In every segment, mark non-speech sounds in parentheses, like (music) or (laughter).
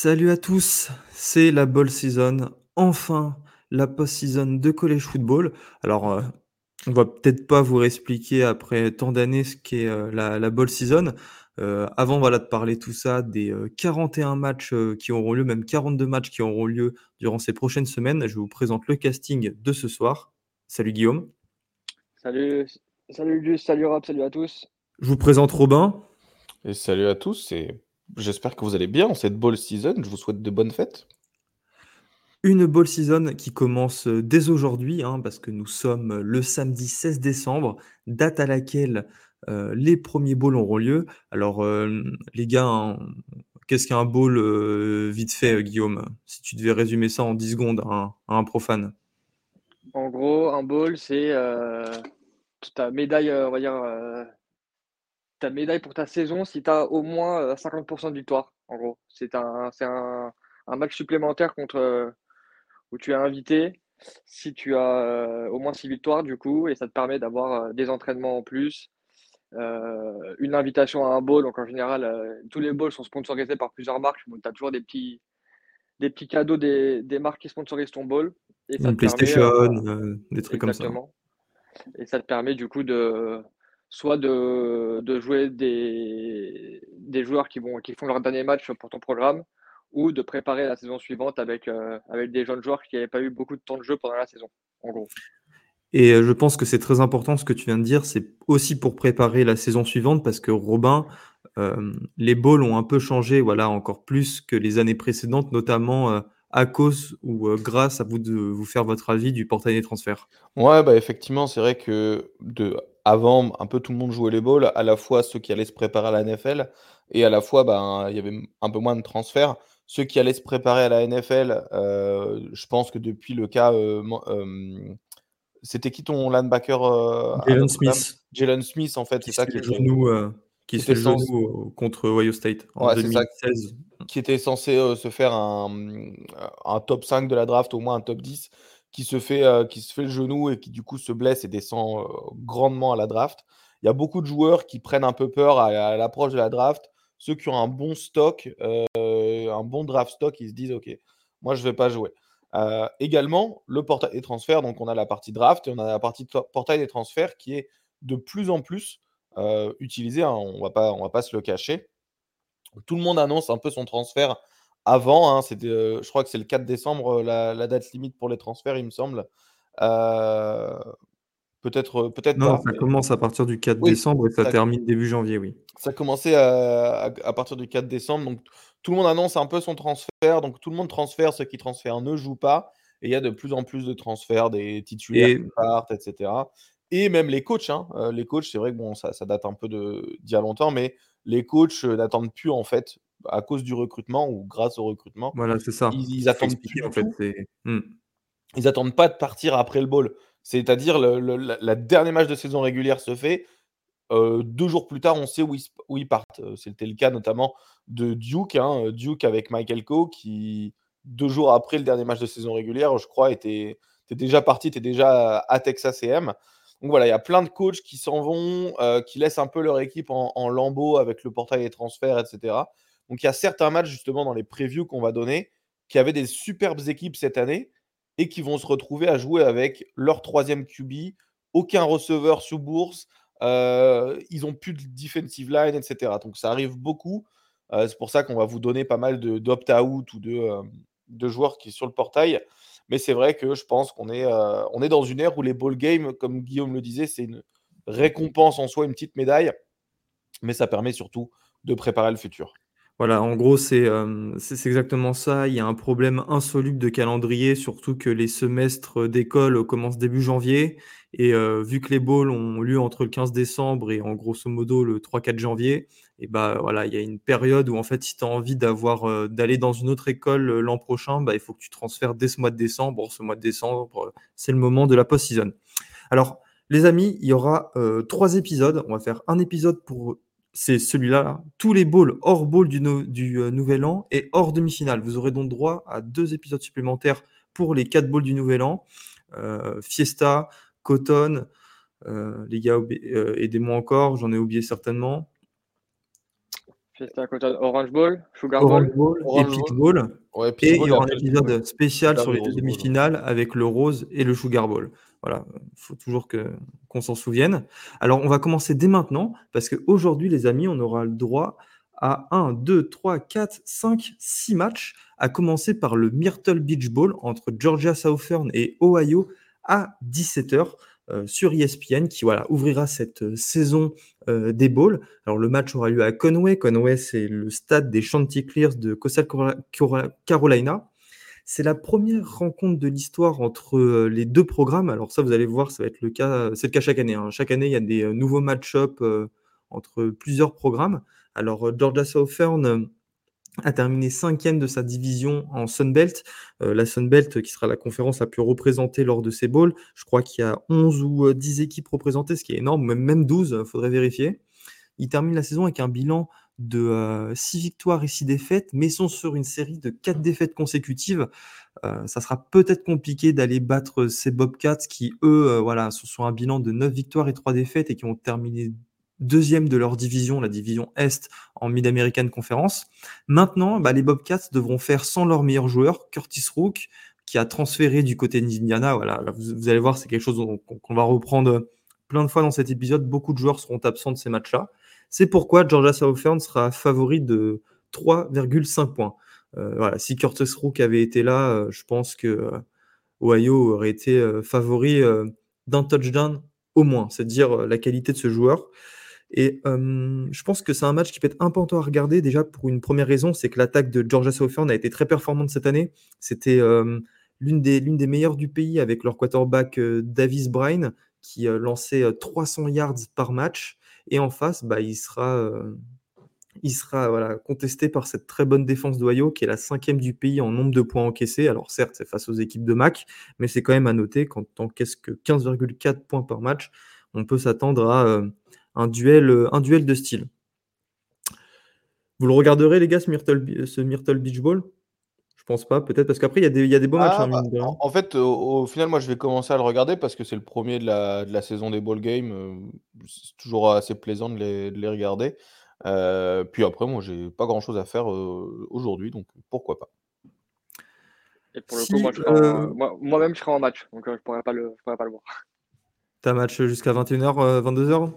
Salut à tous, c'est la ball season, enfin la post-season de college football. Alors, euh, on va peut-être pas vous réexpliquer après tant d'années ce qu'est euh, la, la ball season. Euh, avant voilà, de parler tout ça, des 41 matchs qui auront lieu, même 42 matchs qui auront lieu durant ces prochaines semaines, je vous présente le casting de ce soir. Salut Guillaume. Salut, salut Luc, salut Rob, salut à tous. Je vous présente Robin. Et salut à tous, et j'espère que vous allez bien en cette ball season. Je vous souhaite de bonnes fêtes. Une ball season qui commence dès aujourd'hui, hein, parce que nous sommes le samedi 16 décembre, date à laquelle euh, les premiers balls auront lieu. Alors, euh, les gars, hein, qu'est-ce qu'un ball euh, vite fait, Guillaume? Si tu devais résumer ça en 10 secondes à un, profane. En gros, un ball, c'est ta médaille, on va dire, ta médaille pour ta saison si tu as au moins 50% de victoire. En gros, c'est un, un, un, match supplémentaire contre où tu es invité si tu as au moins 6 victoires du coup et ça te permet d'avoir des entraînements en plus euh, une invitation à un bowl. Donc en général, euh, tous les bowls sont sponsorisés par plusieurs marques. Donc tu as toujours des petits, des petits cadeaux des, des marques qui sponsorisent ton bowl. Et ça PlayStation, euh, des trucs comme ça. Et ça te permet du coup de soit de, de jouer des, des joueurs qui, vont, qui font leur dernier match pour ton programme, ou de préparer la saison suivante avec, avec des jeunes joueurs qui n'avaient pas eu beaucoup de temps de jeu pendant la saison, en gros. Et je pense que c'est très important ce que tu viens de dire, c'est aussi pour préparer la saison suivante parce que Robin, les balls ont un peu changé, voilà, encore plus que les années précédentes, notamment à cause ou grâce à vous de vous faire votre avis du portail des transferts. Ouais, bah effectivement, c'est vrai que de avant, un peu tout le monde jouait les balls, à la fois ceux qui allaient se préparer à la NFL et à la fois, ben, il y avait un peu moins de transferts. Ceux qui allaient se préparer à la NFL, je pense que depuis le cas c'était qui ton linebacker euh, Jalen Smith. Jalen Smith, en fait, c'est ça qui euh, qui se genou contre Ohio State en 2016. qui était censé euh, se faire un, un, top 5 de la draft, au moins un top 10, qui se, fait, qui se fait le genou et qui du coup se blesse et descend grandement à la draft. Il y a beaucoup de joueurs qui prennent un peu peur à, l'approche de la draft. Ceux qui ont un bon stock, un bon draft stock, ils se disent Ok, moi je vais pas jouer. Euh, également, le portail des transferts, donc on a la partie draft et on a la partie portail des transferts qui est de plus en plus euh, utilisée, hein, on va pas, on va pas se le cacher. Tout le monde annonce un peu son transfert avant, hein, euh, je crois que c'est le 4 décembre la, date limite pour les transferts, il me semble. peut-être peut-être Non, ça commence à partir du 4 décembre et ça, termine début janvier, oui. Ça a commencé à, à, partir du 4 décembre, donc tout le monde annonce un peu son transfert, donc tout le monde transfère, ceux qui transfèrent ne jouent pas, et il y a de plus en plus de transferts, des titulaires qui partent, etc. Et même les coachs, hein, euh, les coachs, c'est vrai que bon, ça, ça date un peu d'il y a longtemps, mais les coachs euh, n'attendent plus en fait à cause du recrutement ou grâce au recrutement. Voilà, c'est ça. Ils, attendent plus en fait. Mmh. Ils attendent pas de partir après le ball. C'est-à-dire le, la dernière match de saison régulière se fait, deux jours plus tard, on sait où ils, partent. C'était le cas notamment de Duke, hein, Duke avec Michael Coe, qui, deux jours après le dernier match de saison régulière, je crois, était, déjà parti, était déjà à Texas AM. Donc voilà, il y a plein de coachs qui s'en vont, qui laissent un peu leur équipe en, en lambeaux avec le portail des transferts, etc. Donc il y a certains matchs justement dans les previews qu'on va donner qui avaient des superbes équipes cette année et qui vont se retrouver à jouer avec leur troisième QB, aucun receveur sous bourse, euh, ils ont plus de defensive line, etc. Donc ça arrive beaucoup. Euh, c'est pour ça qu'on va vous donner pas mal d'opt-out ou de, euh, de, joueurs qui sont sur le portail. Mais c'est vrai que je pense qu'on est, est dans une ère où les ball games, comme Guillaume le disait, c'est une récompense en soi, une petite médaille. Mais ça permet surtout de préparer le futur. Voilà, en gros, c'est exactement ça. Il y a un problème insoluble de calendrier, surtout que les semestres d'école commencent début janvier. Et vu que les balls ont lieu entre le 15 décembre et en grosso modo le 3-4 janvier, et bah voilà, il y a une période où en fait, si tu as envie d'avoir d'aller dans une autre école l'an prochain, bah, il faut que tu transfères dès ce mois de décembre. ce mois de décembre, c'est le moment de la post-season. Alors, les amis, il y aura trois épisodes. On va faire un épisode pour c'est celui-là, tous les balls hors ball du, euh, Nouvel An et hors demi-finale. Vous aurez donc droit à deux épisodes supplémentaires pour les quatre balls du Nouvel An. Euh, Fiesta, Cotton, euh, les gars, aidez-moi encore, j'en ai oublié certainement. Fiesta Orange Bowl, Sugar Orange Bowl, Bowl et Peach Bowl. Ouais, Et Peach il Bowl y aura un épisode spécial sur les demi-finales avec le Rose et le Sugar Bowl. Voilà, il faut toujours que, qu'on s'en souvienne. Alors, on va commencer dès maintenant parce qu'aujourd'hui, les amis, on aura le droit à 1, 2, 3, 4, 5, 6 matchs, à commencer par le Myrtle Beach Bowl entre Georgia Southern et Ohio à 17h sur E ESPN qui voilà, ouvrira cette euh, saison euh, des bowls. Alors le match aura lieu à Conway. Conway, c'est le stade des Chanticleers de Coastal Carolina. C'est la première rencontre de l'histoire entre euh, les deux programmes. Alors ça, vous allez voir, ça va être le cas. C'est le cas chaque année. hein. Chaque année, il y a des euh, nouveaux match-up euh, entre plusieurs programmes. Alors euh, Georgia Southern euh, a terminé cinquième de sa division en Sunbelt. Euh, la Sunbelt qui sera la conférence la plus représentée lors de ces bowls. Je crois qu'il y a 11 ou euh, 10 équipes représentées, ce qui est énorme, même- même 12, il faudrait vérifier. Ils terminent la saison avec un bilan de 6 victoires et 6 défaites, mais sont sur une série de 4 défaites consécutives. Euh, ça sera peut-être compliqué d'aller battre ces Bobcats qui, eux, euh, voilà, sont sur un bilan de 9 victoires et 3 défaites et qui ont terminé deuxième de leur division, la division Est, en Mid-American Conference. Maintenant, bah, les Bobcats devront faire sans leur meilleur joueur, Curtis Rook, qui a transféré du côté d'Indiana. Voilà, là, vous, allez voir, c'est quelque chose qu'on va reprendre plein de fois dans cet épisode. Beaucoup de joueurs seront absents de ces matchs-là. C'est pourquoi Georgia Southern sera favori de 3,5 points. Euh, voilà, si Curtis Rook avait été là, euh, je pense que euh, Ohio aurait été favori d'un touchdown au moins. C'est dire euh, la qualité de ce joueur. Et euh, je pense que c'est un match qui peut être important à regarder déjà pour une première raison, c'est que l'attaque de Georgia Southern a été très performante cette année. C'était euh, l'une des, des meilleures du pays avec leur quarterback euh, Davis Bryan qui lançait euh, 300 yards par match. Et en face, bah, il sera, il sera voilà, contesté par cette très bonne défense d'Ohio qui est la cinquième du pays en nombre de points encaissés. Alors certes, c'est face aux équipes de MAC, mais c'est quand même à noter qu'en encaisse que 15,4 points par match, on peut s'attendre à un, duel, euh, un duel de style. Vous le regarderez, les gars, ce Myrtle, ce Myrtle Beach Ball? Je pense pas, peut-être, parce qu'après, il y, a des- il y a des beaux matchs. Ah, hein, bah, en, fait, au, au final, moi, je vais commencer à le regarder parce que c'est le premier de la, de la saison des ball games. euh, C'est toujours assez plaisant de les, de les regarder. Euh, puis après, moi, j'ai pas grand-chose à faire euh, aujourd'hui, donc pourquoi pas. Et pour le Si, coup, moi, je serai euh, en- moi- moi-même, je serai en match, donc euh, je pourrais pas le, je pourrais pas le voir. T'as match jusqu'à 21h, 22h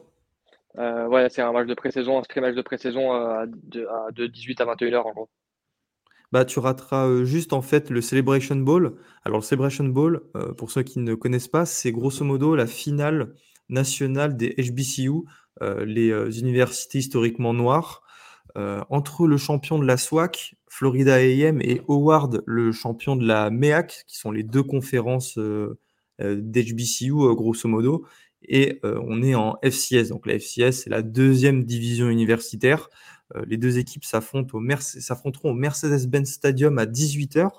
Euh, ouais, c'est un match de pré-saison, un scrimmage de pré-saison euh, à de, à- de 18 à 21h en gros. bah, tu rateras euh, juste en fait le Celebration Bowl. Alors le Celebration Bowl, pour ceux qui ne connaissent pas, c'est grosso modo la finale nationale des HBCU, les universités historiquement noires, entre le champion de la SWAC, Florida A&M, et Howard, le champion de la MEAC, qui sont les deux conférences d'HBCU grosso modo. Et euh, on est en FCS, donc la FCS c'est la deuxième division universitaire. Euh, les deux équipes s'affrontent au s'affronteront au Mercedes-Benz Stadium à 18h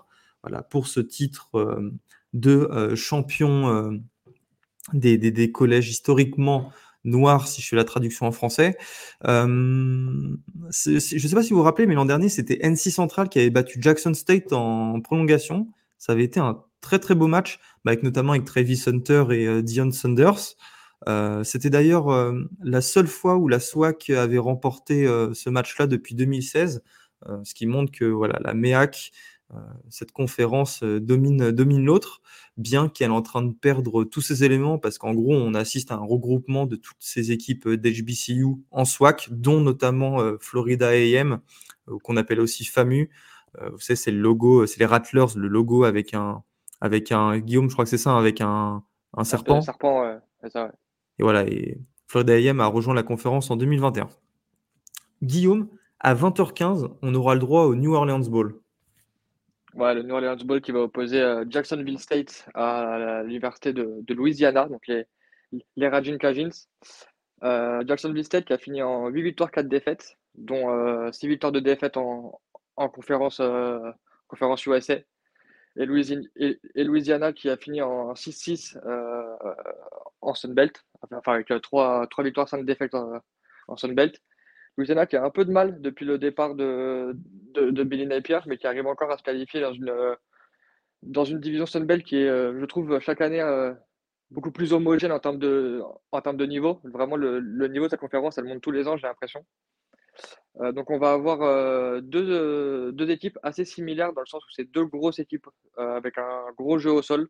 voilà, pour ce titre euh, de champion des, collèges historiquement noirs, si je fais la traduction en français. Je ne sais pas si vous vous rappelez, mais l'an dernier, c'était NC Central qui avait battu Jackson State en prolongation. Ça avait été un très très beau match, bah, avec notamment avec Travis Hunter et Dion Sanders. Euh, C'était d'ailleurs euh, la seule fois où la SWAC avait remporté euh, ce match-là depuis 2016, euh, ce qui montre que voilà, la MEAC, cette conférence, domine, domine l'autre, bien qu'elle est en train de perdre tous ses éléments, parce qu'en gros, on assiste à un regroupement de toutes ces équipes d'HBCU en SWAC, dont notamment Florida AM, qu'on appelle aussi FAMU. Vous savez, c'est le logo, c'est les Rattlers, le logo avec un, avec un Guillaume, je crois que c'est ça, avec un, un serpent. Le serpent, ouais, c'est ça, ouais. Et voilà, et Florida AM a rejoint la conférence en 2021. Guillaume, à 20h15, on aura le droit au New Orleans Bowl. Ouais, le New Orleans Bowl qui va opposer euh, Jacksonville State à l'université de, Louisiana, donc les, les Raging Cajuns. Euh, Jacksonville State qui a fini en 8 victoires, 4 défaites, dont euh, 6 victoires de défaites en, en conférence, euh, conférence USA. Et, et Louisiana qui a fini en 6-6 euh, en Sunbelt, enfin avec 3, victoires, 5 défaites en, en Sunbelt. Louisiana qui a un peu de mal depuis le départ de, de, Billy Napier, mais qui arrive encore à se qualifier dans une, euh, dans une division Sunbelt qui est, euh, je trouve, chaque année euh, beaucoup plus homogène en termes de, en termes de niveau. Vraiment, le, le niveau de sa conférence, elle monte tous les ans, j'ai l'impression. Donc on va avoir deux, deux, équipes assez similaires dans le sens où c'est deux grosses équipes avec un gros jeu au sol,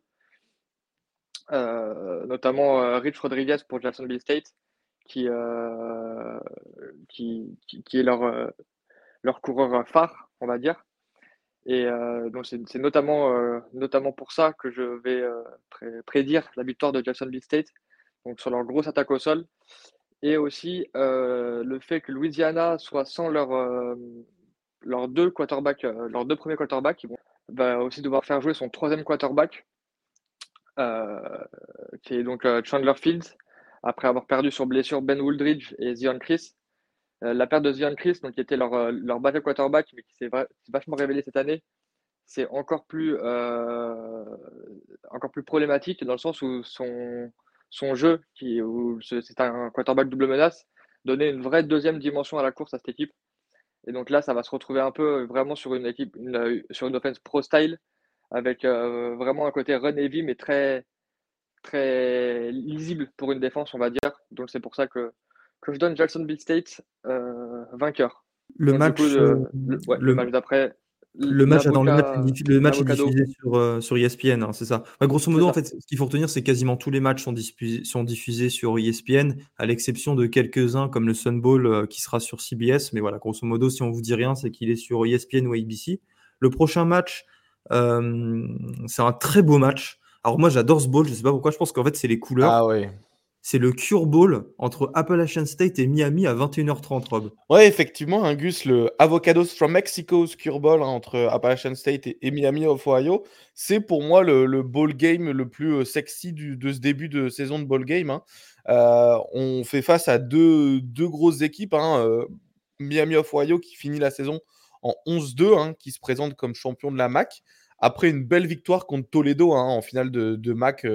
notamment Rich Rodriguez pour Jacksonville State, qui, qui, qui, est leur, leur coureur phare, on va dire. Et donc c'est notamment, notamment pour ça que je vais prédire la victoire de Jacksonville State, donc sur leur grosse attaque au sol. Et aussi le fait que Louisiana soit sans leur, leurs deux quarterbacks, leurs deux premiers quarterbacks, qui vont va aussi devoir faire jouer son troisième quarterback, qui est donc Chandler Fields, après avoir perdu sur blessure Ben Wooldridge et Zion Chris. la perte de Zion Chris, donc, qui était leur, leur backup quarterback, mais qui s'est vachement révélé cette année, c'est encore plus, encore plus problématique dans le sens où son, son jeu, qui, c'est un quarterback double menace, donnait une vraie deuxième dimension à la course à cette équipe. Et donc là, ça va se retrouver un peu vraiment sur une équipe, sur une offense pro style, avec euh, vraiment un côté run heavy, mais très, très lisible pour une défense, on va dire. Donc c'est pour ça que, que je donne Jacksonville State euh, vainqueur. Le match, euh, le match d'après, le match, dans le match, le match est diffusé sur, euh, sur ESPN, hein, c'est ça. grosso modo, en fait, ce qu'il faut retenir, c'est que quasiment tous les matchs sont, diffusés, sont diffusés sur ESPN, à l'exception de quelques-uns comme le Sun Bowl euh, qui sera sur CBS. Mais voilà, grosso modo, si on vous dit rien, c'est qu'il est sur ESPN ou ABC. Le prochain match, euh, c'est un très beau match. Alors moi, j'adore ce bowl, je sais pas pourquoi, je pense qu'en fait, c'est les couleurs. Ah ouais c'est le Cure Bowl entre Appalachian State et Miami à 21h30, Rob. Ouais, effectivement, Angus, le Avocados from Mexico's Cure Bowl hein, entre Appalachian State et, Miami of Ohio, c'est pour moi le, le, bowl game le plus euh, sexy de ce début de saison de bowl game. Hein. Euh, on fait face à deux, grosses équipes. Hein, euh, Miami of Ohio qui finit la saison en 11-2, qui se présente comme champion de la MAC, après une belle victoire contre Toledo en finale de, de MAC.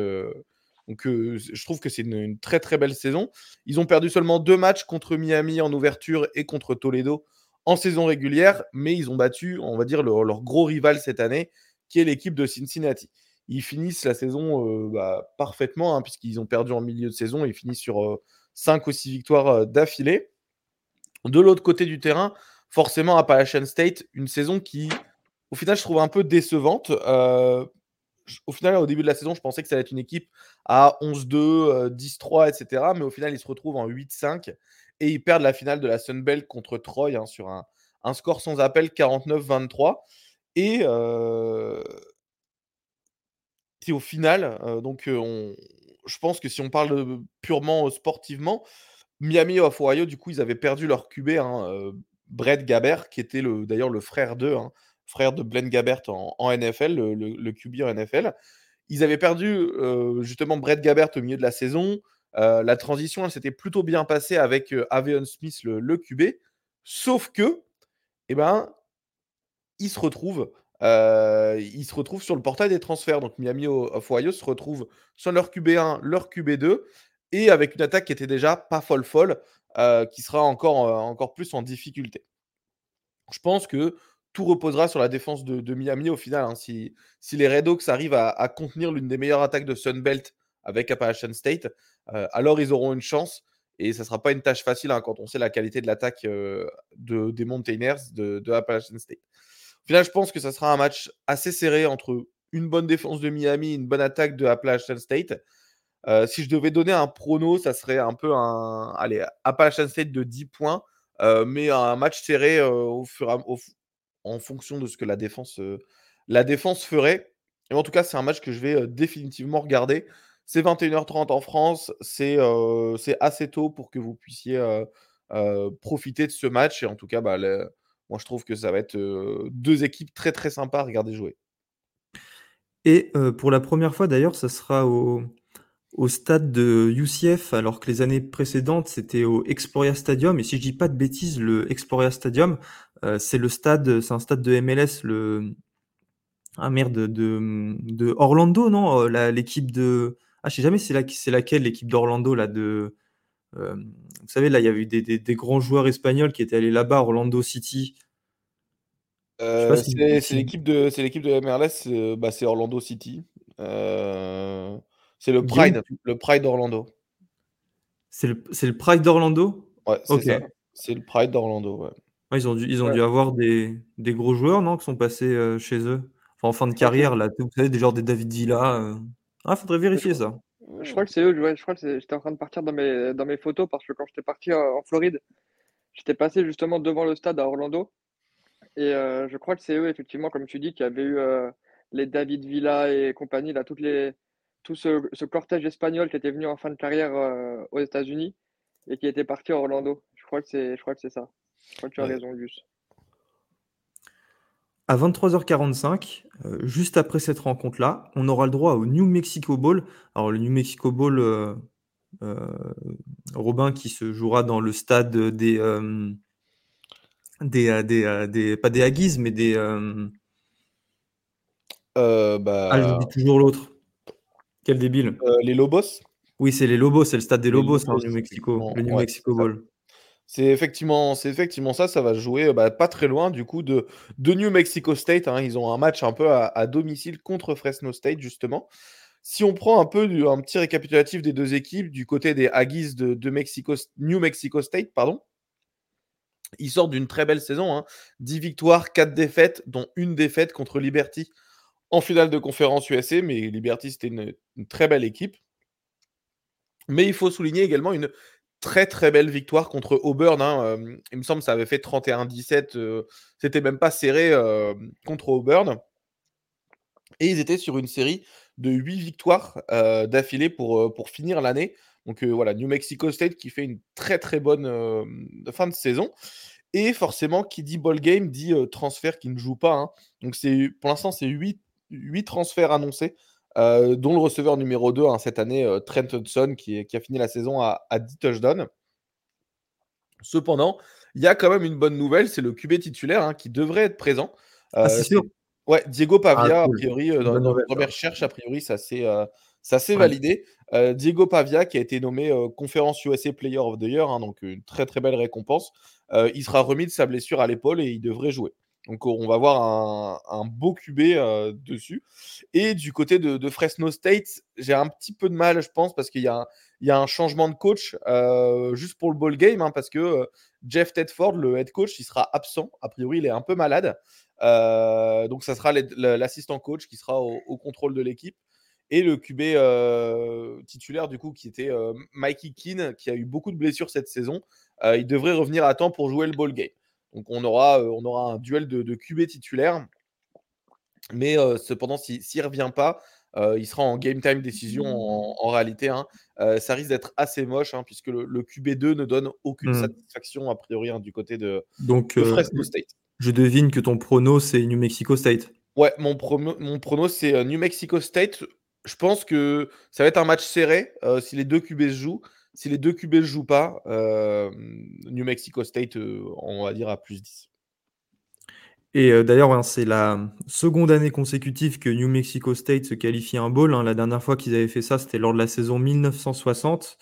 Donc, je trouve que c'est une, très très belle saison. Ils ont perdu seulement deux matchs contre Miami en ouverture et contre Toledo en saison régulière, mais ils ont battu, on va dire, leur, gros rival cette année, qui est l'équipe de Cincinnati. Ils finissent la saison bah, parfaitement, hein, puisqu'ils ont perdu en milieu de saison. Ils finissent sur 5 ou 6 victoires d'affilée. De l'autre côté du terrain, forcément, Appalachian State, une saison qui, au final, je trouve un peu décevante au final, au début de la saison, je pensais que ça allait être une équipe à 11-2, 10-3, etc. Mais au final, ils se retrouvent en 8-5 et ils perdent la finale de la Sunbelt contre Troy hein, sur un, score sans appel 49-23. Et, au final, euh, donc je pense que si on parle purement sportivement, Miami of Ohio, du coup, ils avaient perdu leur QB, hein, Brett Gabert, qui était d'ailleurs le frère d'eux. Hein, frère de Blaine Gabbert en, NFL, le, QB en NFL. Ils avaient perdu euh, justement Brett Gabbert au milieu de la saison. Euh, la transition, elle s'était plutôt bien passée avec euh, Avion Smith, le, QB. Sauf que, eh ben, il se retrouve il se sur le portail des transferts. Donc Miami of Ohio se retrouve sur leur QB1, leur QB2, et avec une attaque qui était déjà pas folle folle, qui sera encore, encore plus en difficulté. Je pense que tout reposera sur la défense de, Miami au final. Hein. Si, les Red Hawks arrivent à, contenir l'une des meilleures attaques de Sunbelt avec Appalachian State, euh, alors ils auront une chance. Et ça ne sera pas une tâche facile hein, quand on sait la qualité de l'attaque euh, de, des Mountaineers de, Appalachian State. Au final, je pense que ça sera un match assez serré entre une bonne défense de Miami une bonne attaque de Appalachian State. Euh, si je devais donner un prono, ça serait un peu un allez, Appalachian State de 10 points, mais un match serré au fur à, au, en fonction de ce que la défense, la défense ferait. Et en tout cas, c'est un match que je vais définitivement regarder. C'est 21h30 en France, c'est assez tôt pour que vous puissiez profiter de ce match. Et en tout cas, bah, moi je trouve que ça va être deux équipes très très sympas à regarder jouer. Et pour la première fois d'ailleurs, ça sera au, au stade de UCF, alors que les années précédentes, c'était au Exploria Stadium. Et si je dis pas de bêtises, le Exploria Stadium, euh, c'est le stade, c'est un stade de MLS, le ah merde de, de Orlando, non euh, L'équipe de ah je sais jamais c'est la, c'est laquelle l'équipe d'Orlando là de euh, vous savez là il y avait eu des, des, grands joueurs espagnols qui étaient allés là-bas, Orlando City. c'est, l'équipe de c'est l'équipe de MLS, bah, c'est Orlando City. C'est le Pride, le Pride d'Orlando. C'est le, le, Pride d'Orlando? Ouais, c'est ça. C'est le Pride d'Orlando, ouais. ils ont dû, ils ont dû avoir des, des, gros joueurs, non, qui sont passés chez eux? Enfin, en fin de carrière, là, vous savez, des genres des David Villa. Ah, faudrait vérifier ça. Je crois que c'est eux, je crois que j'étais en train de partir dans mes, dans mes photos parce que quand j'étais parti en Floride, j'étais passé justement devant le stade à Orlando. Et je crois que c'est eux, effectivement, comme tu dis, qui avaient eu les David Villa et compagnie, là, toutes les, tout ce, cortège espagnol qui était venu en fin de carrière aux États-Unis et qui était parti à Orlando. Je crois que c'est, je crois que c'est ça. Je crois que tu as raison, Gus. À 23h45, euh, juste après cette rencontre-là, on aura le droit au New Mexico Bowl. Alors, le New Mexico Bowl, euh, euh, Robin, qui se jouera dans le stade des. des, des, pas des Aggies, mais des. bah... Ah, je dis toujours l'autre. Quel débile. les Lobos Oui, c'est les Lobos, c'est le stade des Lobos, hein, New Mexico, le New Mexico Bowl. C'est effectivement, c'est effectivement ça. Ça va jouer bah, pas très loin du coup de, de New Mexico State. Hein. Ils ont un match un peu à, domicile contre Fresno State justement. Si on prend un peu un petit récapitulatif des deux équipes du côté des Aggies de, Mexico, New Mexico State, pardon. Ils sortent d'une très belle saison. Hein. 10 victoires, 4 défaites, dont une défaite contre Liberty en finale de conférence USA. Mais Liberty, c'était une, très belle équipe. Mais il faut souligner également une très très belle victoire contre Auburn. Hein, il me semble que ça avait fait 31-17. C'était même pas serré contre Auburn. Et ils étaient sur une série de 8 victoires d'affilée pour, pour finir l'année. Donc voilà, New Mexico State qui fait une très très bonne fin de saison. Et forcément, qui dit ball game dit transfert qui ne joue pas. Hein. Donc pour l'instant, c'est 8, 8 transferts annoncés euh, dont le receveur numéro 2 hein, cette année, euh, Trent Hudson, qui, a fini la saison à, 10 touchdowns. Cependant, il y a quand même une bonne nouvelle, c'est le QB titulaire hein, qui devrait être présent. ah, euh, c'est sûr. Ouais, Diego Pavia, ah, a priori, dans notre première recherche, a priori, ça s'est validé. Diego Pavia, qui a été nommé conférence USA Player of the Year, hein, donc une très très belle récompense. il sera remis de sa blessure à l'épaule et il devrait jouer. Donc on va voir un, beau QB euh, dessus. Et du côté de, Fresno State, j'ai un petit peu de mal, je pense, parce qu'il y, a un changement de coach euh, juste pour le ball game, hein, parce que euh, Jeff Tedford, le head coach, il sera absent. A priori, il est un peu malade. donc ça sera l'assistant coach qui sera au, contrôle de l'équipe. Et le QB titulaire, du coup, qui était Mikey Keane, qui a eu beaucoup de blessures cette saison, il devrait revenir à temps pour jouer le ball game. Donc on aura, on aura un duel de, de QB titulaire. Mais cependant, s'il ne revient pas, il sera en game time décision en, réalité. Hein. ça risque d'être assez moche hein, puisque le, QB2 ne donne aucune mmh. satisfaction a priori hein, du côté de, Donc, Fresno State. Je devine que ton prono, c'est New Mexico State. Ouais, mon, mon prono, c'est New Mexico State. Je pense que ça va être un match serré si les deux QB se jouent. Si les deux QB ne jouent pas, euh, New Mexico State, euh, on va dire à plus 10. Et euh, d'ailleurs, c'est la seconde année consécutive que New Mexico State se qualifie à un bowl. Hein. La dernière fois qu'ils avaient fait ça, c'était lors de la saison 1960.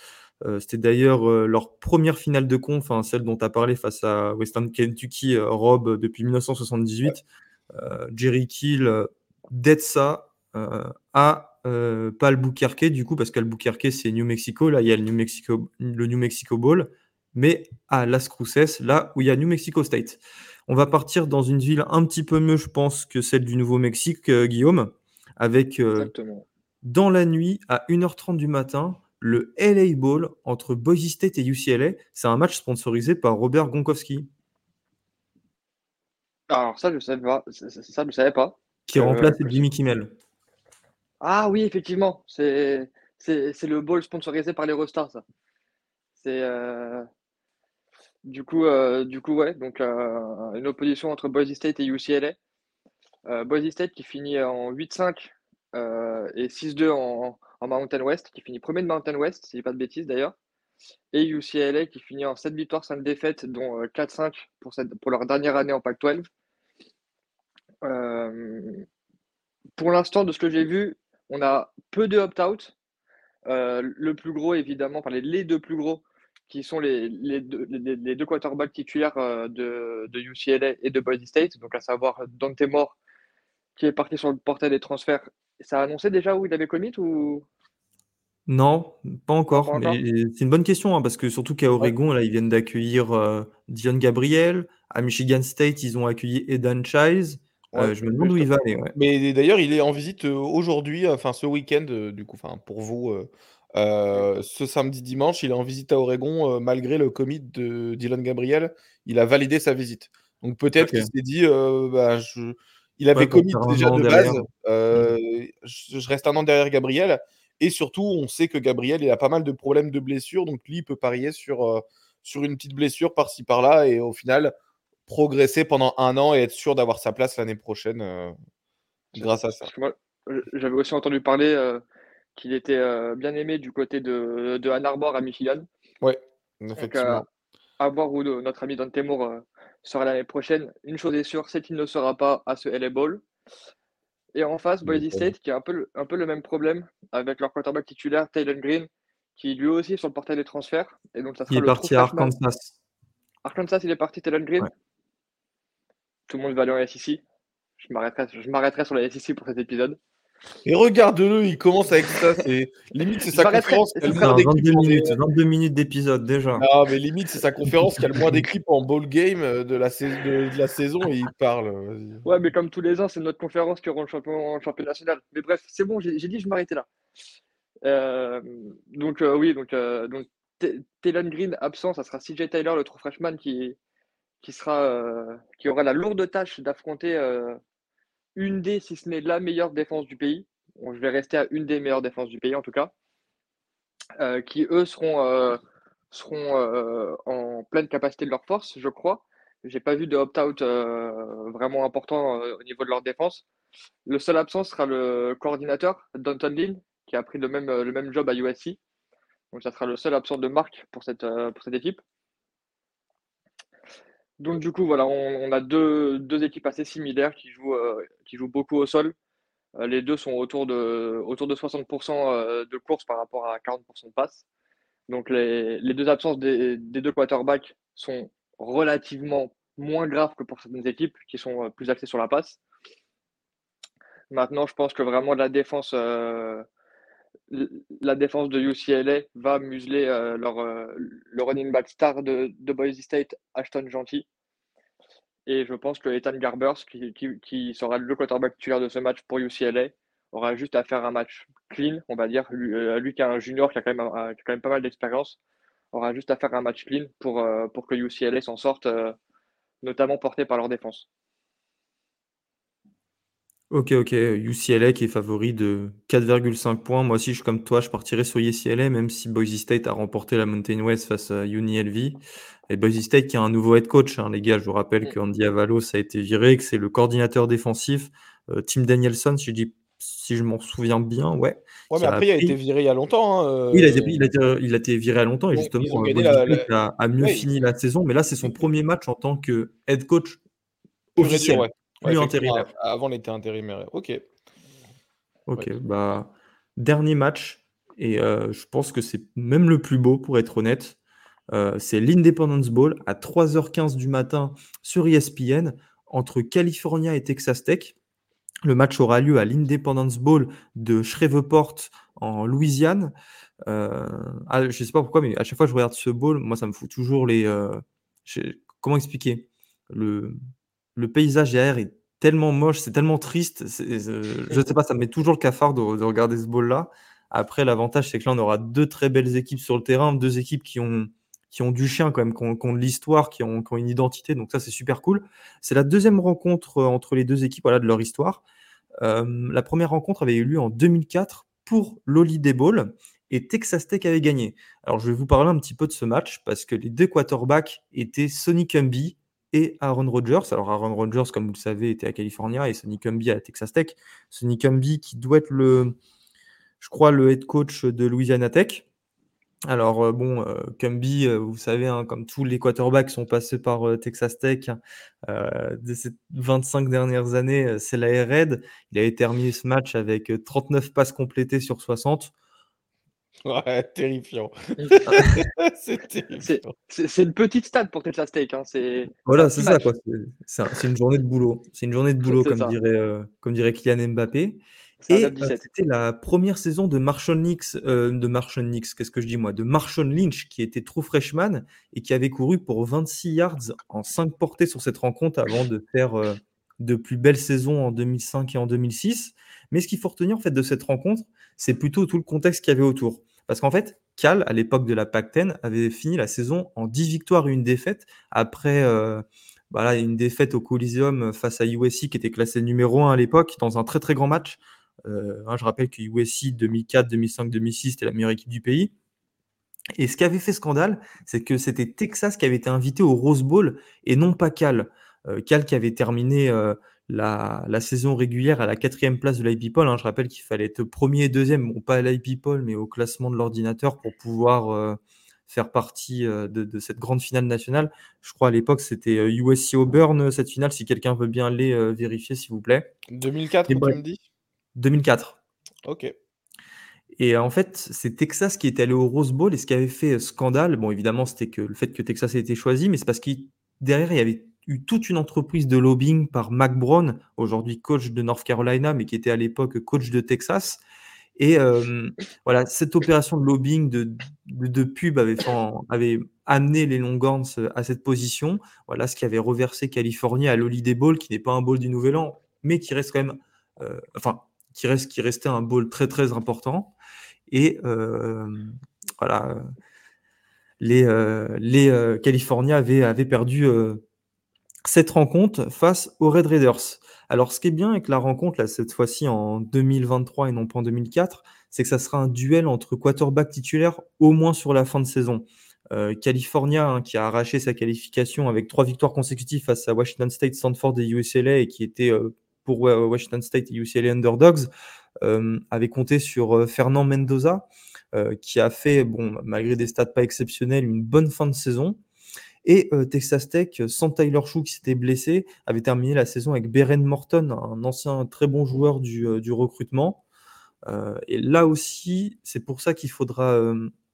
c'était d'ailleurs leur première finale de conf, hein, celle dont tu as parlé face à Western Kentucky, Rob, depuis 1978. Jerry Kill, Detsa, a euh, pas Albuquerque, du coup, parce qu'Albuquerque, c'est New Mexico. Là, il y a le New Mexico, le New Mexico Bowl. Mais à Las Cruces, là où il y a New Mexico State. On va partir dans une ville un petit peu mieux, je pense, que celle du Nouveau-Mexique, euh, Guillaume, avec euh, dans la nuit à 1h30 du matin le LA Bowl entre Boise State et UCLA. C'est un match sponsorisé par Robert Gonkowski. Alors ça, je ne savais pas. Ça, je savais pas. Qui remplace Jimmy Kimmel. Ah oui, effectivement, c'est le bowl sponsorisé par les Rostars. C'est euh, du coup euh, donc euh, une opposition entre Boise State et UCLA. Boise State qui finit en 8-5 et 6-2 en, Mountain West, qui finit premier de Mountain West, si je pas de bêtises d'ailleurs. Et UCLA qui finit en 7 victoires, 5 défaites, dont 4-5 pour, pour leur dernière année en Pac-12. pour l'instant, de ce que j'ai vu, on a peu de opt-out. Euh, le plus gros, évidemment, enfin, les, deux plus gros, qui sont les, les, deux, les, quarterbacks titulaires euh, de, de, UCLA et de Boise State, donc à savoir Dante Moore, qui est parti sur le portail des transferts. Ça a annoncé déjà où il avait commit ou? Non, pas encore, c'est une bonne question, hein, parce que surtout qu'à Oregon, là, ils viennent d'accueillir, euh, Dion Gabriel. À Michigan State, ils ont accueilli Eden Childs. Euh, je me demande où il va aller, Mais d'ailleurs, il est en visite, aujourd'hui, enfin ce week-end, du coup, enfin pour vous, ce samedi, dimanche, il est en visite à Oregon, malgré le commit de Dylan Gabriel. Il a validé sa visite. Donc peut-être qu'il s'est dit, bah, je il avait commit déjà de base, mmh. je reste un an derrière Gabriel. Et surtout, on sait que Gabriel, il a pas mal de problèmes de blessures, donc lui, il peut parier sur, sur une petite blessure par-ci par-là. Et au final, progresser pendant un an et être sûr d'avoir sa place l'année prochaine grâce à ça. J'avais aussi entendu parler qu'il était bien aimé du côté de, de Ann Arbor à Michigan. Oui, effectivement. à voir où notre ami Dante Moore sera l'année prochaine. Une chose est sûre, c'est qu'il ne sera pas à ce LA Bowl. Et en face, Boise State, qui a un peu, le, un peu le même problème avec leur quarterback titulaire, Taylor Green, qui lui aussi est sur le portail des transferts. Et donc, ça sera il est parti à Arkansas. Arkansas, il est parti, Taylor Green. Tout le monde va aller en SEC. Je m'arrêterai sur la SEC pour cet épisode. Et regarde-le, il commence avec ça. C'est limite c'est sa conférence qui a le moins d'écrits. 22 minutes, 22 minutes d'épisode déjà. Non, mais limite c'est sa conférence qui a le moins d'écrits en ball game euh, de la, de, la saison et il parle. Ouais, mais comme tous les ans, c'est notre conférence qui aura le champion, champion national. Mais bref, c'est bon, j'ai dit je m'arrêtais là. Euh, donc euh, oui, donc, donc Green absent, ça sera CJ Tyler, le true freshman, qui, qui, sera, qui aura la lourde tâche d'affronter une des, si ce n'est la meilleure défense du pays. je vais rester à une des meilleures défenses du pays en tout cas. Euh, qui eux seront, euh, seront euh, en pleine capacité de leur force, je crois. J'ai pas vu de opt-out vraiment important au niveau de leur défense. Le seul absent sera le coordinateur, Danton Lynn, qui a pris le même, le même job à USC. Donc ça sera le seul absent de marque pour cette équipe. Donc du coup, voilà, on, a deux, équipes assez similaires qui jouent, euh, beaucoup au sol. Euh, les deux sont autour de, autour de 60% euh, de course par rapport à 40% de passe. Donc les, deux absences des, des, deux quarterbacks sont relativement moins graves que pour certaines équipes qui sont plus axées sur la passe. Maintenant, je pense que vraiment la défense, la défense de UCLA va museler euh, leur, euh, le running back star de, Boise State, Ashton Gentil. Et je pense que Ethan Garbers, qui, sera le quarterback titulaire de ce match pour UCLA, aura juste à faire un match clean, on va dire. Lui, euh, qui est un junior, qui a quand même, qui a quand même pas mal d'expérience, aura juste à faire un match clean pour, pour que UCLA s'en sorte, notamment porté par leur défense. OK, OK, UCLA qui est favori de 4,5 points. Moi aussi, je suis comme toi, je partirais sur UCLA, même si Boise State a remporté la Mountain West face à UNLV. Et Boise State qui a un nouveau head coach, hein, les gars. Je vous rappelle que Andy Avalos a été viré, que c'est le coordinateur défensif, euh, Tim Danielson, si je dis si je m'en souviens bien, ouais. Ouais, mais après, il a été viré il y a longtemps, hein, Oui, il a été il a été viré à longtemps et justement, euh, a mieux fini la saison, mais là, c'est son premier match en tant que head coach officiel. Avant, il était intérimaire. Ok. Ok, bah, dernier match, et euh, je pense que c'est même le plus beau, pour être honnête. Euh, c'est l'Independence Bowl à 3h15 du matin sur ESPN entre California et Texas Tech. Le match aura lieu à l'Independence Bowl de Shreveport en Louisiane. Euh, ah, je ne sais pas pourquoi, mais à chaque fois que je regarde ce bowl, moi, ça me fout toujours les. comment expliquer? Le, le paysage derrière est tellement moche, c'est tellement triste. je ne sais pas, ça me met toujours le cafard de, regarder ce ball-là. Après, l'avantage, c'est que là, on aura deux très belles équipes sur le terrain, deux équipes qui ont, qui ont du chien quand même, qui ont, de l'histoire, qui ont, une identité. Donc ça, c'est super cool. C'est la deuxième rencontre euh, entre les deux équipes de leur histoire. Euh, la première rencontre avait eu lieu en 2004 pour l'Holiday Bowl et Texas Tech avait gagné. Alors, je vais vous parler un petit peu de ce match parce que les deux quarterbacks étaient Sonny Cumby et Aaron Rodgers. Alors Aaron Rodgers, comme vous le savez, était à California et Sonny Cumby à Texas Tech. Sonny Cumby qui doit être le, je crois, le head coach de Louisiana Tech. Alors euh, bon, euh, Cumby, euh, vous savez, hein, comme tous les quarterbacks sont passés par Texas Tech de ces 25 dernières années, c'est la Red. Il a terminé ce match avec 39 passes complétées sur 60. Ouais, terrifiant. (laughs) c'est une petite stade pour Tesla Steak. Hein. Voilà, c'est ça. C'est une journée de boulot. C'est une journée de boulot, comme dirait, euh, comme dirait Kylian Mbappé. Et c'était la première saison de Marshall Nix, de Marshall Nix, qu'est-ce que je dis moi, de Marshall Lynch, qui était true freshman et qui avait couru pour 26 yards en 5 portées sur cette rencontre avant de faire de plus belles saisons en 2005 et en 2006. Mais ce qu'il faut retenir en fait de cette rencontre, c'est plutôt tout le contexte qu'il y avait autour. Parce qu'en fait, Cal, à l'époque de la Pac-10, avait fini la saison en 10 victoires et une défaite après voilà, bah une défaite au Coliseum face à USC qui était classé numéro 1 à l'époque dans un très très grand match. Euh, hein, je rappelle que USC 2004, 2005, 2006 c'était la meilleure équipe du pays. Et ce qui avait fait scandale, c'est que c'était Texas qui avait été invité au Rose Bowl et non pas Cal. Euh, Cal qui avait terminé euh, la, la, saison régulière à la quatrième place de l'IP Poll. Hein. Je rappelle qu'il fallait être premier et deuxième, bon pas à l'IP Poll, mais au classement de l'ordinateur pour pouvoir faire partie euh, de, cette grande finale nationale. Je crois à l'époque, c'était USC euh, Auburn, euh, cette finale, si quelqu'un veut bien aller vérifier, s'il vous plaît. 2004, tu me dis 2004. Ok. Et en fait, c'est Texas qui est allé au Rose Bowl et ce qui avait fait scandale, bon, évidemment, c'était que le fait que Texas ait été choisi, mais c'est parce qu'il derrière, il y avait eu toute une entreprise de lobbying par Mac Brown, aujourd'hui coach de North Carolina, mais qui était à l'époque coach de Texas, et voilà, cette opération de lobbying, de, de, pub avait, amené les Longhorns à cette position. Voilà ce qui avait reversé Californie à l'Holiday Bowl, qui n'est pas un bowl du Nouvel An, mais qui reste quand même, enfin, qui, reste, qui restait un bowl très très important. Et voilà, les, les Californiens avaient, avaient perdu cette rencontre face aux Red Raiders. Alors, ce qui est bien avec la rencontre, là, cette fois-ci en 2023 et non pas en 2004, c'est que ça sera un duel entre quarterback titulaires au moins sur la fin de saison. Euh, California, hein, qui a arraché sa qualification avec trois victoires consécutives face à Washington State, Stanford et UCLA, et qui était euh, pour Washington State et UCLA Underdogs, euh, avait compté sur Fernand Mendoza, qui a fait, bon, malgré des stats pas exceptionnels, une bonne fin de saison. Et euh, Texas Tech, sans Tyler Chou qui s'était blessé, avait terminé la saison avec Beren Morton, un ancien très bon joueur du, euh, recrutement. Euh, et là aussi, c'est pour ça qu'il faudra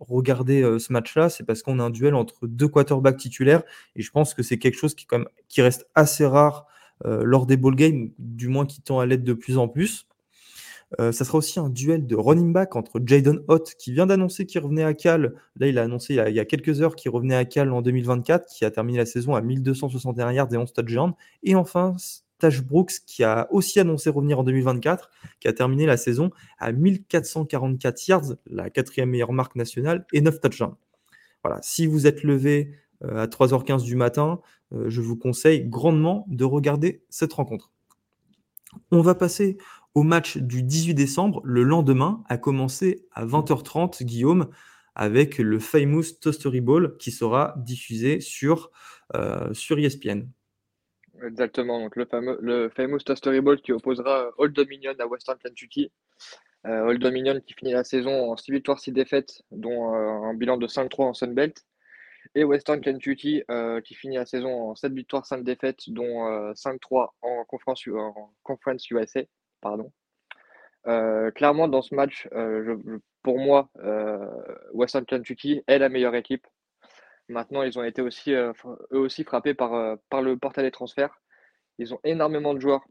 regarder ce match-là, c'est parce qu'on a un duel entre deux quarterbacks titulaires, et je pense que c'est quelque chose qui, qui reste assez rare lors des ball games, du moins qui tend à l'être de plus en plus. Euh, ça sera aussi un duel de running back entre Jaden Hott, qui vient d'annoncer qu'il revenait à Cal. Là, il a annoncé il y a, quelques heures qu'il revenait à Cal en 2024, qui a terminé la saison à 1261 yards et 11 touchdowns. Et enfin, Tash Brooks, qui a aussi annoncé revenir en 2024, qui a terminé la saison à 1444 yards, la quatrième meilleure marque nationale, et 9 touchdowns. Voilà, si vous êtes levé euh, à 3h15 du matin, euh, je vous conseille grandement de regarder cette rencontre. On va passer au match du 18 décembre, le lendemain, a commencé à 20h30, Guillaume, avec le famous Toastery Bowl qui sera diffusé sur, euh, sur ESPN. Exactement, le fameux, famous Toastery Bowl qui opposera Old Dominion à Western Kentucky. Euh, Old Dominion qui finit la saison en 6 victoires, 6 défaites, dont euh, un bilan de 5-3 en Sunbelt. Et Western Kentucky qui finit la saison en 7 victoires, 5 défaites, dont 5-3 en en conference USA pardon. Euh, clairement, dans ce match, euh, pour moi, euh, Western Kentucky est la meilleure équipe. Maintenant, ils ont été aussi, eux aussi frappés par, par le portail des transferts. Ils ont énormément de joueurs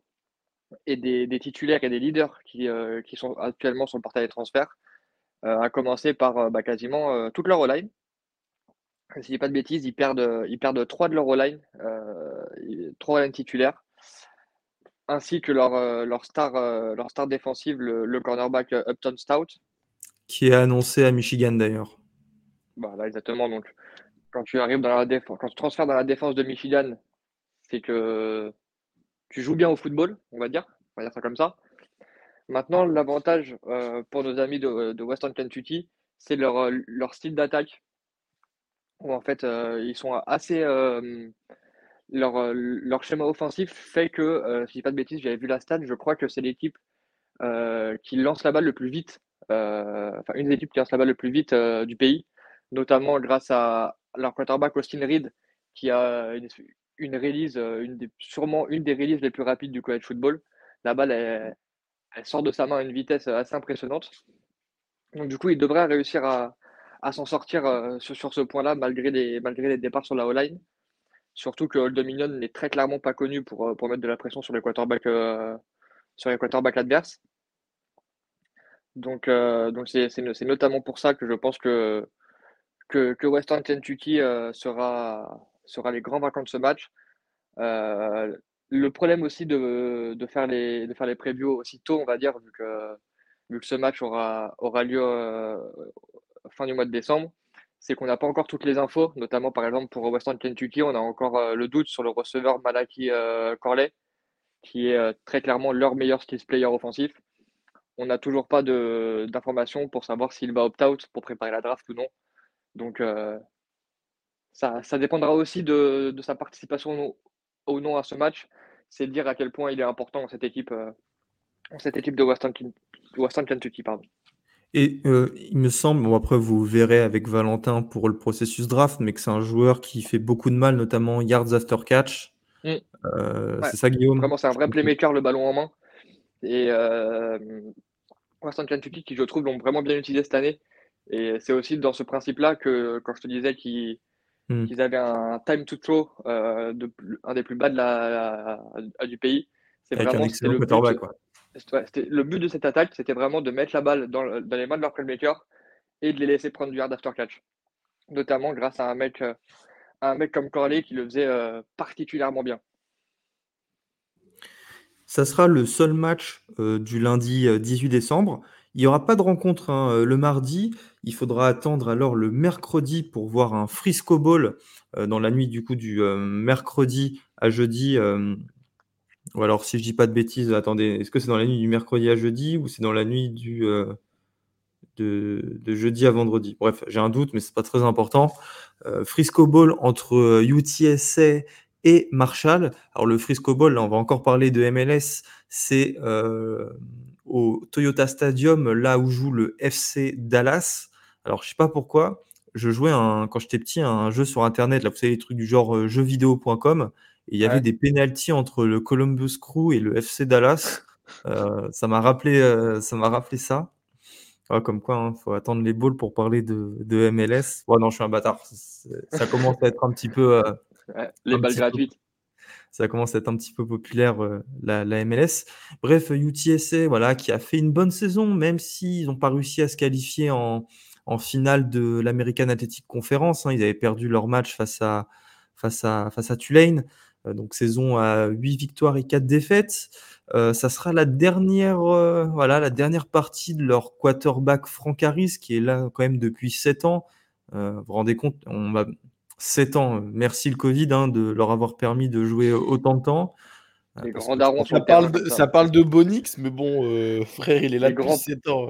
et des, titulaires et des leaders qui, qui, sont actuellement sur le portail des transferts, à commencer par bah, quasiment toute leur O-line. Si je dis pas de bêtises, ils perdent, ils perdent trois de leur O-line, trois titulaires ainsi que leur, euh, leur, star, euh, leur star défensive, le, cornerback euh, Upton Stout. Qui est annoncé à Michigan d'ailleurs. Bah, exactement. Donc, quand tu arrives dans la défense, quand tu transfères dans la défense de Michigan, c'est que tu joues bien au football, on va dire. On va dire ça comme ça. Maintenant, l'avantage pour nos amis de, Western Kentucky, c'est leur, leur style d'attaque. Où en fait, ils sont assez euh, leur schéma offensif fait que, euh, si je dis pas de bêtises, j'avais vu la stat, je crois que c'est l'équipe euh, qui lance la balle le plus vite, enfin une des équipes qui lance la balle le plus vite du pays, notamment grâce à leur quarterback Austin Reed, qui a une, une release, une des, sûrement une des releases les plus rapides du college football. La balle, elle, sort de sa main à une vitesse assez impressionnante. Donc du coup, il devrait réussir à, à s'en sortir sur, sur, ce point-là, malgré les, malgré les départs sur la O-line. Surtout que Old Dominion n'est très clairement pas connu pour, euh, mettre de la pression sur les quarterbacks, euh. Donc, euh, c'est, notamment pour ça que je pense que, Western Kentucky sera, sera les grands vainqueurs de ce match. le problème aussi de, faire les, de faire les previews aussi tôt, on va dire, vu que, vu ce match aura lieu fin du mois de décembre, c'est qu'on n'a pas encore toutes les infos, notamment par exemple pour Western Kentucky, on a encore euh, le doute sur le receveur Malaki euh, Corley, qui est euh, très clairement leur meilleur skills player offensif. On n'a toujours pas d'informations pour savoir s'il va opt-out pour préparer la draft ou non. Donc ça, dépendra aussi de, sa participation ou non à ce match. C'est de dire à quel point il est important cette équipe, cette équipe de Western, Western Kentucky. Pardon. Et euh, il me semble, bon après vous verrez avec Valentin pour le processus draft, mais que c'est un joueur qui fait beaucoup de mal, notamment yards after catch. Mm. Euh, c'est ça, Guillaume? Vraiment, c'est un vrai playmaker, le ballon en main. Et euh, Western Kentucky, qui je trouve l'ont vraiment bien utilisé cette année. Et c'est aussi dans ce principe-là que quand je te disais qu'ils mm. avaient un time to throw, de, un des plus bas de la, du pays, c'est vraiment le but, quoi le but de cette attaque, c'était vraiment de mettre la balle dans, les mains de leur playmaker et de les laisser prendre du hard after catch. Notamment grâce à un mec, euh, un mec comme Corley qui le faisait euh, particulièrement bien. Ça sera le seul match euh, du lundi 18 décembre. Il n'y aura pas de rencontre hein, le mardi. Il faudra attendre alors le mercredi pour voir un Frisco Bowl dans la nuit du coup du mercredi à jeudi ou alors, si je dis pas de bêtises, attendez, est-ce que c'est dans la nuit du mercredi à jeudi ou c'est dans la nuit du euh, de, jeudi à vendredi? Bref, j'ai un doute, mais c'est pas très important. Euh, Frisco Ball entre UTSA euh, et Marshall. Alors le Frisco Ball, là, on va encore parler de MLS. C'est au Toyota Stadium, là où joue le FC Dallas. Alors je sais pas pourquoi. Je jouais un, quand j'étais petit un jeu sur internet, là vous savez les trucs du genre jeuxvideo.com il y avait des pénalties entre le Columbus Crew et le FC Dallas. (laughs) Euh, ça m'a rappelé, euh, ça m'a rappelé ça. comme quoi, il hein, faut attendre les balls pour parler de, de MLS. Ouais, non, je suis un bâtard. Ça commence à être un petit peu. Euh, (laughs) les balles gratuites. ça commence à être un petit peu populaire la, la, MLS. Bref, UTSA, voilà, qui a fait une bonne saison, même s'ils n'ont pas réussi à se qualifier en, en finale de l'American Athletic Conference. Hein. Ils avaient perdu leur match face à, face à, face à Tulane. Euh, donc saison à 8 victoires et 4 défaites. Euh, ça sera la dernière, euh, voilà, la dernière partie de leur quarterback Frank Harris, qui est là quand même depuis 7 ans. vous vous rendez compte, on va 7 ans, merci le Covid hein, de leur avoir permis de jouer autant de temps ça, parle de, ça, parle de Bonix, mais bon, euh, (laughs) frère, il est là depuis grands, 7 ans.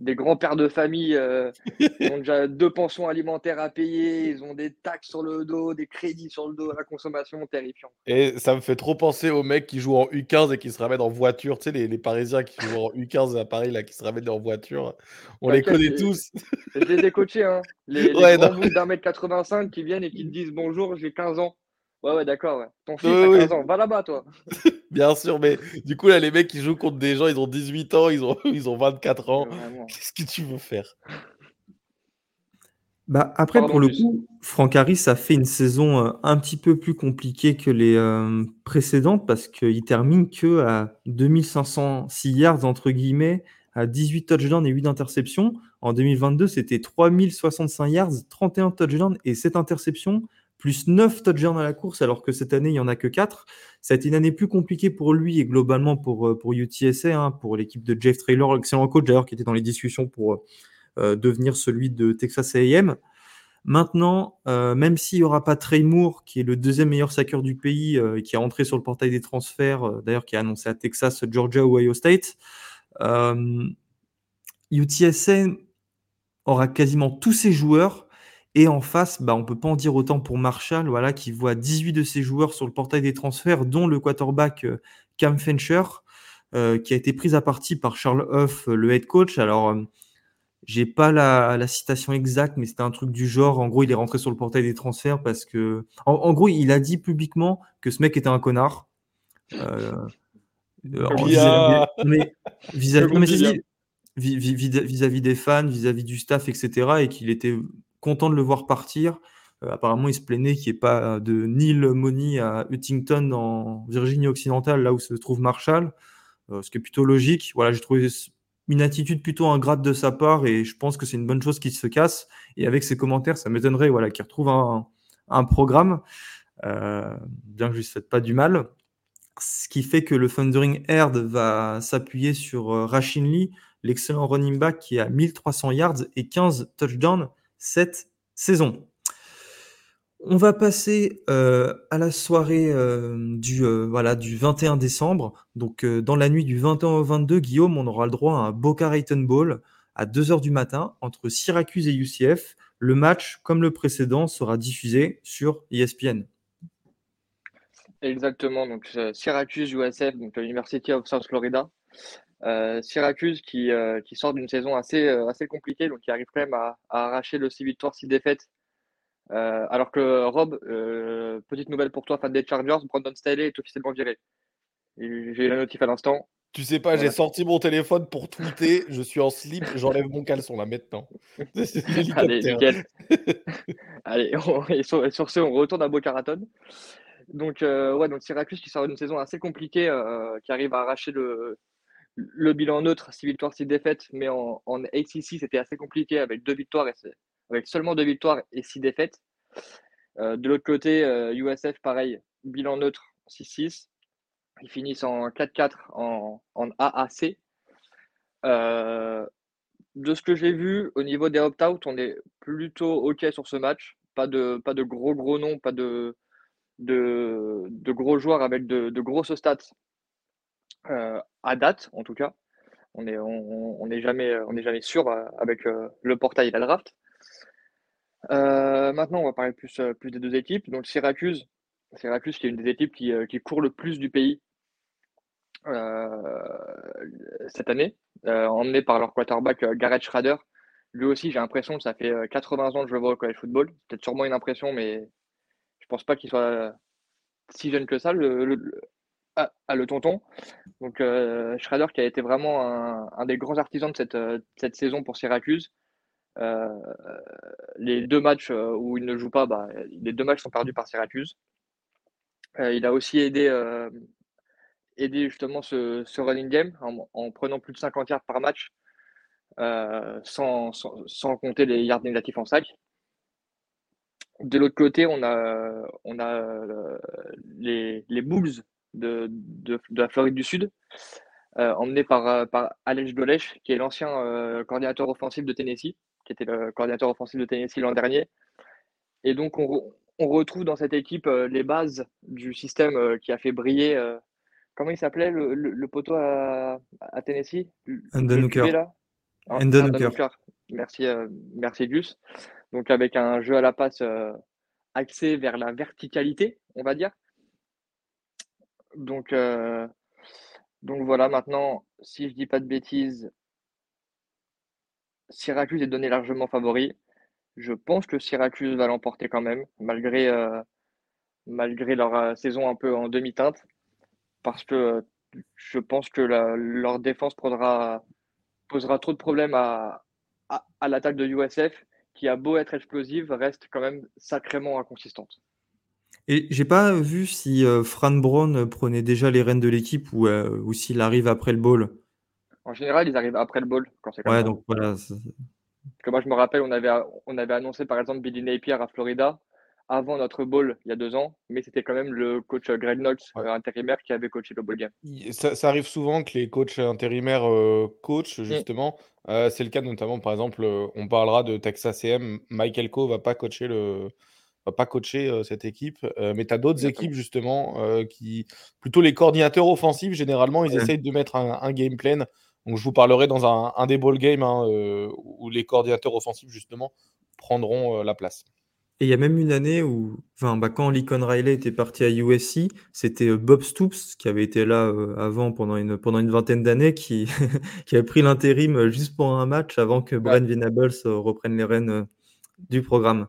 Des grands pères de famille euh, (laughs) ils ont déjà deux pensions alimentaires à payer, ils ont des taxes sur le dos, des crédits sur le dos à la consommation, terrifiant. Et ça me fait trop penser aux mecs qui jouent en U15 et qui se ramènent en voiture. Tu sais, les, les Parisiens qui jouent en U15 à Paris, là, qui se ramènent en voiture. On les connaît tous. Je les ai coachés, hein. Les, (laughs) les grands d'un mètre 85 qui viennent et qui te disent bonjour, j'ai 15 ans. Ouais, ouais, d'accord. Ouais. Ton fils a 15 ans, va là-bas, toi. (laughs) Bien sûr, mais du coup, là, les mecs qui jouent contre des gens, ils ont 18 ans, ils ont, (laughs) ils ont 24 ans. Qu'est-ce que tu veux faire? Bah, après, pour le coup, Franck Harris a fait une saison euh, un petit peu plus compliquée que les euh, précédentes parce qu'il termine que à 2506 yards, entre guillemets, à 18 touchdowns et 8 interceptions. En 2022, c'était 3065 yards, 31 touchdowns et 7 interceptions plus 9 touchdowns à la course, alors que cette année, il n'y en a que 4. Ça a été une année plus compliquée pour lui et globalement pour, euh, pour UTSA, hein, pour l'équipe de Jeff Traylor, excellent coach d'ailleurs, qui était dans les discussions pour euh, devenir celui de Texas AM. Maintenant, euh, même s'il n'y aura pas Trey Moore, qui est le deuxième meilleur saqueur du pays qui est entré sur le portail des transferts, d'ailleurs qui a annoncé à Texas, Georgia ou Ohio State, UTSA aura quasiment tous ses joueurs et en face, bah, on ne peut pas en dire autant pour Marshall, voilà, qui voit 18 de ses joueurs sur le portail des transferts, dont le quarterback euh, Cam Fencher, euh, qui a été pris à partie par Charles Huff, le head coach. Alors, je euh, j'ai pas la, citation exacte, mais c'était un truc du genre. En gros, il est rentré sur le portail des transferts parce que, en, gros, il a dit publiquement que ce mec était un connard. vis-à-vis vis-à-vis des fans, vis-à-vis du staff, etc., et qu'il était content de le voir partir. Euh, apparemment, il se plaignait qu'il n'y ait pas de Neil Money à Huntington, en Virginie occidentale, là où se trouve Marshall, euh, ce qui est plutôt logique. Voilà, j'ai trouvé une attitude plutôt ingrate de sa part et je pense que c'est une bonne chose qu'il se casse. Et avec ses commentaires, ça m'étonnerait voilà, qu'il retrouve un, programme, euh, bien que je ne lui souhaite pas du mal. Ce qui fait que le Thundering Herd va s'appuyer sur euh, Rachin Lee, l'excellent running back qui a 1300 yards et 15 touchdowns cette saison. On va passer euh, à la soirée euh, du, euh, voilà, du 21 décembre. Donc, dans la nuit du 21 au 22, Guillaume, on aura le droit à un Boca Raton Bowl à 2h du matin entre Syracuse et UCF. Le match, comme le précédent, sera diffusé sur ESPN. Exactement. Donc, Syracuse USF, donc l'University of South Florida. Syracuse qui, qui sort d'une saison assez, assez compliquée, donc qui arrive quand même à, à arracher le 6 victoires, 6 défaites euh, alors que Rob, euh, petite nouvelle pour toi, fan des Chargers, Brandon Staley est officiellement viré. J'ai la notif à l'instant. Tu sais pas, j'ai sorti mon téléphone pour tweeter, je suis en slip, j'enlève mon caleçon là maintenant. (laughs) Allez, nickel. (laughs) Allez, et, sur, ce, on retourne à Boca Raton. Donc, euh, ouais, donc Syracuse qui sort d'une saison assez compliquée, qui arrive à arracher le, le bilan neutre, 6 victoires, 6 défaites, mais en, en ACC, c'était assez compliqué avec deux victoires et avec seulement deux victoires et six défaites. Euh, de l'autre côté, USF, euh, pareil, bilan neutre 6-6. Ils finissent en 4-4 en, AAC. Euh, de ce que j'ai vu, au niveau des opt-out, on est plutôt OK sur ce match. Pas de, gros gros noms, pas de, de, gros joueurs avec de, de grosses stats à date, en tout cas. On n'est jamais, on jamais sûr avec le portail et la draft. Euh, maintenant, on va parler plus, euh, des deux équipes. Donc, Syracuse, Syracuse qui est une des équipes qui, euh, court le plus du pays cette année, emmené par leur quarterback Garrett Schrader. Lui aussi, j'ai l'impression que ça fait 80 ans que je le vois au college football. Peut-être sûrement une impression, mais je pense pas qu'il soit si jeune que ça, le, ah, ah, le tonton. Donc, Schrader qui a été vraiment un, des grands artisans de cette, cette saison pour Syracuse. Euh, les deux matchs euh, où il ne joue pas, bah, les deux matchs sont perdus par Syracuse. Euh, il a aussi aidé, aidé justement ce, running game en, prenant plus de 50 yards par match, sans, sans, compter les yards négatifs en sac. De l'autre côté, on a, on a les, les Bulls de, de, de, la Floride du Sud, emmenés par, par Alex Golech, qui est l'ancien coordinateur offensif de Tennessee qui était le coordinateur offensif de Tennessee l'an dernier. Et donc, on, retrouve dans cette équipe euh, les bases du système euh, qui a fait briller. Euh, comment il s'appelait le, poteau à, Tennessee? Andon Merci, merci Gus. Donc, avec un jeu à la passe axé vers la verticalité, on va dire. Donc, donc voilà, maintenant, si je dis pas de bêtises, Syracuse est donné largement favori. Je pense que Syracuse va l'emporter quand même, malgré, euh, leur euh, saison un peu en demi-teinte, parce que euh, je pense que leur défense posera trop de problèmes à, à, l'attaque de USF, qui a beau être explosive, reste quand même sacrément inconsistante. Et j'ai pas vu si Fran Brown prenait déjà les rênes de l'équipe ou, ou s'il arrive après le ball. En général, ils arrivent après le ball. Quand c'est ouais, donc voilà. que moi, je me rappelle, on avait, on avait annoncé par exemple Billy Napier à Florida avant notre bowl il y a deux ans, mais c'était quand même le coach Greg Knox, euh, intérimaire, qui avait coaché le bowl game. Ça, arrive souvent que les coachs intérimaires euh, coachent, mm. justement. Euh, c'est le cas notamment, par exemple, on parlera de Texas AM. Michael Coe va pas coacher le va pas coacher cette équipe, mais tu as d'autres équipes justement qui, plutôt les coordinateurs offensifs, généralement, ils essayent de mettre un, un game plan donc je vous parlerai dans un, un des ball games hein, où les coordinateurs offensifs justement prendront la place. Et il y a même une année où, enfin, bah, quand Lincoln Riley était parti à USC, c'était Bob Stoops qui avait été là avant pendant une, pendant une vingtaine d'années, qui, (laughs) qui avait pris l'intérim juste pour un match avant que Brian Venables reprenne les rênes du programme.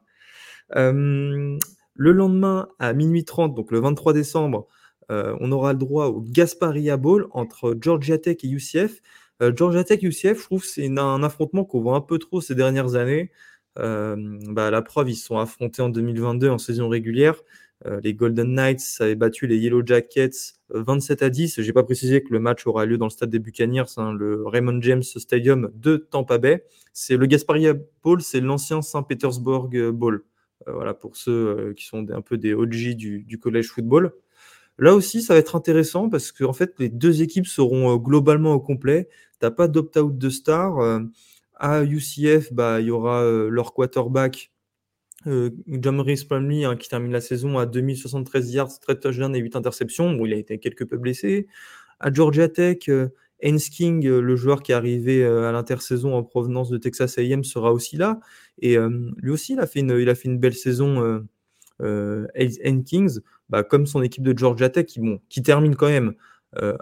Le lendemain, à minuit 30, donc le 23 décembre, on aura le droit au Gasparia Bowl entre Georgia Tech et UCF. Euh, Georgia Tech UCF, je trouve c'est un affrontement qu'on voit un peu trop ces dernières années. Euh, bah, la preuve, ils se sont affrontés en 2022 en saison régulière. les Golden Knights avaient battu les Yellow Jackets 27 à 10. J'ai pas précisé que le match aura lieu dans le stade des Buccaneers, hein, le Raymond James Stadium de Tampa Bay. C'est le Gasparia Bowl, c'est l'ancien Saint Petersburg Bowl. Voilà pour ceux qui sont un peu des OG du, du college football. Là aussi, ça va être intéressant parce que en fait, les deux équipes seront globalement au complet. Tu n'as pas d'opt-out de star. à UCF, bah, il y aura leur quarterback euh, Rhys Plumlee hein, qui termine la saison à 2073 yards, 13 touchdowns et 8 interceptions. Bon, il a été quelque peu blessé. À Georgia Tech, euh, King, euh, le joueur qui est arrivé euh, à l'intersaison en provenance de Texas AM, sera aussi là. Et lui aussi, il a fait une, belle saison. Euh, Kings, bah, comme son équipe de Georgia Tech, qui, termine quand même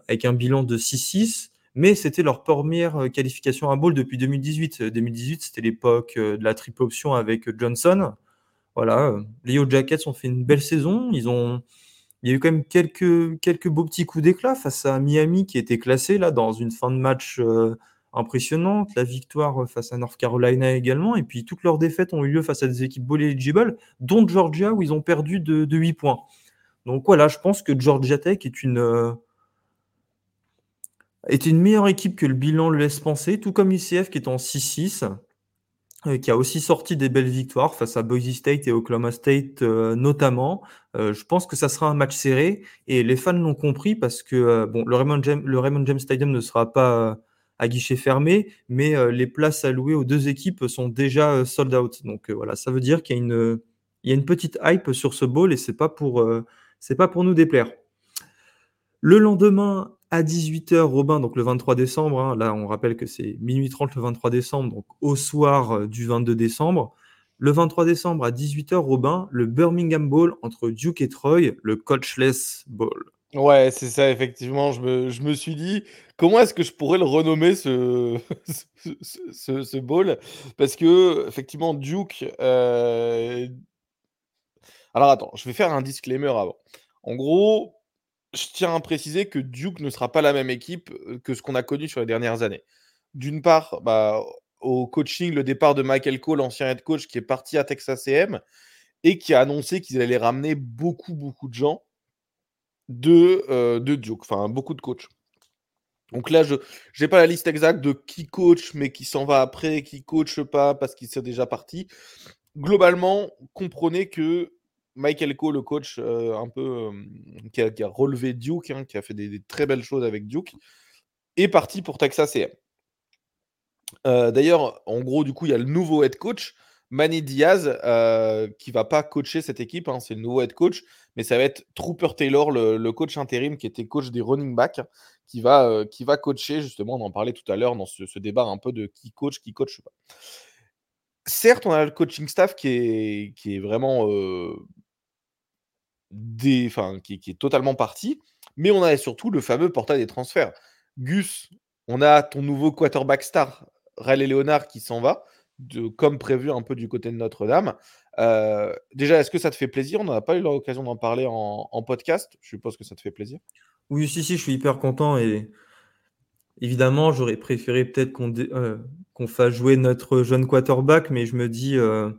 avec un bilan de 6-6 mais c'était leur première qualification à bowl depuis 2018. 2018, c'était l'époque de la triple option avec Johnson. Voilà, les Yo Jackets ont fait une belle saison. Ils ont, il y a eu quand même quelques, beaux petits coups d'éclat face à Miami qui était classé là dans une fin de match euh, impressionnante. La victoire face à North Carolina également. Et puis toutes leurs défaites ont eu lieu face à des équipes bowl dont Georgia où ils ont perdu de, 8 points. Donc voilà, je pense que Georgia Tech est une, euh, est une meilleure équipe que le bilan le laisse penser, tout comme UCF qui est en 6-6. Euh, qui a aussi sorti des belles victoires face à Boise State et Oklahoma State euh, notamment. Euh, je pense que ça sera un match serré et les fans l'ont compris parce que le, Raymond le Raymond James Stadium ne sera pas à guichet fermé, mais les places allouées aux deux équipes sont déjà sold out. Donc voilà, ça veut dire qu'il y a une, petite hype sur ce bowl et c'est pas pour, pas pour nous déplaire. Le lendemain, à 18h, Robin, donc le 23 décembre, hein, là on rappelle que c'est minuit 30 le 23 décembre, donc au soir euh, du 22 décembre. Le 23 décembre à 18h, Robin, le Birmingham Bowl entre Duke et Troy, le Coachless Bowl. Ouais, c'est ça, effectivement. Je me, suis dit, comment est-ce que je pourrais le renommer (laughs) ce, ce, bowl? Parce que, effectivement, Duke. Euh, alors attends, je vais faire un disclaimer avant. En gros, je tiens à préciser que Duke ne sera pas la même équipe que ce qu'on a connu sur les dernières années. D'une part, bah, au coaching, le départ de Michael Cole, l'ancien head coach, qui est parti à Texas AM et qui a annoncé qu'ils allaient ramener beaucoup, beaucoup de gens de, de Duke, enfin beaucoup de coachs. Donc là, je n'ai pas la liste exacte de qui coach, mais qui s'en va après, qui coach pas parce qu'il s'est déjà parti. Globalement, comprenez que Michael Coe, le coach euh, un peu qui, a, relevé Duke, hein, qui a fait des, très belles choses avec Duke, est parti pour Texas A&M. Euh, d'ailleurs, en gros, du coup, il y a le nouveau head coach, Manny Diaz, euh, qui va pas coacher cette équipe. Hein, c'est le nouveau head coach, mais ça va être Trooper Taylor, le, coach intérim qui était coach des running backs, qui va, qui va coacher justement. On en parlait tout à l'heure dans ce, débat un peu de qui coach, qui coach. Certes, on a le coaching staff qui est, qui est vraiment des, enfin, qui, est totalement parti, mais on a surtout le fameux portail des transferts. Gus, on a ton nouveau quarterback star, Riley Leonard, qui s'en va, de, comme prévu un peu du côté de Notre-Dame. Euh, déjà, est-ce que ça te fait plaisir? On n'a pas eu l'occasion d'en parler en, podcast. Je suppose que ça te fait plaisir. Oui, si, si, je suis hyper content et évidemment, j'aurais préféré peut-être qu'on euh, qu'on fasse jouer notre jeune quarterback, mais je me dis, euh,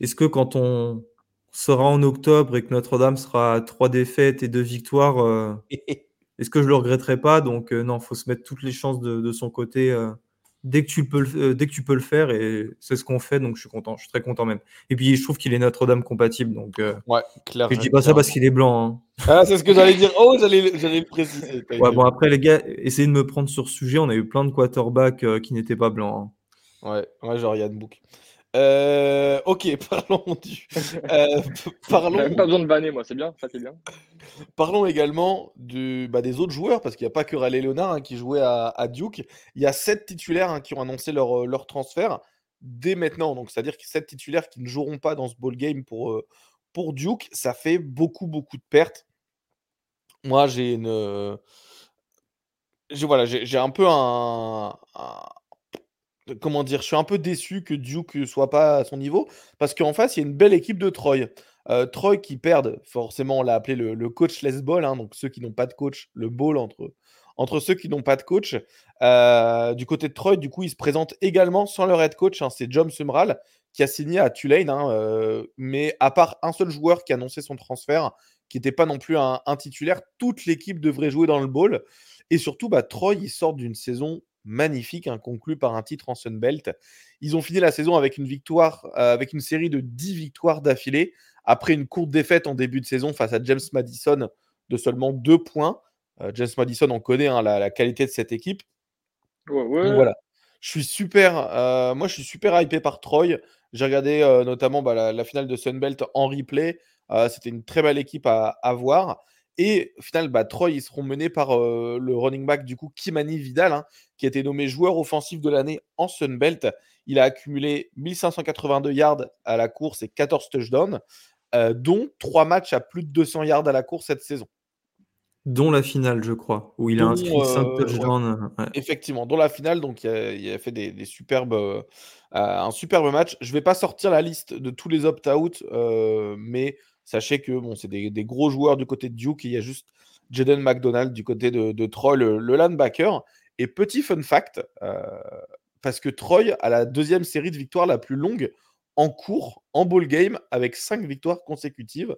est-ce que quand on, sera en octobre et que Notre-Dame sera à trois défaites et deux victoires, (laughs) est-ce que je le regretterai pas? Donc non, il faut se mettre toutes les chances de, son côté dès, que tu peux le, dès que tu peux le faire et c'est ce qu'on fait, donc je suis content, je suis très content même. Et puis je trouve qu'il est Notre-Dame compatible, donc ouais, clairement. je dis pas ça parce qu'il est blanc. Hein. Ah, c'est ce que j'allais dire. Oh, j'allais, le préciser. Ouais, bon après les gars, essayez de me prendre sur ce sujet. On a eu plein de quarterbacks qui n'étaient pas blancs. Hein. Ouais, ouais, genre Yann Book. Euh, ok, (laughs) parlons du. Euh, parlons... Même pas besoin de banner, moi, c'est bien, ça c'est bien. Parlons également du, bah, des autres joueurs, parce qu'il n'y a pas que Raleigh Leonard hein, qui jouait à, Duke. Il y a sept titulaires hein, qui ont annoncé leur, euh, leur, transfert dès maintenant. Donc, c'est-à-dire que sept titulaires qui ne joueront pas dans ce ball game pour, euh, pour Duke. Ça fait beaucoup, beaucoup de pertes. Moi, j'ai une. Voilà, j'ai un peu un comment dire, je suis un peu déçu que Duke soit pas à son niveau parce qu'en face, il y a une belle équipe de Troy. Euh, Troy qui perdent, forcément, on l'a appelé le, coachless ball, hein, donc ceux qui n'ont pas de coach, le ball entre, entre ceux qui n'ont pas de coach. Euh, du côté de Troy, du coup, ils se présentent également sans leur head coach, hein, c'est John Sumral qui a signé à Tulane, hein, mais à part un seul joueur qui a annoncé son transfert, qui n'était pas non plus un, titulaire, toute l'équipe devrait jouer dans le bowl. Et surtout, bah, Troy, ils sortent d'une saison magnifique, hein, conclue par un titre en Sun Belt. Ils ont fini la saison avec une victoire, avec une série de 10 victoires d'affilée, après une courte défaite en début de saison face à James Madison de seulement 2 points. James Madison, on connaît hein, la, qualité de cette équipe. voilà. Je suis super, moi je suis super hypé par Troy. J'ai regardé notamment bah, la, finale de Sunbelt en replay. C'était une très belle équipe à, voir. Et au final, bah, Troy, ils seront menés par le running back du coup Kimani Vidal, hein, qui a été nommé joueur offensif de l'année en Sunbelt. Il a accumulé 1582 yards à la course et 14 touchdowns, dont 3 matchs à plus de 200 yards à la course cette saison. Dont la finale, je crois, où il a inscrit 5 touchdowns. Effectivement, dont la finale, donc il a, fait des, superbes, un superbe match. Je ne vais pas sortir la liste de tous les opt-out, mais sachez que bon, c'est des, gros joueurs du côté de Duke. Il y a juste Jaden McDonald du côté de, Troy, le, linebacker. Et petit fun fact, euh, parce que Troy a la deuxième série de victoires la plus longue en cours, en ball game, avec 5 victoires consécutives.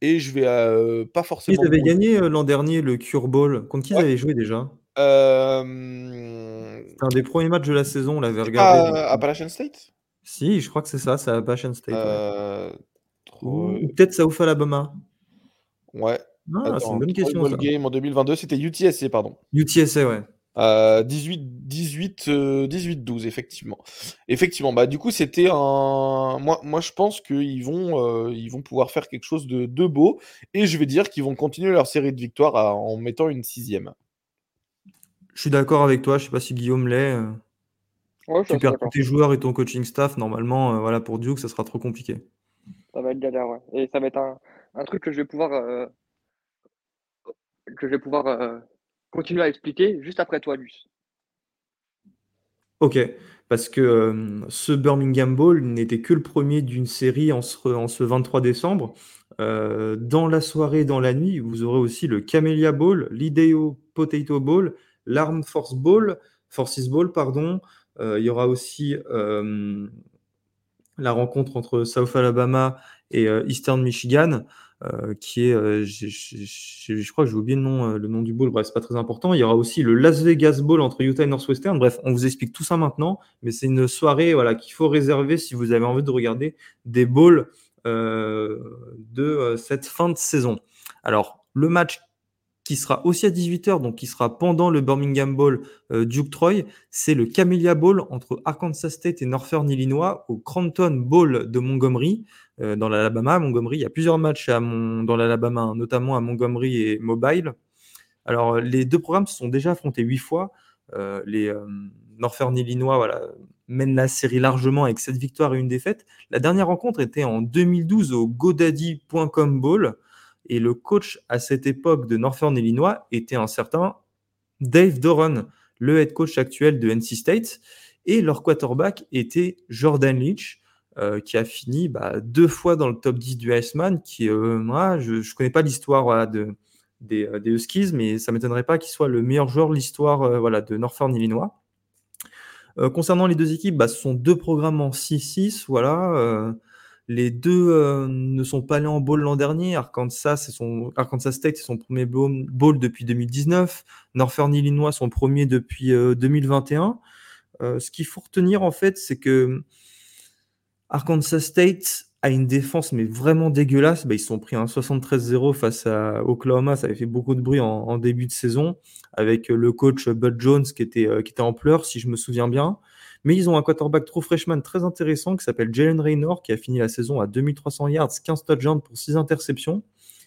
Et je vais pas forcément. Ils avaient gagné l'an dernier le Cure Bowl? Contre qui ils avaient joué déjà? C'était un des premiers matchs de la saison, on l'avait regardé. Pas Appalachian State? Si, je crois que c'est ça, c'est Appalachian State. Ou, peut-être South Alabama. Ouais. Ah, c'est une bonne question. Le game en 2022, c'était UTSC, pardon. UTSC, ouais. 18, 18, 18, 12, effectivement. Effectivement, bah du coup, c'était un. Moi, moi, je pense qu'ils vont, euh, ils vont pouvoir faire quelque chose de, de beau. Et je vais dire qu'ils vont continuer leur série de victoires en mettant une sixième. Je suis d'accord avec toi. Je sais pas si Guillaume l'est. Euh. tu perds tous tes joueurs et ton coaching staff. Normalement, euh, voilà, pour Duke, ça sera trop compliqué. Ça va être galère, ouais. Et ça va être un, truc que je vais pouvoir. que je vais pouvoir continue à expliquer juste après toi, Luce. Ok, parce que euh, ce Birmingham Bowl n'était que le premier d'une série en ce, en ce, 23 décembre. Euh, dans la soirée, dans la nuit, vous aurez aussi le Camellia Bowl, l'Ideo Potato Bowl, l'Armed Force Bowl, Forces Bowl, pardon. Euh, il y aura aussi la rencontre entre South Alabama et Eastern Michigan. Euh, qui est, euh, je crois que j'ai oublié le nom, euh, le nom du bowl, bref, c'est pas très important. Il y aura aussi le Las Vegas Bowl entre Utah et Northwestern. Bref, on vous explique tout ça maintenant, mais c'est une soirée voilà, qu'il faut réserver si vous avez envie de regarder des bowls de cette fin de saison. Alors, le match qui sera aussi à 18h, donc qui sera pendant le Birmingham Bowl Duke Troy, c'est le Camellia Bowl entre Arkansas State et Northern Illinois au Cranton Bowl de Montgomery. Euh, dans l'Alabama, Montgomery. Il y a plusieurs matchs dans l'Alabama, hein, notamment à Montgomery et Mobile. Alors, les deux programmes se sont déjà affrontés huit fois. Euh, les euh, Northern Illinois voilà, mènent la série largement avec sept victoires et une défaite. La dernière rencontre était en 2012 au GoDaddy.com Bowl. Et le coach à cette époque de Northern Illinois était un certain Dave Doran, le head coach actuel de NC State. Et leur quarterback était Jordan Leach, euh, qui a fini bah, deux fois dans le top 10 du Iceman, qui, euh, je ne connais pas l'histoire de, des, euh, des, Huskies, mais ça ne m'étonnerait pas qu'il soit le meilleur joueur de l'histoire de Northern Illinois. concernant les deux équipes, bah, ce sont deux programmes en 6-6. Voilà, les deux ne sont pas allés en bowl l'an dernier. Arkansas, son, Arkansas State, c'est son premier bowl depuis 2019. Northern Illinois, son premier depuis 2021. ce qu'il faut retenir, en fait, c'est que Arkansas State a une défense mais vraiment dégueulasse. Bah, ils sont pris un 73-0 face à Oklahoma. Ça avait fait beaucoup de bruit en, début de saison avec le coach Bud Jones qui était, euh, qui était en pleurs, si je me souviens bien. Mais ils ont un quarterback trop freshman très intéressant qui s'appelle Jalen Raynor qui a fini la saison à 2300 yards, 15 touchdowns pour 6 interceptions.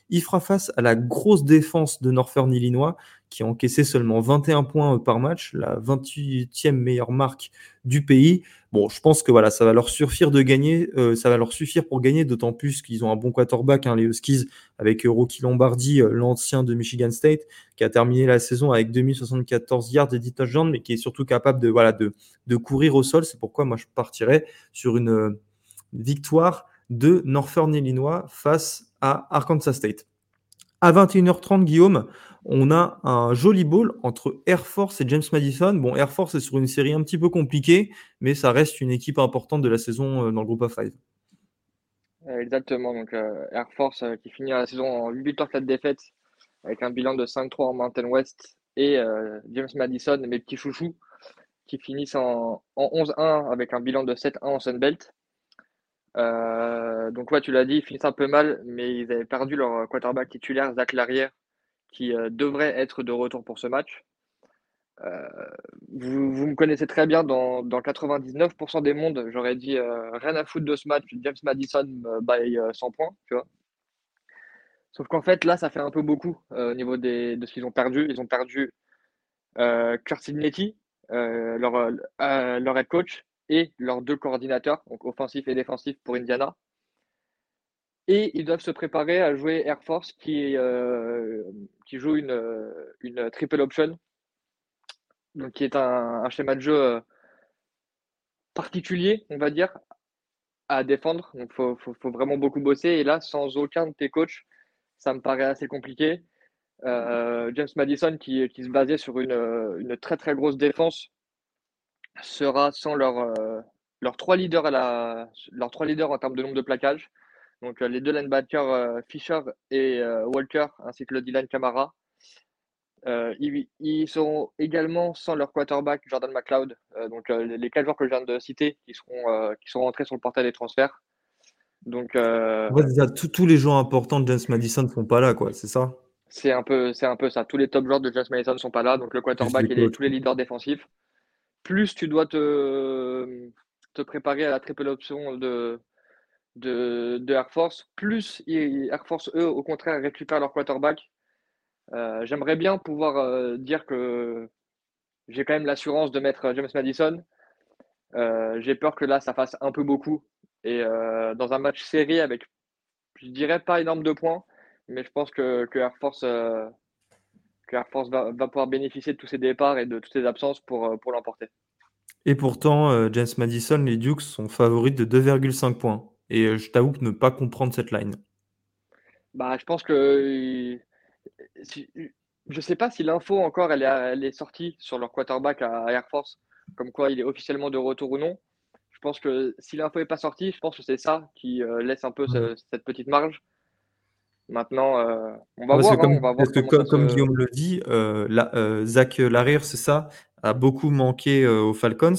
Il fera face à la grosse défense de Northern Illinois qui a encaissé seulement 21 points par match, la 28e meilleure marque du pays. Bon, je pense que voilà, ça va leur suffire de gagner, euh, ça va leur suffire pour gagner, d'autant plus qu'ils ont un bon quarterback, hein, les Huskies, avec euh, Rocky Lombardi, euh, l'ancien de Michigan State, qui a terminé la saison avec 2074 yards et 10 touchdowns, mais qui est surtout capable de, de courir au sol. C'est pourquoi moi je partirais sur une victoire de Northern Illinois face à Arkansas State. À 21h30, Guillaume, on a un joli ball entre Air Force et James Madison. Bon, Air Force est sur une série un petit peu compliquée, mais ça reste une équipe importante de la saison euh, dans le groupe of 5. Exactement. Donc, euh, Air Force euh, qui finit la saison en 8 victoires, 4 défaites, avec un bilan de 5-3 en Mountain West. Et James Madison, mes petits chouchous, qui finissent en, 11-1 avec un bilan de 7-1 en Sunbelt. Euh, donc, ouais, tu l'as dit, ils finissent un peu mal, mais ils avaient perdu leur quarterback titulaire, Zach Larrière, qui euh, devrait être de retour pour ce match. Euh, vous, me connaissez très bien, dans, dans 99% des mondes, j'aurais dit rien à foutre de ce match, James Madison by 100 points, tu vois. Sauf qu'en fait, là, ça fait un peu beaucoup au niveau de ce qu'ils ont perdu. Ils ont perdu euh, Curtis Netty, leur, leur head coach, et leurs deux coordinateurs, donc offensif et défensif pour Indiana. Et ils doivent se préparer à jouer Air Force qui, euh, qui joue une, une, triple option, donc qui est un, schéma de jeu euh, particulier, on va dire, à défendre. Donc il faut, faut, vraiment beaucoup bosser. Et là, sans aucun de tes coachs, ça me paraît assez compliqué. Euh, James Madison qui, qui, se basait sur une, une très très grosse défense sera sans leurs leur trois leaders à la leurs trois leaders en termes de nombre de plaquages. Donc les deux linebackers euh, Fisher et euh, Walker ainsi que le Dylan Camara. Euh, ils, seront également sans leur quarterback Jordan McLeod. donc les quatre joueurs que je viens de citer qui seront qui sont rentrés sur le portail des transferts. Donc en fait, tous les joueurs importants de James Madison ne sont pas là, quoi. C'est ça? C'est un peu c'est un peu ça. Tous les top joueurs de James Madison ne sont pas là. Donc le quarterback et tous les leaders défensifs plus tu dois te, te préparer à la triple option de, de, Air Force, plus Air Force, eux, au contraire, récupèrent leur quarterback. Euh, j'aimerais bien pouvoir euh, dire que j'ai quand même l'assurance de mettre James Madison. Euh, j'ai peur que là, ça fasse un peu beaucoup. Et dans un match série avec, je dirais pas énorme de points, mais je pense que, que Air Force Air Force va, pouvoir bénéficier de tous ses départs et de toutes ses absences pour, euh, pour l'emporter. Et pourtant, euh, James Madison, les Dukes sont favoris de 2,5 points. Et euh, je t'avoue que ne pas comprendre cette line. Bah, je pense que. Je ne sais pas si l'info encore elle est, elle est, sortie sur leur quarterback à Air Force, comme quoi il est officiellement de retour ou non. Je pense que si l'info n'est pas sortie, je pense que c'est ça qui laisse un peu cette petite marge. Maintenant, euh, on va voir. Comme, hein, parce que comme, Guillaume le dit, euh, euh, Zach Larrière, c'est ça, a beaucoup manqué aux Falcons,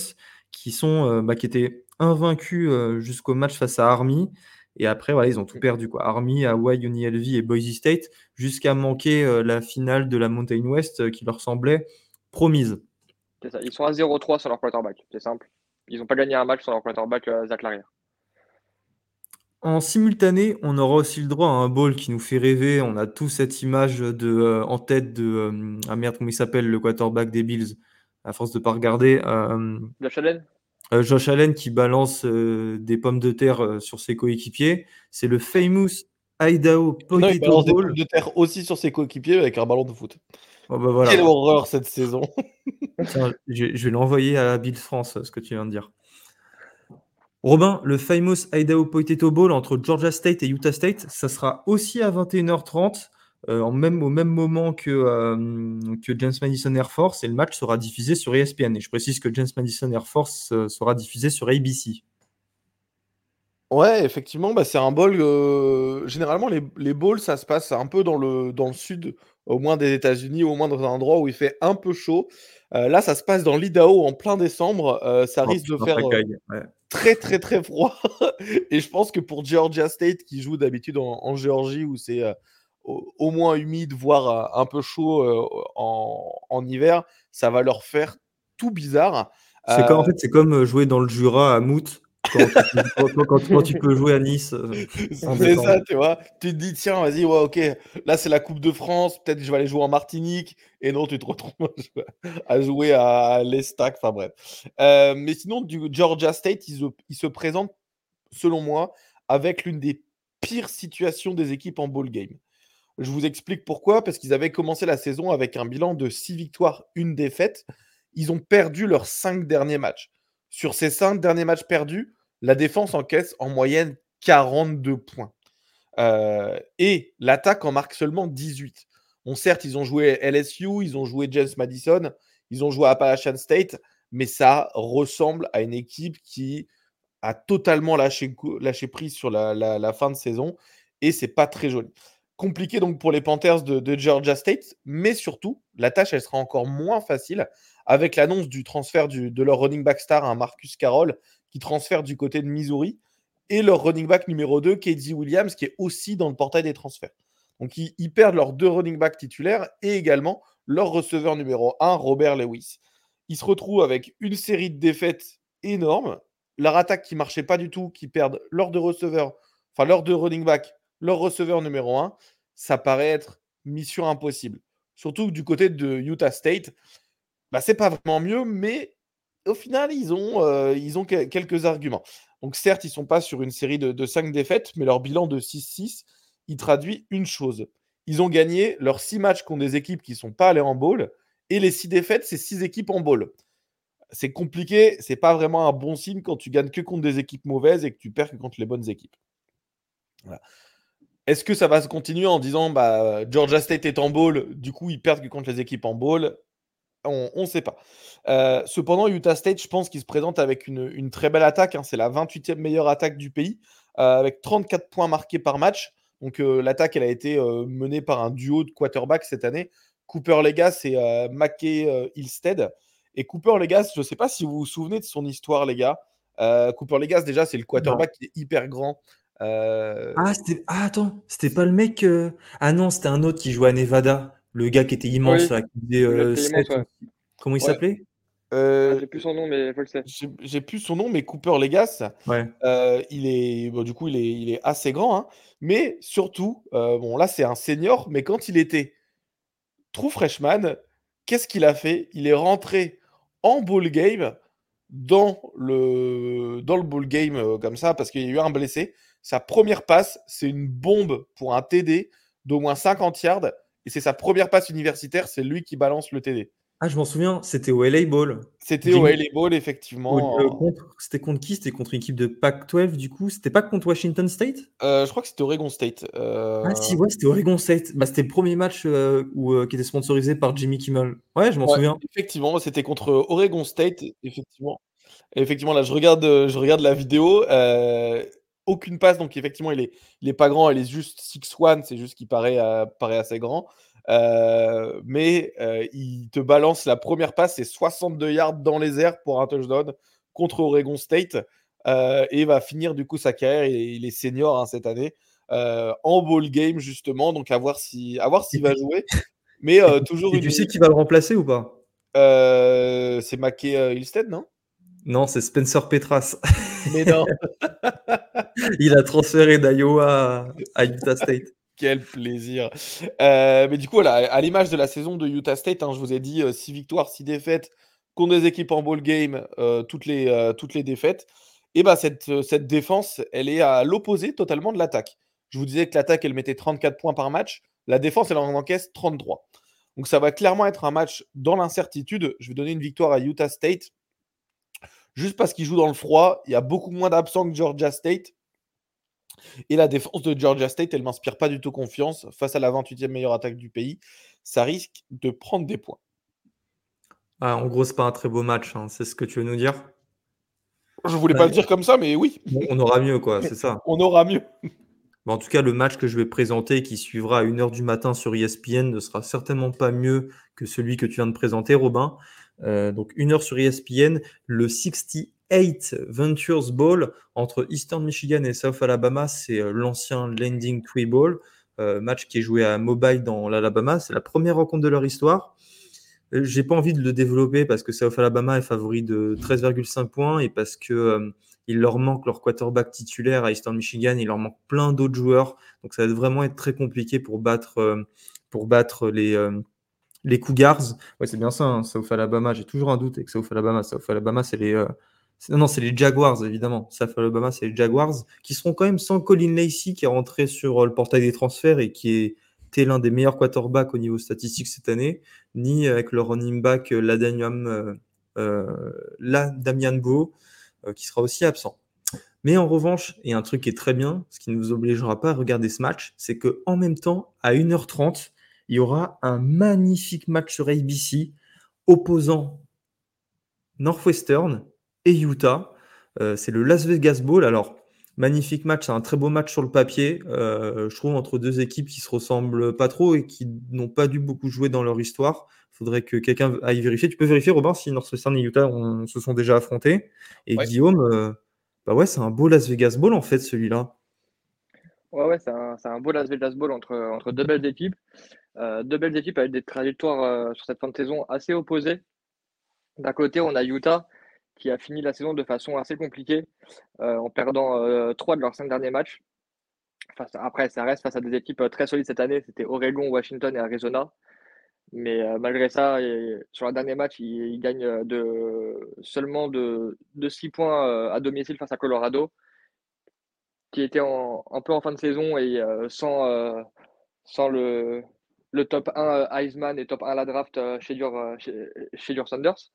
qui sont, bah, qui étaient invaincus jusqu'au match face à Army. Et après, voilà, ils ont tout mm. perdu. Quoi. Army, Hawaii, UNLV et Boise State, jusqu'à manquer la finale de la Mountain West qui leur semblait promise. Ça. Ils sont à 0-3 sur leur quarterback, c'est simple. Ils n'ont pas gagné un match sur leur quarterback, Zach Larrière. En simultané, on aura aussi le droit à un ball qui nous fait rêver. On a tous cette image de, euh, en tête de. Euh, ah merde, comment il s'appelle, le quarterback des Bills? À force de ne pas regarder. Euh, Josh Allen? Josh Allen qui balance des pommes de terre sur ses coéquipiers. C'est le famous Idaho Potato non, il balance des pommes de terre aussi sur ses coéquipiers avec un ballon de foot. Oh, bah Quelle horreur cette saison je, je vais l'envoyer à Bill France, ce que tu viens de dire. Robin, le famous Idaho Potato Bowl entre Georgia State et Utah State, ça sera aussi à 21h30, euh, au même moment que, euh, que James Madison Air Force, et le match sera diffusé sur ESPN. Et je précise que James Madison Air Force euh, sera diffusé sur ABC. Ouais, effectivement, bah, c'est un bowl. généralement, les, les bowls, ça se passe un peu dans le, dans le sud, au moins des États-Unis, au moins dans un endroit où il fait un peu chaud. Là, ça se passe dans l'Idaho en plein décembre. ça oh, risque de faire très très très froid. (laughs) et je pense que pour Georgia State, qui joue d'habitude en, Géorgie, où c'est euh, au, moins humide, voire euh, un peu chaud euh, en, hiver, ça va leur faire tout bizarre. C'est comme, en fait, c'est comme jouer dans le Jura à Mout quand, tu peux jouer à Nice. c'est ça, tu vois. Tu te dis, tiens, vas-y, ouais, ok, là c'est la Coupe de France, peut-être je vais aller jouer en Martinique. Et non, tu te retrouves (laughs) à jouer à l'Estac, enfin bref. Euh, mais sinon, du Georgia State, ils, se présentent, selon moi, avec l'une des pires situations des équipes en ball game. Je vous explique pourquoi. Parce qu'ils avaient commencé la saison avec un bilan de 6 victoires, une défaite. Ils ont perdu leurs 5 derniers matchs. Sur ces 5 derniers matchs perdus, la défense encaisse en moyenne 42 points. et l'attaque en marque seulement 18. Bon, certes, ils ont joué LSU, ils ont joué James Madison, ils ont joué Appalachian State, mais ça ressemble à une équipe qui a totalement lâché, prise sur la, fin de saison et c'est pas très joli. Compliqué donc pour les Panthers de, Georgia State, mais surtout, la tâche elle sera encore moins facile avec l'annonce du transfert de leur running back star, un Marcus Carroll, qui transfère du côté de Missouri, et leur running back numéro 2, Casey Williams, qui est aussi dans le portail des transferts. Donc ils, perdent leurs deux running backs titulaires et également leur receveur numéro 1, Robert Lewis. Ils se retrouvent avec une série de défaites énormes leur attaque qui marchait pas du tout, qui perdent leurs deux receveurs, enfin leurs deux running back, leur receveur numéro un, ça paraît être mission impossible. Surtout du côté de Utah State, bah, c'est pas vraiment mieux, mais au final, ils ont, euh, ils ont quelques arguments. Donc certes, ils sont pas sur une série de, de 5 défaites, mais leur bilan de 6-6, il traduit une chose. Ils ont gagné leurs six matchs contre des équipes qui ne sont pas allées en bowl, et les six défaites, c'est six équipes en bowl c'est compliqué, c'est pas vraiment un bon signe quand tu gagnes que contre des équipes mauvaises et que tu perds que contre les bonnes équipes. Est-ce que ça va se continuer en disant bah, Georgia State est en bowl, du coup ils perdent que contre les équipes en bowl? On ne sait pas. Euh, cependant, Utah State, je pense qu'il se présente avec une, très belle attaque. Hein. c'est la 28e meilleure attaque du pays, euh, avec 34 points marqués par match. Donc euh, l'attaque, elle a été menée par un duo de quarterbacks cette année. Cooper Legas et Mackey Hillstead. Et Cooper Legas, je ne sais pas si vous vous souvenez de son histoire, les gars. Cooper Legas, déjà, c'est le quarterback qui est hyper grand. Ah, ah, attends, c'était pas le mec. Ah non, c'était un autre qui jouait à Nevada. Le gars qui était immense. Comment il s'appelait? J'ai plus son nom, mais faut le J'ai plus son nom, mais Cooper Legas, il est, du coup, il est, il est assez grand, hein. mais surtout, bon, là, c'est un senior, mais quand il était true freshman, qu'est-ce qu'il a fait? Il est rentré en ball game dans le, dans le ball game euh, comme ça parce qu'il y a eu un blessé. Sa première passe, c'est une bombe pour un TD d'au moins 50 yards et c'est sa première passe universitaire, c'est lui qui balance le TD. Ah, je m'en souviens, c'était au LA Bowl. C'était au LA Bowl, effectivement. Euh, c'était contre qui? C'était contre une équipe de Pac-12, du coup C'était pas contre Washington State? Euh, Je crois que c'était Oregon State. Ah, si, ouais, c'était Oregon State. Bah, c'était le premier match où, qui était sponsorisé par Jimmy Kimmel. Ouais, je m'en souviens. Effectivement, c'était contre Oregon State, effectivement. effectivement, là, je regarde, je regarde la vidéo. Aucune passe, donc effectivement, il est, il est pas grand, il est juste 6-1, c'est juste qu'il paraît, paraît assez grand. Euh, mais euh, il te balance la première passe, c'est 62 yards dans les airs pour un touchdown contre Oregon State. Euh, et va finir du coup sa carrière. Il, est senior hein, cette année en ball game justement. Donc à voir si, à voir s'il va jouer. Mais (laughs) toujours. Et tu sais qui va le remplacer ou pas? C'est Mackey Hillstead, non? Non, c'est Spencer Petras. Mais non. (laughs) il a transféré d'Iowa à Utah State. Quel plaisir. Euh, mais du coup, à l'image de la saison de Utah State, hein, je vous ai dit 6 euh, victoires, 6 défaites contre des équipes en ball game, euh, toutes, les, toutes les défaites. Et bah, cette, cette défense, elle est à l'opposé totalement de l'attaque. Je vous disais que l'attaque, elle mettait 34 points par match. La défense, elle en encaisse 33. Donc ça va clairement être un match dans l'incertitude. Je vais donner une victoire à Utah State. Juste parce qu'ils jouent dans le froid. Il y a beaucoup moins d'absents que Georgia State. Et la défense de Georgia State, elle ne m'inspire pas du tout confiance face à la 28e meilleure attaque du pays. Ça risque de prendre des points. Ah, en gros, c'est pas un très beau match, hein. c'est ce que tu veux nous dire? Je voulais pas le dire comme ça, mais oui. On aura mieux, quoi, c'est ça. On aura mieux. en tout cas, le match que je vais présenter, qui suivra à 1h du matin sur ESPN, ne sera certainement pas mieux que celui que tu viens de présenter, Robin. Euh, donc, 1h sur ESPN, le 60 8 Ventures Bowl entre Eastern Michigan et South Alabama. C'est euh, l'ancien Landing Tree Bowl, euh, match qui est joué à Mobile dans l'Alabama. C'est la première rencontre de leur histoire. J'ai pas envie de le développer parce que South Alabama est favori de 13,5 points et parce que il leur manque leur quarterback titulaire à Eastern Michigan, il leur manque plein d'autres joueurs. Donc ça va vraiment être très compliqué pour battre, pour battre les, les Cougars. Ouais, c'est bien ça, hein, South Alabama. J'ai toujours un doute avec South Alabama. South Alabama, c'est les, non, c'est les Jaguars, évidemment. South Alabama, c'est les Jaguars, qui seront quand même sans Colin Lacey, qui est rentré sur euh, le portail des transferts et qui était l'un des meilleurs quarterbacks au niveau statistique cette année, ni avec le running back euh, Ladamian, euh, euh Bo, qui sera aussi absent. Mais en revanche, et un truc qui est très bien, ce qui ne vous obligera pas à regarder ce match, c'est que en même temps, à 1h30, il y aura un magnifique match sur ABC opposant Northwestern et Utah. Euh, c'est le Las Vegas Bowl. Alors, magnifique match, c'est un très beau match sur le papier. Euh, je trouve entre deux équipes qui se ressemblent pas trop et qui n'ont pas dû beaucoup jouer dans leur histoire. Il faudrait que quelqu'un aille vérifier. Tu peux vérifier, Robin, si Northwestern et Utah se sont déjà affrontés. Et Guillaume, euh, bah ouais, c'est un beau Las Vegas Bowl en fait, celui-là. Ouais, ouais, c'est un, beau Las Vegas Bowl entre, entre deux belles équipes. deux belles équipes avec des trajectoires sur cette fin de saison assez opposées. D'un côté, on a Utah qui a fini la saison de façon assez compliquée euh, en perdant euh, trois de leurs cinq derniers matchs. après, ça reste face à des équipes euh, très solides cette année. C'était Oregon, Washington et Arizona. Mais malgré ça, sur le dernier match, ils, gagnent de, seulement de, de 6 points à domicile face à Colorado, qui était un peu en fin de saison et sans, sans le, le top 1 Heisman et top 1 à la draft chez Dur, chez, chez Sanders.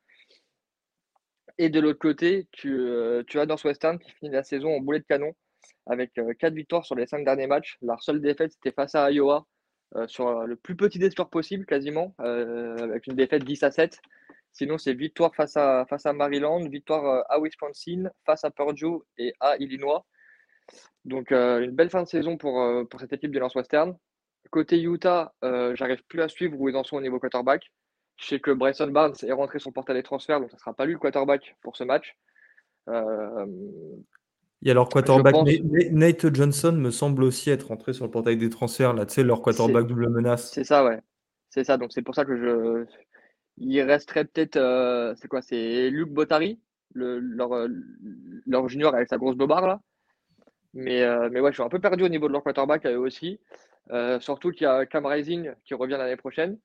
Et de l'autre côté, tu, euh, tu as Northwestern qui finit la saison en boulet de canon avec 4 euh, victoires sur les 5 derniers matchs. Leur seule défaite, c'était face à Iowa euh, sur le plus petit scores possible quasiment, avec une défaite 10 à 7. Sinon, c'est victoire face à, face à Maryland, victoire à Wisconsin, face à Purdue et à Illinois. Donc, une belle fin de saison pour, pour cette équipe de Northwestern. Côté Utah, j'arrive plus à suivre où ils en sont au niveau quarterback. Je sais que Bryson Barnes est rentré son portail des transferts, donc ça ne sera pas lui le quarterback pour ce match. Euh, il y a leur quarterback Nate Johnson me semble aussi être rentré sur le portail des transferts, là, tu sais, leur quarterback double menace. C'est ça, ouais. C'est ça, donc c'est pour ça que je. Il resterait peut-être. Euh, c'est quoi C'est Luc Bottari, le, leur, euh, leur, junior avec sa grosse bobarre, là. Mais, mais ouais, je suis un peu perdu au niveau de leur quarterback, eux aussi. surtout qu'il y a Cam Rising qui revient l'année prochaine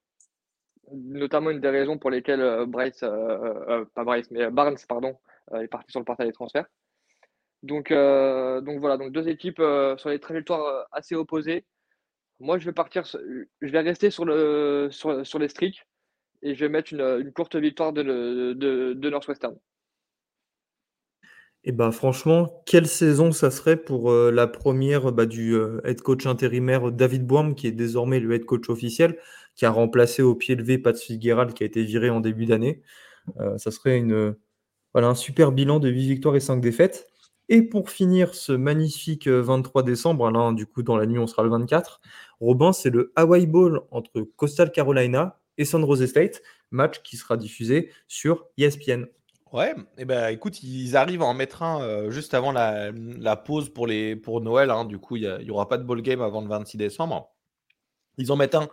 notamment une des raisons pour lesquelles euh, Bryce, euh, euh, pas Bryce, mais Barnes, pardon, est parti sur le portail des transferts. Donc, donc voilà, donc deux équipes sur les trajectoires assez opposées. Moi, je vais partir, je vais rester sur, le, sur, les streaks et je vais mettre une, courte victoire de, de, de Northwestern. Et bah franchement, quelle saison ça serait pour la première bah, du head coach intérimaire David Bourne, qui est désormais le head coach officiel qui a remplacé au pied levé Pat Fitzgerald qui a été viré en début d'année. Euh, ça serait une, voilà, un super bilan de 8 victoires et 5 défaites. Et pour finir ce magnifique 23 euh, décembre, là, du coup, dans la nuit, on sera le 24, Robin, c'est le Hawaii Bowl entre Coastal Carolina et San Jose State, match qui sera diffusé sur ESPN. Ouais, et eh ben écoute, ils arrivent à en mettre un euh, juste avant la, pause pour, Noël. Hein. du coup, il n'y aura pas de ball game avant le 26 décembre. Ils en mettent un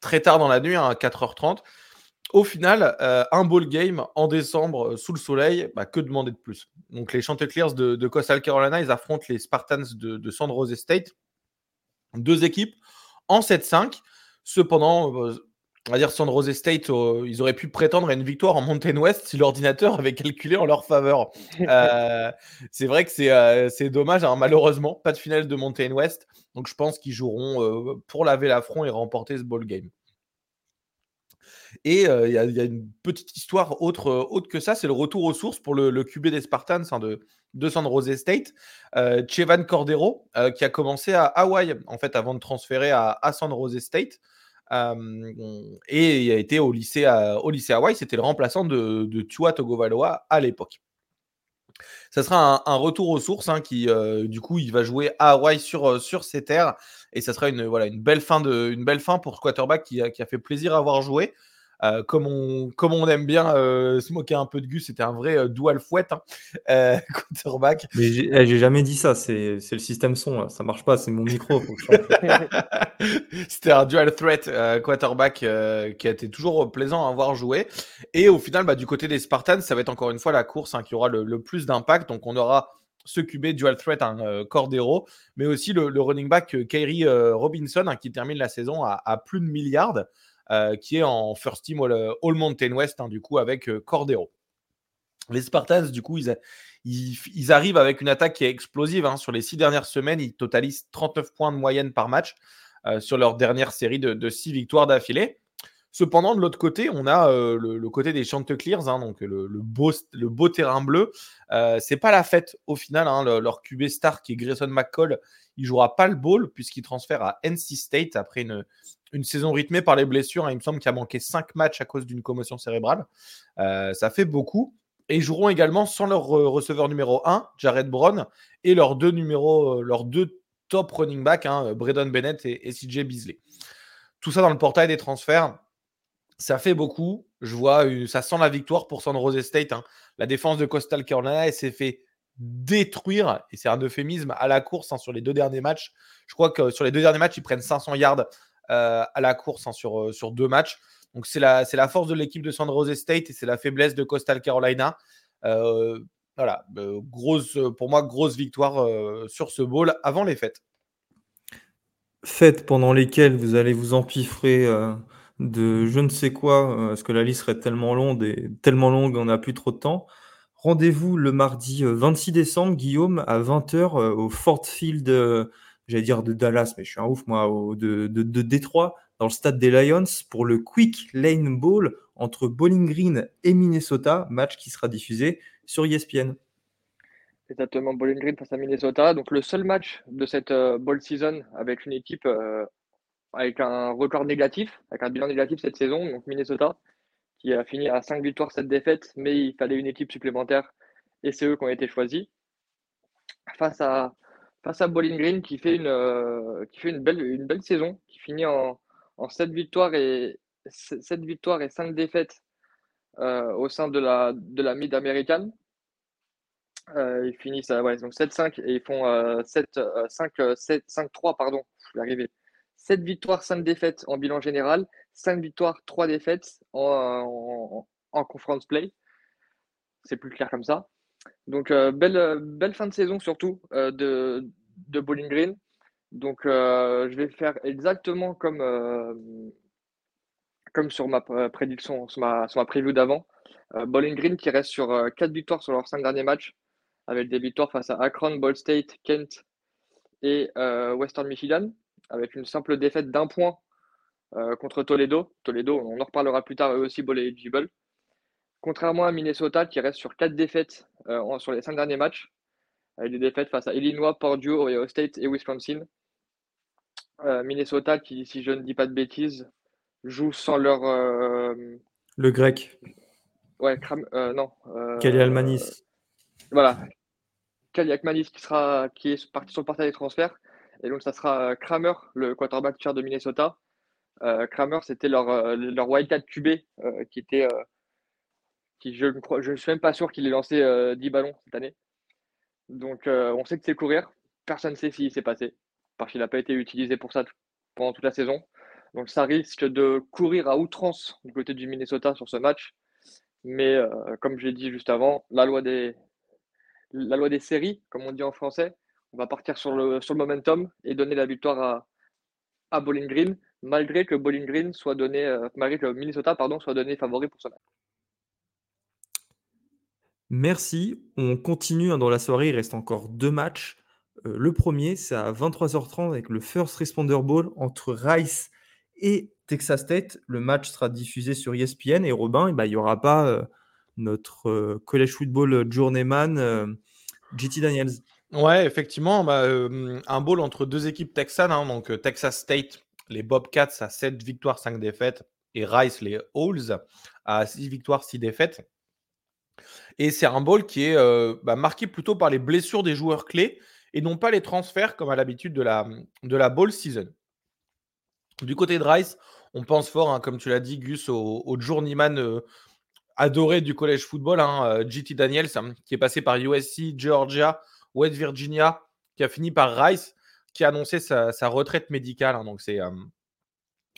très tard dans la nuit, hein, à 4h30. Au final, euh, un ball game en décembre euh, sous le soleil, bah, que demander de plus? Donc les Chanticleers de, Coastal Carolina, ils affrontent les Spartans de, de San Jose State. Deux équipes en 7-5. Cependant, on va dire San Jose State, ils auraient pu prétendre à une victoire en Mountain West si l'ordinateur avait calculé en leur faveur. (laughs) c'est vrai que c'est dommage, hein. malheureusement, pas de finale de Mountain West. Donc je pense qu'ils joueront pour laver l'affront et remporter ce ball game. Et il y, a une petite histoire autre, autre que ça, c'est le retour aux sources pour le, QB des Spartans hein, de, de San Jose State, Chevan Cordero, qui a commencé à Hawaï, en fait, avant de transférer à, San Jose State. Et il a été au lycée, à, c'était le remplaçant de, de Tua Togovaloa à l'époque. Ça sera un, retour aux sources hein, qui, euh, du coup, il va jouer à Hawaï sur, euh, sur ses terres. Et ça sera une, belle, fin de, une pour ce quarterback qui a, qui a fait plaisir à avoir joué. Euh, comme, on, comme on aime bien euh, se moquer un peu de Gus, c'était un vrai euh, dual fouette, hein, (laughs) (laughs) quarterback. Mais eh, j'ai jamais dit ça, c'est le système son, là. ça marche pas, c'est mon micro. (laughs) c'était un dual threat quarterback qui a été toujours plaisant à voir jouer. Et au final, bah, du côté des Spartans, ça va être encore une fois la course hein, qui aura le, plus d'impact. Donc on aura ce QB dual threat, un hein, Cordero, mais aussi le, running back Kyrie Robinson qui termine la saison à, à plus de milliards. Euh, qui est en first team All, Mountain West, hein, du coup, avec euh, Cordero. Les Spartans, du coup, ils, arrivent avec une attaque qui est explosive. Hein. Sur les six dernières semaines, ils totalisent 39 points de moyenne par match euh, sur leur dernière série de, six victoires d'affilée. Cependant, de l'autre côté, on a le, côté des Chanticleers, hein, donc le, beau, le, beau, terrain bleu. c'est pas la fête au final. Hein, leur QB star qui est Grayson McCall, il jouera pas le bowl puisqu'il transfère à NC State après une, saison rythmée par les blessures. Hein. Il me semble qu'il a manqué 5 matchs à cause d'une commotion cérébrale. ça fait beaucoup. Et ils joueront également sans leur receveur numéro 1, Jared Brown, et leurs deux, top running back, hein, Braden Bennett et, et CJ Beasley. Tout ça dans le portail des transferts ça fait beaucoup. Je vois, ça sent la victoire pour San Jose State. Hein. La défense de Coastal Carolina s'est fait détruire, et c'est un euphémisme, à la course hein, sur les deux derniers matchs. Je crois que sur les deux derniers matchs, ils prennent 500 yards euh, à la course hein, sur, euh, sur deux matchs. Donc c'est la, la force de l'équipe de San Jose State et c'est la faiblesse de Coastal Carolina. Euh, voilà, grosse, pour moi, grosse victoire sur ce bowl avant les fêtes. Fêtes pendant lesquelles vous allez vous empiffrer de je ne sais quoi, euh, parce que la liste serait tellement longue et tellement longue, on n'a plus trop de temps. Rendez-vous le mardi 26 euh, décembre, Guillaume, à 20h euh, au Fort Field, j'allais dire de Dallas, mais je suis un ouf, moi, de, de, Détroit, dans le stade des Lions, pour le Quick Lane Bowl entre Bowling Green et Minnesota, match qui sera diffusé sur ESPN. Exactement, Bowling Green face à Minnesota. Donc le seul match de cette bowl season avec une équipe avec un record négatif, avec un bilan négatif cette saison, donc Minnesota, qui a fini à 5 victoires, 7 défaites, mais il fallait une équipe supplémentaire et c'est eux qui ont été choisis. Face à, face à Bowling Green qui fait une, euh, qui fait une, belle, une belle saison, qui finit en, en 7 victoires et 7 victoires et 5 défaites euh, au sein de la, de la Mid-Américaine. Euh, ils finissent ouais, donc 7-5 et ils font 7, 5, 7, 5-3, pardon, arriver. 7 victoires, 5 défaites en bilan général, 5 victoires, 3 défaites en, conference play. C'est plus clair comme ça. Donc, euh, belle, belle fin de saison surtout euh, de, de Bowling Green. Donc, euh, je vais faire exactement comme, comme sur ma prédiction, sur ma, sur ma preview d'avant. Bowling Green qui reste sur 4 victoires sur leurs 5 derniers matchs, avec des victoires face à Akron, Ball State, Kent et Western Michigan avec une simple défaite d'un point euh, contre Toledo. Toledo, on en reparlera plus tard, eux aussi ball eligible. Contrairement à Minnesota qui reste sur quatre défaites euh, sur les cinq derniers matchs, avec des défaites face à Illinois, Purdue, Ohio State et Wisconsin. Euh, Minnesota qui, si je ne dis pas de bêtises, joue sans leur. Le grec. Ouais, non. Almanis. Voilà. Kali Almanis qui, sera, qui est parti sur le portail des transferts. Et donc, ça sera euh, Kramer, le quarterback chair de Minnesota. Euh, Kramer, c'était leur, euh, leur wildcat QB qui était. qui, je ne suis même pas sûr qu'il ait lancé 10 ballons cette année. Donc, on sait que c'est courir. Personne ne sait s'il s'est passé. Parce qu'il n'a pas été utilisé pour ça pendant toute la saison. Donc, ça risque de courir à outrance du côté du Minnesota sur ce match. Mais comme je l'ai dit juste avant, la loi des, la loi des séries, comme on dit en français, on va partir sur le, momentum et donner la victoire à, Bowling Green, malgré que Bowling Green soit donné, euh, Minnesota pardon, soit donné favori pour ce match. Merci. On continue hein, dans la soirée. Il reste encore deux matchs. Euh, le premier, c'est à 23h30 avec le First Responder Bowl entre Rice et Texas State. Le match sera diffusé sur ESPN. Et Robin, eh ben, il n'y aura pas euh, notre college football journeyman JT Daniels. Ouais, effectivement, bah, un bowl entre deux équipes texanes, hein, donc Texas State, les Bobcats à 7 victoires, 5 défaites, et Rice, les Hawks, à 6 victoires, 6 défaites. Et c'est un bowl qui est bah, marqué plutôt par les blessures des joueurs clés et non pas les transferts comme à l'habitude de la, de la bowl season. Du côté de Rice, on pense fort, hein, comme tu l'as dit, Gus, au, journeyman adoré du collège football, hein, JT Daniels, qui est passé par USC, Georgia, West Virginia, qui a fini par Rice, qui a annoncé sa, retraite médicale. Hein. donc c'est euh,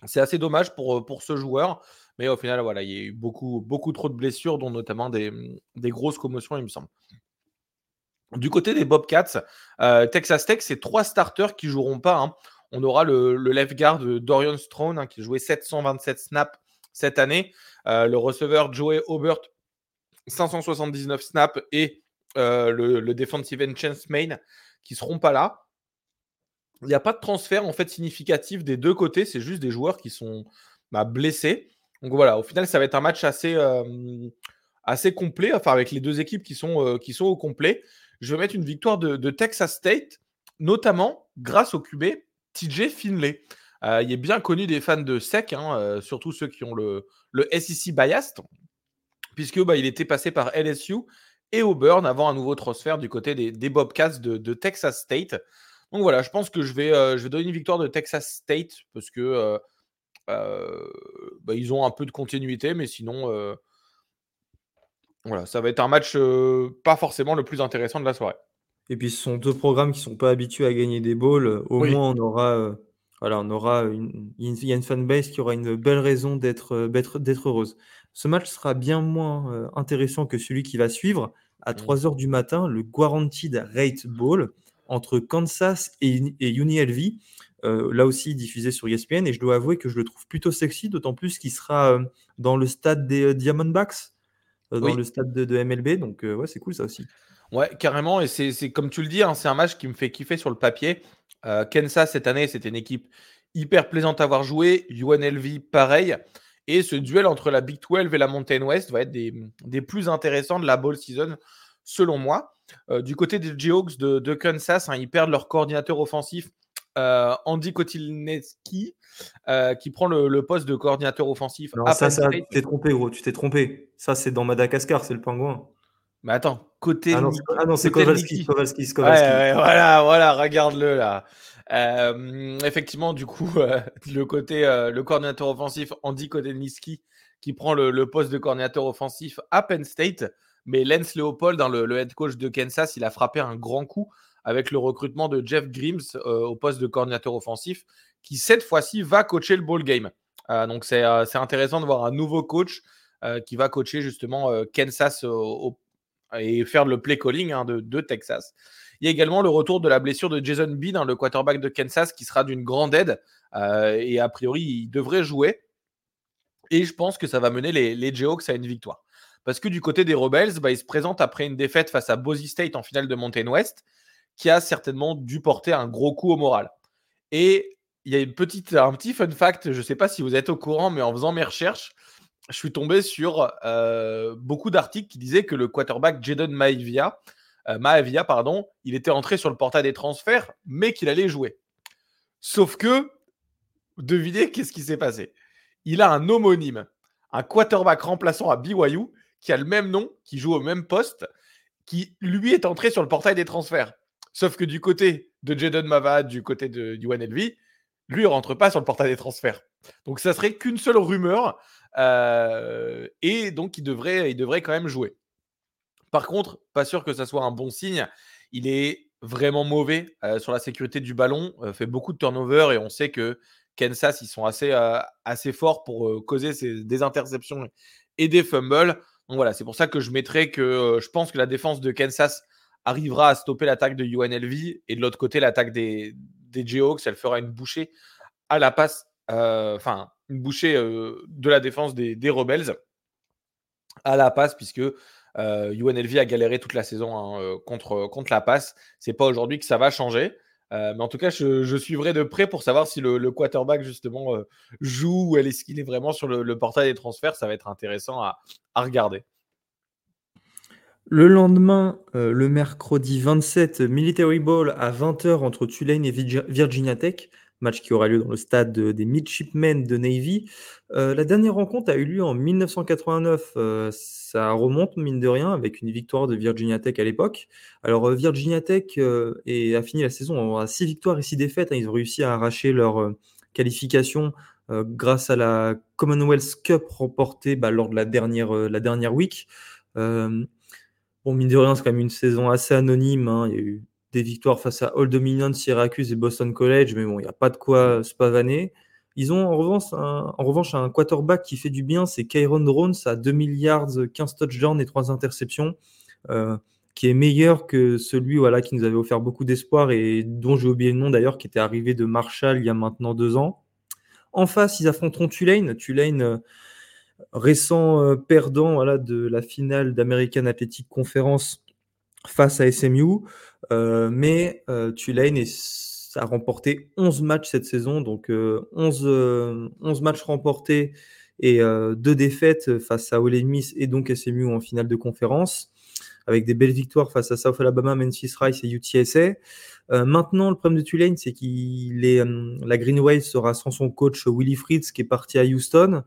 c'est assez dommage pour, euh, pour ce joueur. Mais au final, voilà, il y a eu beaucoup, trop de blessures, dont notamment des, grosses commotions, il me semble. Du côté des Bobcats, euh, Texas Tech, c'est trois starters qui joueront pas. Hein. On aura le, le, left guard Dorian Strone, hein, qui jouait 727 snaps cette année. le receveur Joey Aubert, 579 snaps. Et euh, le, defensive end chance main, qui seront pas là. Il n'y a pas de transfert en fait significatif des deux côtés, c'est juste des joueurs qui sont bah, blessés. Donc voilà, au final, ça va être un match assez, assez complet, enfin avec les deux équipes qui sont, qui sont au complet. Je vais mettre une victoire de, Texas State, notamment grâce au QB TJ Finlay. il est bien connu des fans de SEC, hein, surtout ceux qui ont le, le SEC biased, puisque bah, il était passé par LSU et Auburn avant un nouveau transfert du côté des, Bobcats de, Texas State. Donc voilà, je pense que je vais, je vais donner une victoire de Texas State parce que bah, ils ont un peu de continuité, mais sinon, voilà, ça va être un match pas forcément le plus intéressant de la soirée. Et puis ce sont deux programmes qui sont pas habitués à gagner des bowls. Au moins, on aura, voilà, on aura une, il y a une fanbase qui aura une belle raison d'être, d'être heureuse. Ce match sera bien moins intéressant que celui qui va suivre. À 3h mmh. du matin, le Guaranteed Rate Bowl entre Kansas et, et UNLV. Euh, là aussi diffusé sur ESPN, et je dois avouer que je le trouve plutôt sexy, d'autant plus qu'il sera euh, dans le stade des euh, Diamondbacks, dans le stade de, MLB, donc ouais, c'est cool ça aussi. Ouais, carrément, et c'est comme tu le dis, hein, c'est un match qui me fait kiffer sur le papier. Kansas, cette année, c'était une équipe hyper plaisante à voir jouer, UNLV, pareil. Et ce duel entre la Big 12 et la Mountain West va être des, plus intéressants de la ball season, selon moi. du côté des Geogs de, Kansas, hein, ils perdent leur coordinateur offensif euh, Andy Kotilneski, euh, qui prend le, poste de coordinateur offensif. Non, ça, ça tu t'es trompé, gros, tu t'es trompé. Ça, c'est dans Madagascar, c'est le pingouin. Mais attends, côté. Ah non, ah c'est Kowalski, Kowalski, voilà, voilà, regarde-le là. Euh, effectivement, du coup, le côté, le coordinateur offensif, Andy Kotelniski, qui prend le, poste de coordinateur offensif à Penn State. Mais Lance Leopold, dans le, head coach de Kansas, il a frappé un grand coup avec le recrutement de Jeff Grims euh, au poste de coordinateur offensif, qui cette fois-ci va coacher le ball game. Euh, donc euh, c'est intéressant de voir un nouveau coach qui va coacher justement Kansas et faire le play calling hein, de, Texas. Il y a également le retour de la blessure de Jason Bean, hein, le quarterback de Kansas, qui sera d'une grande aide. et a priori, il devrait jouer. Et je pense que ça va mener les, les à une victoire. Parce que du côté des Rebels, bah, ils se présentent après une défaite face à Boise State en finale de Mountain West qui a certainement dû porter un gros coup au moral. Et il y a un petit fun fact, je ne sais pas si vous êtes au courant, mais en faisant mes recherches, je suis tombé sur euh, beaucoup d'articles qui disaient que le quarterback Jaden Maivia, euh, pardon, il était entré sur le portail des transferts, mais qu'il allait jouer. Sauf que, devinez (laughs) qu'est-ce qui s'est passé. Il a un homonyme, un quarterback remplaçant à BYU, qui a le même nom, qui joue au même poste, qui lui est entré sur le portail des transferts. Sauf que du côté de Jaden Mavad, du côté de, du lui, il rentre pas sur le portail des transferts. Donc ça serait qu'une seule rumeur. Euh, et donc il devrait, il devrait quand même jouer. Par contre, pas sûr que ça soit un bon signe. Il est vraiment mauvais sur la sécurité du ballon, fait beaucoup de turnover et on sait que Kansas, ils sont assez, assez forts pour causer des interceptions et des fumbles. Donc voilà, c'est pour ça que je mettrais que je pense que la défense de Kansas arrivera à stopper l'attaque de UNLV et de l'autre côté, l'attaque des, des Jayhawks, elle fera une bouchée à la passe, enfin, une bouchée de la défense des, des, Rebels à la passe, puisque UNLV euh, a galéré toute la saison hein, contre, contre la passe. C'est pas aujourd'hui que ça va changer. mais en tout cas, je, suivrai de près pour savoir si le, quarterback justement joue ou est-ce qu'il est vraiment sur le, portail des transferts. Ça va être intéressant à, à regarder. Le lendemain, euh, le mercredi 27, Military Ball à 20h entre Tulane et Virginia Tech, match qui aura lieu dans le stade des Midshipmen de Navy. Euh, la dernière rencontre a eu lieu en 1989. Euh, ça remonte, mine de rien, avec une victoire de Virginia Tech à l'époque. Alors, Virginia Tech a fini la saison à 6 victoires et 6 défaites. Hein. Ils ont réussi à arracher leur qualification grâce à la Commonwealth Cup remportée bah, lors de la dernière, la dernière week. Bon, mine de rien, c'est quand même une saison assez anonyme. Hein. Il y a eu des victoires face à Old Dominion, Syracuse et Boston College, mais bon, il n'y a pas de quoi se pavaner. Ils ont en revanche, un, en revanche un quarterback qui fait du bien, c'est Kyron Drones à 2 milliards, 15 touchdowns et 3 interceptions, euh, qui est meilleur que celui voilà, qui nous avait offert beaucoup d'espoir et dont j'ai oublié le nom d'ailleurs, qui était arrivé de Marshall il y a maintenant deux ans. En face, ils affronteront Tulane. Tulane, euh, récent euh, perdant voilà, de la finale d'American Athletic Conference face à SMU. Euh, mais euh, Tulane a remporté 11 matchs cette saison, donc 11, 11, matchs remportés et deux défaites face à Ole Miss et donc SMU en finale de conférence, avec des belles victoires face à South Alabama, Memphis Rice et UTSA. maintenant, le problème de Tulane, c'est que la Green Wave sera sans son coach Willie Fritz qui est parti à Houston.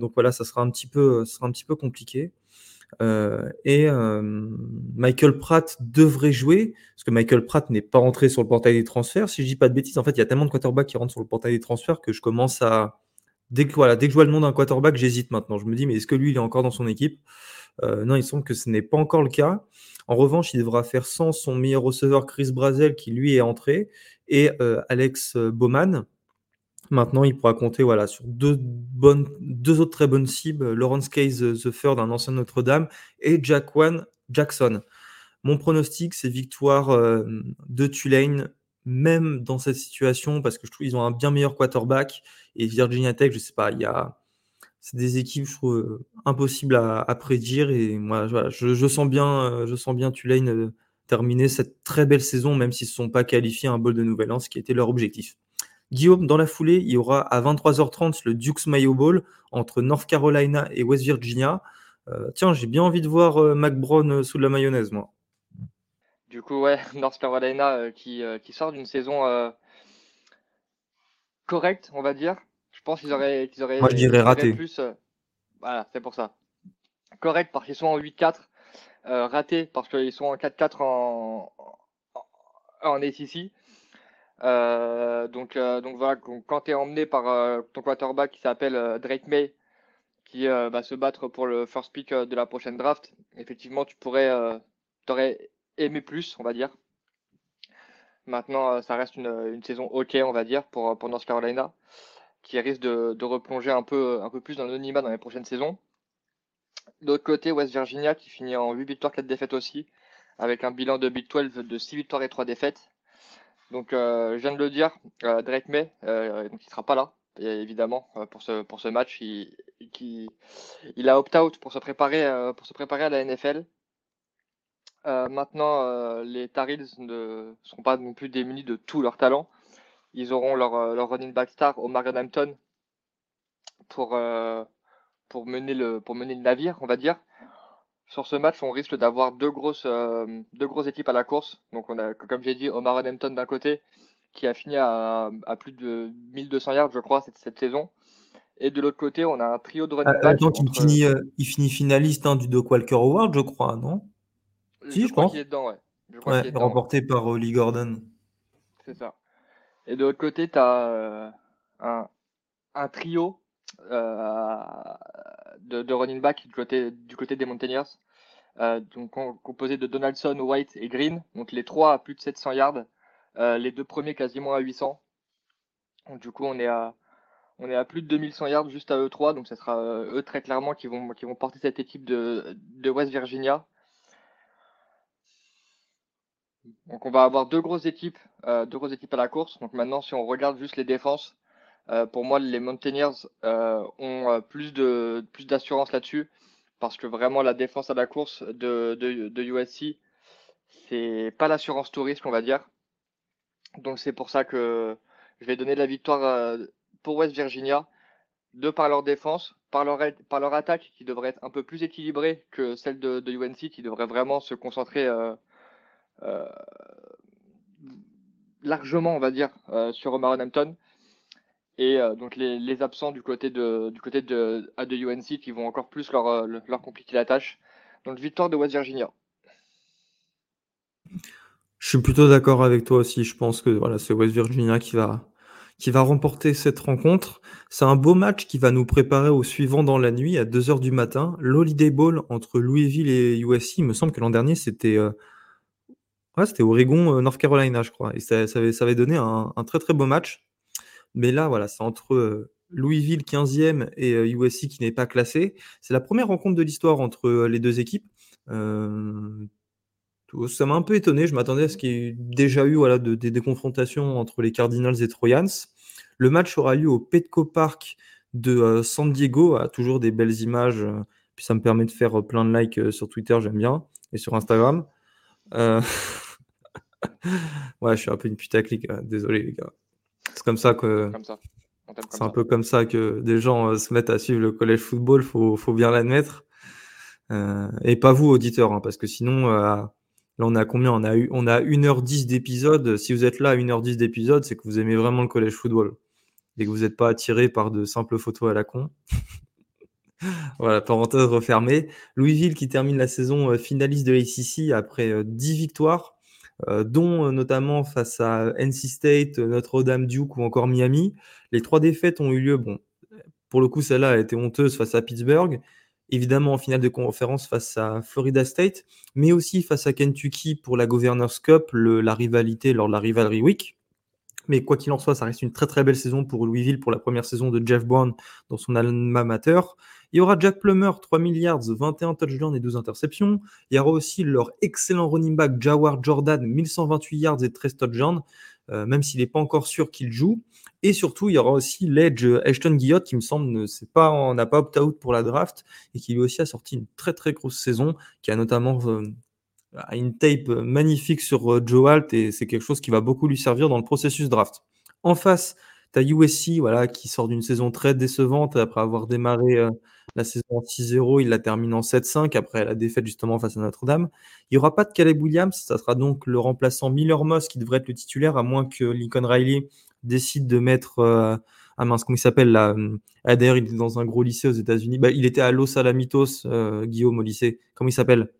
donc voilà, ça sera un petit peu, sera un petit peu compliqué. Euh, et euh, Michael Pratt devrait jouer, parce que Michael Pratt n'est pas rentré sur le portail des transferts. Si je dis pas de bêtises, en fait, il y a tellement de quarterbacks qui rentrent sur le portail des transferts que je commence à. Dès que, voilà, dès que je vois le nom d'un quarterback, j'hésite maintenant. Je me dis, mais est-ce que lui, il est encore dans son équipe? Euh, Non, il semble que ce n'est pas encore le cas. En revanche, il devra faire sans son meilleur receveur Chris Brazel, qui lui est entré, et Alex Bowman. Maintenant, il pourra compter voilà, sur deux, autres très bonnes cibles, Lawrence Case the Third, un ancien Notre-Dame, et Jackwan Jackson. Mon pronostic, c'est victoire euh, de Tulane, même dans cette situation, parce que je trouve qu'ils ont un bien meilleur quarterback. Et Virginia Tech, je sais pas, il y a. C'est des équipes, je trouve, euh, impossibles à, prédire. Et moi, je, sens bien, euh, je sens bien Tulane terminer cette très belle saison, même s'ils ne se sont pas qualifiés à un bol de Nouvelle An, ce qui était leur objectif. Guillaume, dans la foulée, il y aura à 23h30 le Duke's Mayo Bowl entre North Carolina et West Virginia. Euh, tiens, j'ai bien envie de voir euh, Mac Brown euh, sous de la mayonnaise, moi. Du coup, ouais, (laughs) North Carolina qui, qui, sort d'une saison correcte, on va dire. Je pense qu'ils auraient, qu'ils auraient. Moi, je dirais raté. Plus, voilà, c'est pour ça. Correct parce qu'ils sont en 8-4. raté parce qu'ils sont en 4-4 en, en, en ACC. Euh, donc, euh, donc voilà, quand tu es emmené par euh, ton quarterback qui s'appelle Drake May, qui va se battre pour le first pick de la prochaine draft, effectivement, tu pourrais, t'aurais aimé plus, on va dire. Maintenant, ça reste une, saison ok, on va dire, pour, North Carolina, qui risque de, de replonger un peu, un peu plus dans l'anonymat dans les prochaines saisons. D'autre côté, West Virginia qui finit en 8 victoires, 4 défaites aussi, avec un bilan de Big 12 de 6 victoires et 3 défaites. Donc, euh, je viens de le dire, euh, Drake May, euh, donc il sera pas là, évidemment, pour ce pour ce match. Il, il a opt-out pour se préparer pour se préparer à la NFL. maintenant, les Tarils ne seront pas non plus démunis de tout leur talent. Ils auront leur, leur running back star, Omar Hampton, pour, pour, pour mener le navire, on va dire. Sur ce match, on risque d'avoir deux grosses, euh, deux grosses équipes à la course. Donc, on a, comme j'ai dit, Omar Hampton d'un côté, qui a fini à, à, plus de 1200 yards, je crois, cette, cette saison. Et de l'autre côté, on a un trio de running ah, back. il, finit, euh, il finit finaliste hein, du Doc Walker Award, je crois, non? Si, je, pense. Qu'il est dedans, ouais. Je crois ouais, remporté par euh, Lee Gordon. C'est ça. Et de l'autre côté, tu as un, un, trio euh, de, running back du côté, du côté des Mountaineers. Euh, donc composé de Donaldson, White et Green. Donc les trois à plus de 700 yards. Euh, les deux premiers quasiment à 800. Donc, du coup, on est à, on est à plus de 2100 yards juste à eux trois. Donc ce sera eux très clairement qui vont, qui vont porter cette équipe de, de West Virginia. Donc on va avoir deux grosses équipes, deux grosses équipes à la course. Donc maintenant, si on regarde juste les défenses, euh, pour moi, les Mountaineers euh, ont euh, plus de plus d'assurance là-dessus parce que vraiment la défense à la course de, de, USC, c'est pas l'assurance touriste, on va dire. Donc c'est pour ça que je vais donner la victoire pour West Virginia, de par leur défense, par leur, par leur attaque qui devrait être un peu plus équilibrée que celle de, de UNC, qui devrait vraiment se concentrer largement, on va dire, sur Omar Hampton. Et euh, donc les, absents du côté de du côté de, de UNC qui vont encore plus leur, euh, leur compliquer la tâche. Donc victoire de West Virginia. Je suis plutôt d'accord avec toi aussi. Je pense que voilà, c'est West Virginia qui va, qui va remporter cette rencontre. C'est un beau match qui va nous préparer au suivant dans la nuit à 2h du matin. L'Holiday Bowl entre Louisville et USC. Il me semble que l'an dernier, c'était euh... Oregon, North Carolina, je crois. Et ça, ça, avait, ça avait donné un, un, très très beau match. Mais là, voilà, c'est entre Louisville 15e et USC qui n'est pas classé. C'est la première rencontre de l'histoire entre les deux équipes. ça m'a un peu étonné. Je m'attendais à ce qu'il y ait déjà eu voilà, des confrontations entre les Cardinals et Troyans. Le match aura lieu au Petco Park de San Diego. a toujours des belles images. puis ça me permet de faire plein de likes sur Twitter, j'aime bien. Et sur Instagram. (laughs) ouais, je suis un peu une putaclic. Désolé, les gars. C'est comme ça que. C'est un peu comme ça que des gens se mettent à suivre le collège football, faut, faut bien l'admettre. et pas vous, auditeurs, hein, parce que sinon, là, on a combien? On a, eu, on a 1h10 d'épisode. Si vous êtes là à 1h10 d'épisode, c'est que vous aimez vraiment le collège football et que vous n'êtes pas attiré par de simples photos à la con. (laughs) voilà, parenthèse refermée. Louisville qui termine la saison euh, finaliste de l'ACC après 10 euh, victoires, euh, dont notamment face à NC State, Notre-Dame, Duke ou encore Miami. Les trois défaites ont eu lieu, bon, pour le coup, celle-là a été honteuse face à Pittsburgh, évidemment en finale de conférence face à Florida State, mais aussi face à Kentucky pour la Governor's Cup, la rivalité lors de la Rivalry Week. Mais quoi qu'il en soit, ça reste une très très belle saison pour Louisville pour la première saison de Jeff Brown dans son alma mater. Il y aura Jack Plummer, 3 milliards, 21 touchdowns et 12 interceptions. Il y aura aussi leur excellent running back Jawar Jordan, 1128 yards et 13 touchdowns, euh, même s'il n'est pas encore sûr qu'il joue. Et surtout, il y aura aussi l'edge Ashton Guillot, qui me semble n'a pas, opt-out pour la draft et qui lui aussi a sorti une très très grosse saison, qui a notamment euh, une tape magnifique sur euh, Joe Alt et c'est quelque chose qui va beaucoup lui servir dans le processus draft. En face, tu as USC voilà, qui sort d'une saison très décevante après avoir démarré euh, la saison en 6-0, il la termine en 7-5 après la défaite justement face à Notre-Dame. Il n'y aura pas de Caleb Williams, ça sera donc le remplaçant Miller Moss qui devrait être le titulaire, à moins que Lincoln Riley décide de mettre. Euh, ah mince, comment il s'appelle là ah, D'ailleurs, il est dans un gros lycée aux États-Unis. Bah, il était à Los Alamitos, Guillaume, au lycée. Comment il s'appelle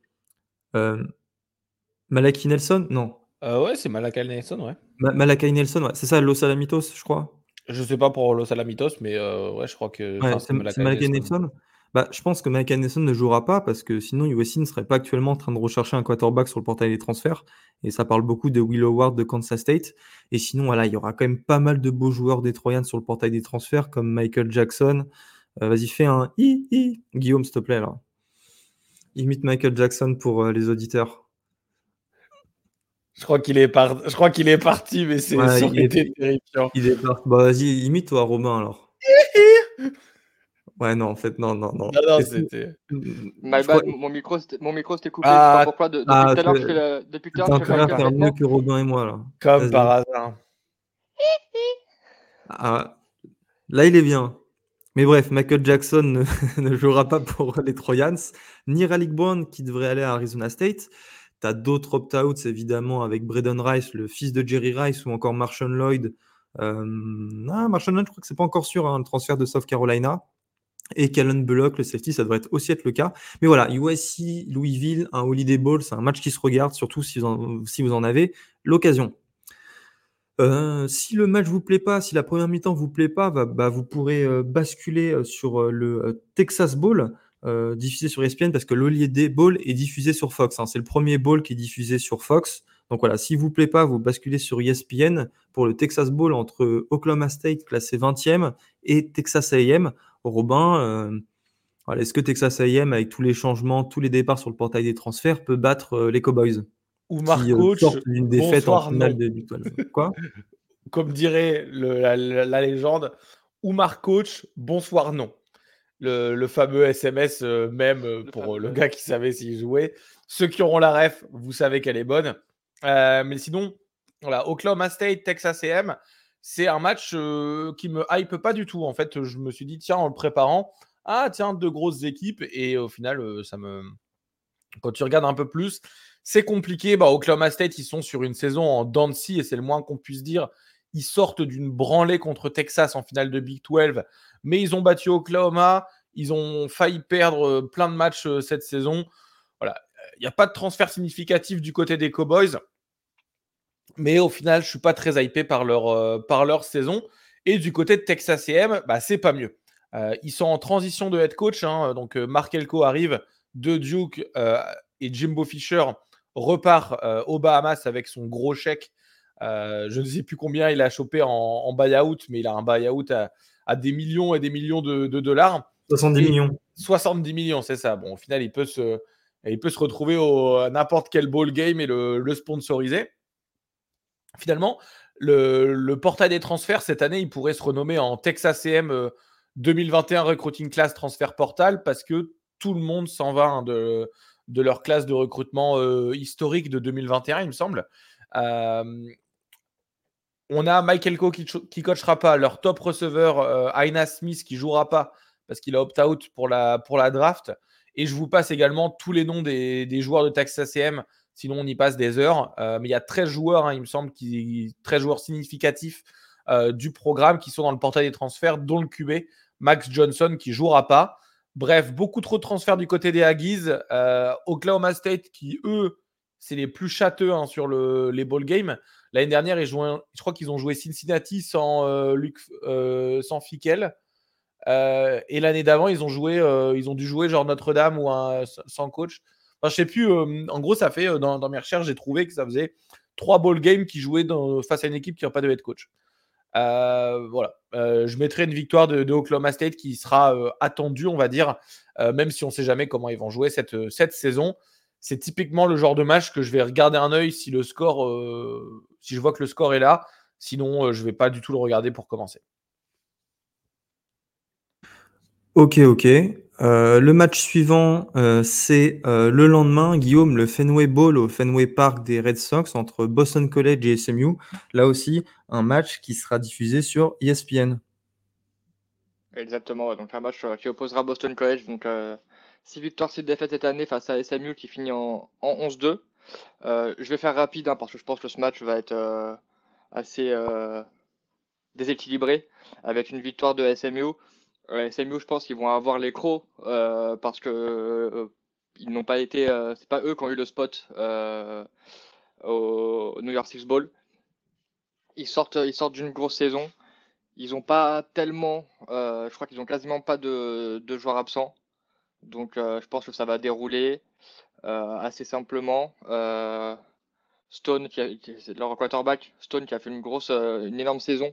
Malaki Nelson? Non. Euh, ouais, c'est Malakai Nelson, ouais. Malakai Nelson, ouais. C'est ça, Los Alamitos, je crois. Je sais pas pour Los Alamitos, mais euh, ouais, je crois que c'est Malakai Nelson. Bah, je pense que Malakai Nelson ne jouera pas parce que sinon USC ne serait pas actuellement en train de rechercher un quarterback sur le portail des transferts. Et ça parle beaucoup de Will Howard de Kansas State. Et sinon, voilà, il y aura quand même pas mal de beaux joueurs des Troyens sur le portail des transferts comme Michael Jackson. Euh, vas-y, fais un i, i. Guillaume, s'il te plaît, là. Imite Michael Jackson pour les auditeurs. Je crois qu'il est, par... je crois qu'il est parti, mais c'est ouais, il était terrifiant. Il est parti. Bah, vas-y, imite toi, Romain, alors. (laughs) ouais, non, en fait, non, non, non. non, non c'était... Mon micro, c'était, mon micro, c'était coupé. Ah, pourquoi. De, depuis ah, tout à l'heure, je fais la... Depuis tout à l'heure, je fais faire mieux que Robin et moi, là. Comme par hasard. (laughs) Ah, là, il est bien. Mais bref, Michael Jackson (laughs) ne, ne jouera pas pour les Troyans, ni Raleigh Brown qui devrait aller à Arizona State. Tu as d'autres opt-outs, évidemment, avec Braden Rice, le fils de Jerry Rice, ou encore Marshall Lloyd. Euh, Marshall Lloyd, je crois que c'est pas encore sûr, hein, le transfert de South Carolina. Et Callan Bullock, le safety, ça devrait aussi être le cas. Mais voilà, USC, Louisville, un Holiday Bowl, c'est un match qui se regarde, surtout si vous en, si vous en avez l'occasion. Euh, si le match vous plaît pas, si la première mi-temps vous plaît pas, bah, bah vous pourrez euh, basculer euh, sur le Texas Bowl. Euh, diffusé sur ESPN parce que l'Holiday Bowl est diffusé sur Fox. Hein. C'est le premier bowl qui est diffusé sur Fox. Donc voilà, s'il vous plaît pas, vous basculez sur ESPN pour le Texas Bowl entre Oklahoma State classé 20e et Texas A&M. Robin, euh, est-ce que Texas A&M avec tous les changements, tous les départs sur le portail des transferts peut battre euh, les Cowboys? Ou Marc Coach d'une défaite en finale de Quoi? (laughs) Comme dirait la, la, légende, ou Marc Coach, bonsoir non le, fameux SMS euh, même euh, pour le gars qui savait s'il jouait. Ceux qui auront la ref, vous savez qu'elle est bonne. Euh, mais sinon, voilà, Oklahoma State, Texas AM, c'est un match qui me hype pas du tout. En fait, je me suis dit, tiens, en le préparant, ah, tiens, deux grosses équipes. Et au final, ça me. Quand tu regardes un peu plus, c'est compliqué. Bah, Oklahoma State, ils sont sur une saison en dents et c'est le moins qu'on puisse dire. Ils sortent d'une branlée contre Texas en finale de Big 12 mais ils ont battu Oklahoma. Ils ont failli perdre euh, plein de matchs euh, cette saison. Voilà, il n'y a pas de transfert significatif du côté des Cowboys. Mais au final, je suis pas très hypé par leur, euh, par leur saison. Et du côté de Texas AM, bah, c'est pas mieux. ils sont en transition de head coach. Hein. donc, Mark Elko arrive de Duke et Jimbo Fisher repart aux Bahamas avec son gros chèque. je ne sais plus combien il a chopé en, en buy-out, mais il a un buy-out à, à des millions et des millions de, dollars. 70 millions. 70 millions, c'est ça. Bon, au final, il peut se, il peut se retrouver au n'importe quel ball game et le, sponsoriser. Finalement, le, portail des transferts, cette année, il pourrait se renommer en Texas AM 2021 Recruiting Class Transfer Portal parce que tout le monde s'en va hein, de, de, leur classe de recrutement euh, historique de 2021, il me semble. Euh, on a Michael Coe qui, qui coachera pas, leur top receveur euh, Aina Smith qui jouera pas parce qu'il a opt-out pour la, draft. Et je vous passe également tous les noms des, joueurs de Texas AM, sinon on y passe des heures. Euh, mais il y a 13 joueurs, hein, il me semble, qui, 13 joueurs significatifs euh, du programme qui sont dans le portail des transferts, dont le QB, Max Johnson, qui jouera pas. Bref, beaucoup trop de transferts du côté des Aggies. Oklahoma State, qui eux, c'est les plus châteux hein, sur le, les ball games. L'année dernière, ils je crois qu'ils ont joué Cincinnati sans, euh, euh, sans Fickel. Euh, et l'année d'avant, ils ont joué, ils ont dû jouer genre Notre-Dame ou sans coach. Je en gros, ça dans, mes recherches, j'ai trouvé que ça faisait trois ball games qui jouaient face à une équipe qui n'a pas de head coach. voilà. je mettrai une victoire de, Oklahoma State qui sera attendue, on va dire, même si on ne sait jamais comment ils vont jouer cette saison c'est typiquement le genre de match que je vais regarder un œil si le score, euh, si je vois que le score est là. Sinon, euh, je ne vais pas du tout le regarder pour commencer. Ok, ok. Euh, le match suivant, c'est le lendemain, Guillaume, le Fenway Bowl au Fenway Park des Red Sox entre Boston College et SMU. Là aussi, un match qui sera diffusé sur ESPN. Exactement, donc un match qui opposera Boston College, donc 6 victoires, 6 défaites cette année face à SMU qui finit en, 11-2. Euh, je vais faire rapide hein, parce que je pense que ce match va être euh, assez euh, déséquilibré avec une victoire de SMU. SMU, je pense qu'ils vont avoir les crocs parce que ils n'ont pas été, c'est pas eux qui ont eu le spot au New York Six Bowl. Ils sortent, ils sortent d'une grosse saison. Ils n'ont pas tellement, je crois qu'ils ont quasiment pas de joueurs absents. Donc euh, je pense que ça va dérouler euh, assez simplement. Euh, Stone, qui, leur quarterback, Stone qui a fait une grosse, une énorme saison.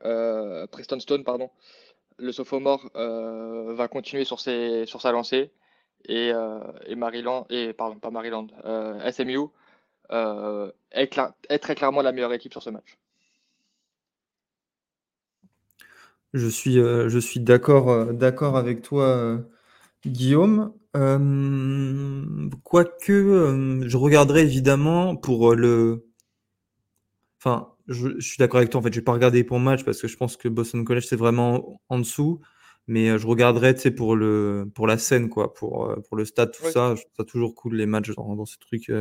Preston Stone, pardon. Le sophomore va continuer sur, sa lancée et, Maryland et pardon pas Maryland SMU est, très clairement la meilleure équipe sur ce match. Je suis, d'accord avec toi, Guillaume, quoique, je regarderai évidemment pour, le enfin, je suis d'accord avec toi, en fait, je vais pas regarder pour le match parce que je pense que Boston College, c'est vraiment en dessous, mais, je regarderai, tu sais, pour le pour la scène, quoi, pour, pour le stade, tout ça. Je trouve ça toujours cool les matchs dans ces trucs,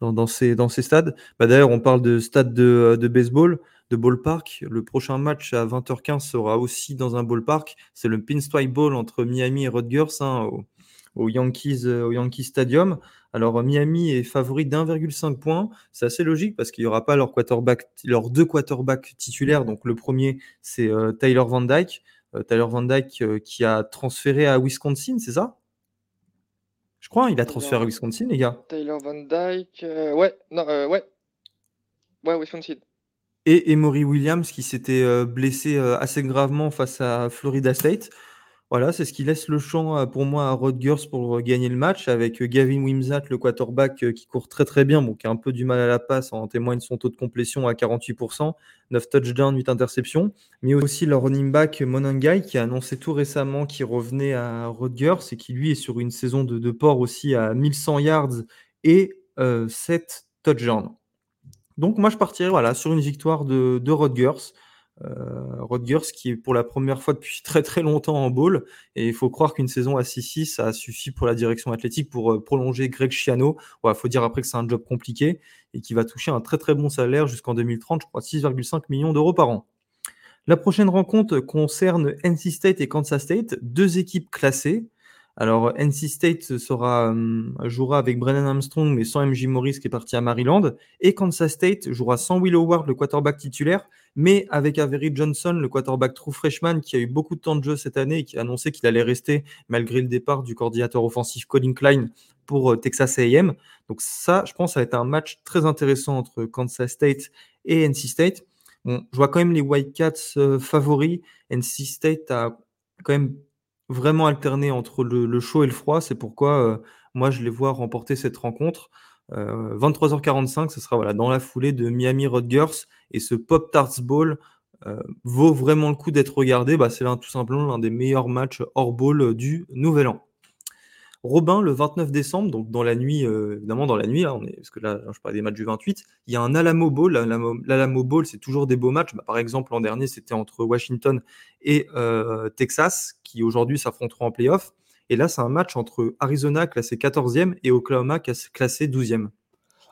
dans dans ces dans ces stades. Bah, d'ailleurs, on parle de stade de, de baseball de ballpark. Le prochain match à 20h15 sera aussi dans un ballpark. C'est le Pinstripe Bowl entre Miami et Rutgers hein, au, Yankees, euh, au Yankees Stadium. Alors Miami est favori d'1,5 points. C'est assez logique parce qu'il n'y aura pas leur quarterback, leurs deux quarterbacks titulaires. Donc le premier, c'est euh, Tyler Van Dyke. Euh, Tyler Van Dyke qui a transféré à Wisconsin, c'est ça? Je crois, il a transféré à Wisconsin, les gars. Tyler Van Dyke, ouais, non, ouais. Ouais, Wisconsin et Emory Williams qui s'était euh, blessé euh, assez gravement face à Florida State. Voilà, c'est ce qui laisse le champ euh, pour moi à Rutgers pour gagner le match avec Gavin Wimsat, le quarterback qui court très très bien, bon, qui a un peu du mal à la passe, en témoigne son taux de complétion à 48%, 9 touchdowns, 8 interceptions, mais aussi le running back Monangai qui a annoncé tout récemment qu'il revenait à Rutgers et qui lui est sur une saison de, de port aussi à 1100 yards et 7 touchdowns. Donc moi je partirais voilà, sur une victoire de, de Rodgers. Euh, Rodgers qui est pour la première fois depuis (laughs) très très longtemps en bowl. Et il faut croire qu'une saison à 6-6, ça suffit pour la direction athlétique pour euh, prolonger Greg Schiano. Il faut dire après que c'est un job compliqué et qui va toucher un très très bon salaire jusqu'en 2030, je crois 6,5 millions d'euros par an. La prochaine rencontre concerne NC State et Kansas State, deux équipes classées. Alors, NC State euh, jouera avec Brennan Armstrong, mais sans MJ Morris qui est parti à Maryland. Et Kansas State jouera sans Will Howard, le quarterback titulaire, mais avec Avery Johnson, le quarterback true freshman, qui a eu beaucoup de temps de jeu cette année et qui a annoncé qu'il allait rester malgré le départ du coordinateur offensif Colin Klein pour euh, Texas AM. Donc ça, je pense, ça va être un match très intéressant entre Kansas State et NC State. Bon, je vois quand même les White euh, favoris. NC State a quand même vraiment alterner entre le, chaud et le froid. C'est pourquoi euh, moi, je les vois remporter cette rencontre. 23h45, euh, ce sera voilà, dans la foulée de Miami Rutgers. Et ce Pop Tarts Bowl euh, vaut vraiment le coup d'être regardé. Bah, c'est tout simplement l'un des meilleurs matchs hors bowl du Nouvel An. Robin, le 29 décembre, donc dans la nuit, euh, évidemment dans la nuit, est, parce que là, je parlais des matchs du 28, il y a un Alamo Bowl. L'Alamo Bowl, c'est toujours des beaux matchs. Bah, par exemple, l'an dernier, c'était entre Washington et euh, Texas, qui aujourd'hui s'affronteront en playoff. Et là, c'est un match entre Arizona, classé 14e, et Oklahoma, classé 12e.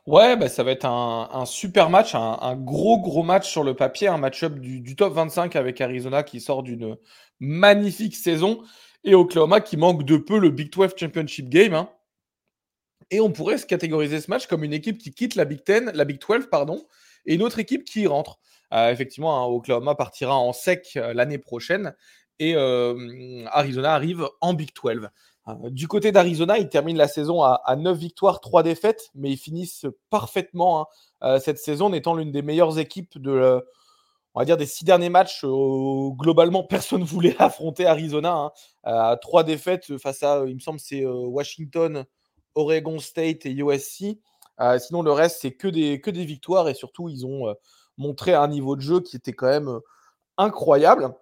Ouais, bah, ça va être un, super match, un, gros gros match sur le papier, un match-up du, top 25 avec Arizona qui sort d'une magnifique saison et Oklahoma qui manque de peu le Big 12 Championship Game. Hein. Et on pourrait se catégoriser ce match comme une équipe qui quitte la Big 10, la Big 12, pardon, et une autre équipe qui y rentre. Euh, effectivement, hein, Oklahoma partira en sec euh, l'année prochaine et euh, Arizona arrive en Big 12. du côté d'Arizona, ils terminent la saison à, 9 victoires, 3 défaites, mais ils finissent parfaitement hein, cette saison étant l'une des meilleures équipes de, on va dire, des six derniers matchs, euh, globalement, (laughs) personne ne voulait affronter Arizona. Hein. à trois défaites face à, il me semble, c'est euh, Washington, Oregon State et USC. Euh, sinon, le reste, c'est que des, que des victoires et surtout, ils ont montré un niveau de jeu qui était quand même incroyable.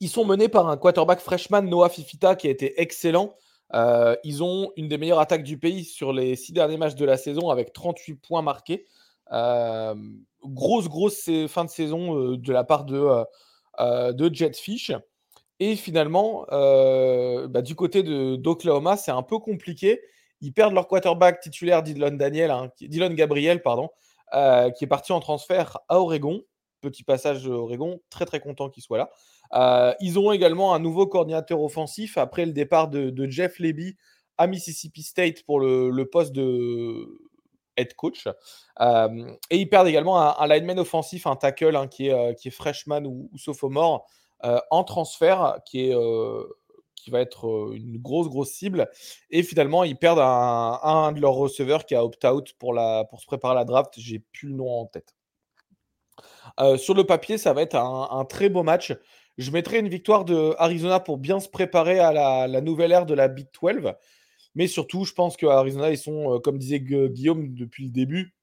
Ils sont menés par un quarterback freshman, Noah Fifita, qui a été excellent. ils ont une des meilleures attaques du pays sur les six derniers matchs de la saison avec 38 points marqués grosse, grosse fin de saison de la part de, de Jetfish. Et finalement, bah, du côté d'Oklahoma, c'est un peu compliqué. Ils perdent leur quarterback titulaire Dylan, Daniel, hein, Dylan Gabriel, pardon, qui est parti en transfert à Oregon. Petit passage Oregon, très très content qu'il soit là. ils ont également un nouveau coordinateur offensif après le départ de, Jeff Leby à Mississippi State pour le poste de, head coach. et ils perdent également un, lineman offensif, un tackle hein, qui, est, euh, qui est freshman ou, sophomore euh, en transfert, qui, est, euh, qui va être une grosse, grosse cible. Et finalement, ils perdent un, de leurs receveurs qui a opt-out pour, pour se préparer à la draft. J'ai plus le nom en tête. sur le papier, ça va être un, très beau match. Je mettrai une victoire de Arizona pour bien se préparer à la, la nouvelle ère de la Big 12. Mais surtout, je pense qu'à Arizona, ils sont, euh, comme disait Guillaume depuis le début,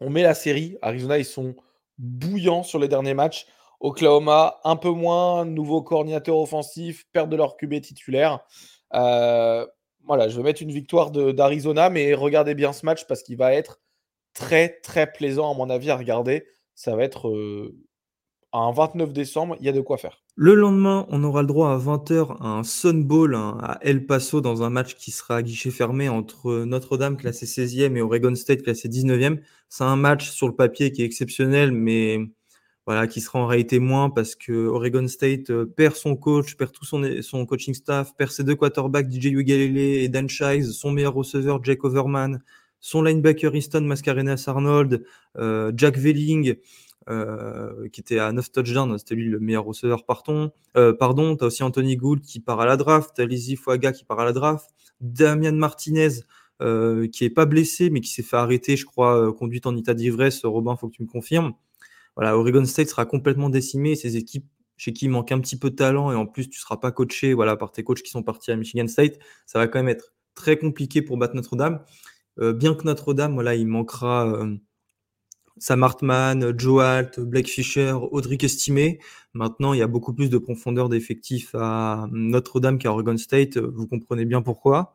on met la série. Arizona, ils sont bouillants sur les derniers matchs. Oklahoma, un peu moins, nouveau coordinateur offensif, perte de leur QB titulaire. Euh, voilà, je vais mettre une victoire d'Arizona, mais regardez bien ce match parce qu'il va être très très plaisant à mon avis à regarder. Ça va être euh, un 29 décembre, il y a de quoi faire. Le lendemain, on aura le droit à 20h à un Sun Bowl hein, à El Paso dans un match qui sera à guichet fermé entre Notre-Dame classé 16e et Oregon State classé 19e. C'est un match sur le papier qui est exceptionnel, mais voilà, qui sera en réalité moins parce que Oregon State euh, perd son coach, perd tout son, coaching staff, perd ses deux quarterbacks, DJ Ugalele et Dan Shies, son meilleur receveur, Jake Overman, son linebacker Easton Mascarenas Arnold, euh, Jack Velling, euh, qui était à 9 touchdowns, c'était lui le meilleur receveur parton, euh, pardon. Tu as aussi Anthony Gould qui part à la draft, tu as Lizzie Fuaga qui part à la draft, Damian Martinez euh, qui est pas blessé mais qui s'est fait arrêter, je crois, conduite en état d'ivresse. Robin, faut que tu me confirmes. Voilà, Oregon State sera complètement décimé. Ces équipes chez qui il manque un petit peu de talent et en plus tu seras pas coaché voilà, par tes coachs qui sont partis à Michigan State, ça va quand même être très compliqué pour battre Notre-Dame. bien que Notre-Dame, voilà, il manquera Sam Hartman, Joe Alt, Blake Fisher, Audric Estimé. Maintenant, il y a beaucoup plus de profondeur d'effectifs à Notre-Dame qu'à Oregon State. Vous comprenez bien pourquoi.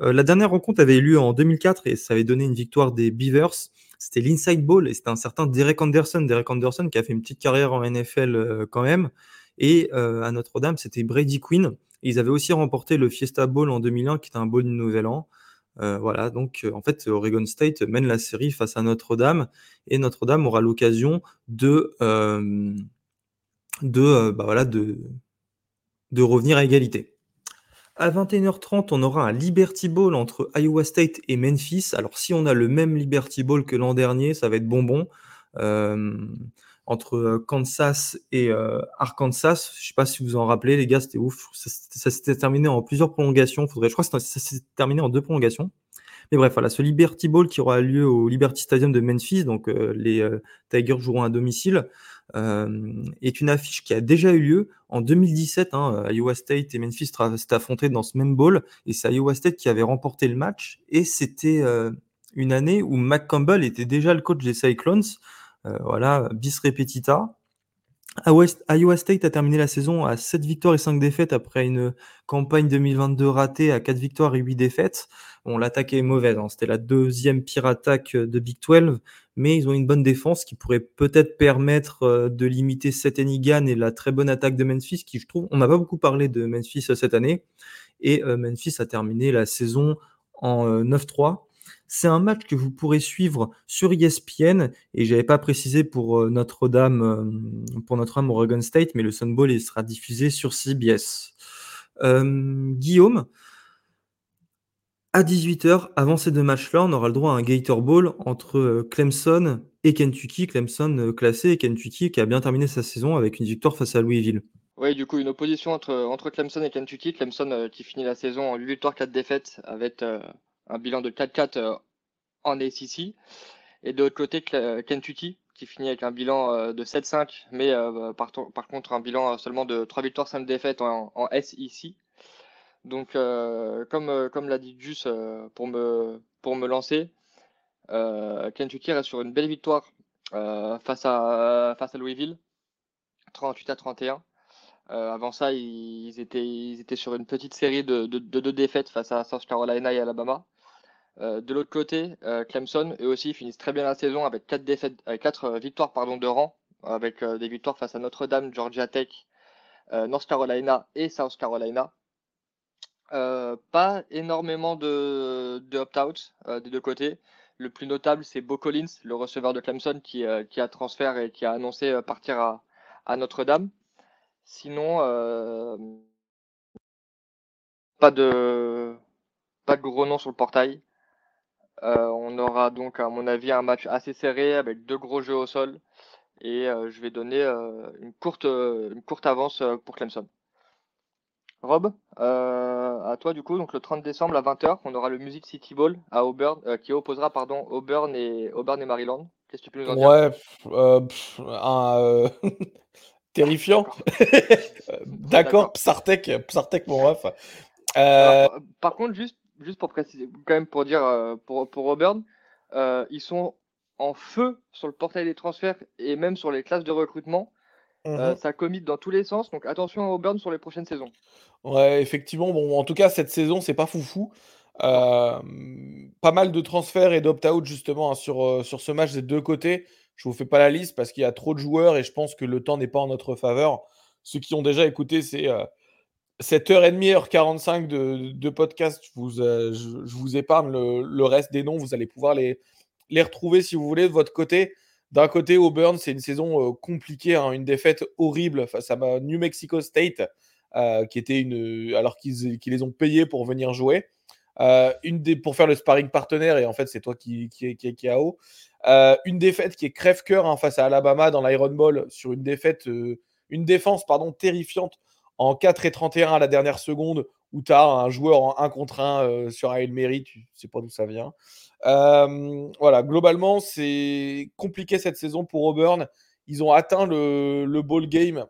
Euh, la dernière rencontre avait eu lieu en 2004 et ça avait donné une victoire des Beavers. C'était l'Inside Bowl et c'était un certain Derek Anderson. Derek Anderson qui a fait une petite carrière en NFL euh, quand même. Et euh, à Notre-Dame, c'était Brady Quinn. ils avaient aussi remporté le Fiesta Bowl en 2001, qui était un bowl du Nouvel An. Euh, voilà, donc euh, en fait, Oregon State mène la série face à Notre-Dame et Notre-Dame aura l'occasion de, euh, bah de revenir à égalité. À 21h30, on aura un Liberty Bowl entre Iowa State et Memphis. Alors, si on a le même Liberty Bowl que l'an dernier, ça va être bonbon entre euh, Kansas et euh, Arkansas. Je ne sais pas si vous en rappelez, les gars, c'était ouf. Ça, s'était terminé en plusieurs prolongations. Faudrait, je crois que ça s'est terminé en deux prolongations. Mais bref, voilà, ce Liberty Bowl qui aura lieu au Liberty Stadium de Memphis, donc euh, les Tigers joueront à domicile, est une affiche qui a déjà eu lieu en 2017. Hein, Iowa State et Memphis s'étaient affrontés dans ce même bowl, et c'est Iowa State qui avait remporté le match. Et c'était une année où Mac Campbell était déjà le coach des Cyclones. Euh, voilà, bis repetita. Iowa State a terminé la saison à 7 victoires et 5 défaites après une campagne 2022 ratée à 4 victoires et 8 défaites. Bon, l'attaque est mauvaise, hein. c'était la deuxième pire attaque de Big 12, mais ils ont une bonne défense qui pourrait peut-être permettre euh, de limiter Seth Enigan et la très bonne attaque de Memphis, qui je trouve, on n'a pas beaucoup parlé de Memphis euh, cette année, et Memphis a terminé la saison en 9-3. C'est un match que vous pourrez suivre sur ESPN et j'avais pas précisé pour euh, Notre-Dame, euh, pour Notre-Dame Oregon State, mais le Sun Bowl sera diffusé sur CBS. Euh, Guillaume, à 18h, avant ces deux matchs-là, on aura le droit à un Gator Bowl entre Clemson et Kentucky. Clemson classé et Kentucky qui a bien terminé sa saison avec une victoire face à Louisville. Oui, du coup, une opposition entre, entre Clemson et Kentucky. Clemson qui finit la saison en 8 victoires, 4 défaites avec un bilan de 4-4 euh, en ACC. Et de l'autre côté, euh, Kentucky, qui finit avec un bilan euh, de 7-5, mais par, par, contre un bilan seulement de 3 victoires, 5 défaites en, SEC. Donc, comme, comme l'a dit Jus pour, me, pour me lancer, Kentucky reste sur une belle victoire face, à, face à Louisville, 38 à 31. avant ça, ils, étaient, ils étaient sur une petite série de, de, de deux défaites face à South Carolina et Alabama. Euh, de l'autre côté, euh, Clemson, eux aussi, finissent très bien la saison avec quatre, défaites, quatre euh, victoires de rang, avec des victoires face à Notre-Dame, Georgia Tech, North Carolina et South Carolina. pas énormément de, opt-out des deux côtés. Le plus notable, c'est Bo Collins, le receveur de Clemson, qui, qui a transfert et qui a annoncé partir à, à Notre-Dame. Sinon, pas de pas de gros noms sur le portail. Euh, on aura donc, à mon avis, un match assez serré avec deux gros jeux au sol. Et euh, je vais donner euh, une, courte, une courte avance pour Clemson. Rob, à toi du coup, donc le 30 décembre à 20h, on aura le Music City Bowl à Auburn, qui opposera pardon, Auburn, et, Auburn et Maryland. Qu'est-ce que tu peux nous en dire? Ouais, (laughs) terrifiant. (laughs) D'accord, Psartek, Psartek, mon ref. par contre, juste juste pour préciser, quand même pour dire euh, pour, pour Auburn, euh, ils sont en feu sur le portail des transferts et même sur les classes de recrutement. Euh, mhm. Ça commit dans tous les sens, donc attention à Auburn sur les prochaines saisons. Ouais, effectivement. Bon, en tout cas, cette saison, c'est pas foufou. Euh, pas mal de transferts et d'opt-out justement hein, sur, sur ce match des deux côtés. Je ne vous fais pas la liste parce qu'il y a trop de joueurs et je pense que le temps n'est pas en notre faveur. Ceux qui ont déjà écouté ces, euh, 7h30, heure 45 de, de podcast, je vous, euh, épargne le, reste des noms. Vous allez pouvoir les, retrouver si vous voulez de votre côté. D'un côté, Auburn, c'est une saison euh, compliquée, hein, une défaite horrible face à New Mexico State, euh, qui était une, alors qu'ils les ont payés pour venir jouer. une des, pour faire le sparring partenaire, et en fait, c'est toi qui, qui, qui, qui haut. une défaite qui est crève-cœur hein, face à Alabama dans l'Iron Bowl, sur une défaite, une défense pardon, terrifiante en 4 et 31 à la dernière seconde, où tu as un joueur en 1 contre 1 euh, sur un Mary, tu sais pas d'où ça vient. Euh, voilà, globalement, c'est compliqué cette saison pour Auburn. Ils ont atteint le, ball game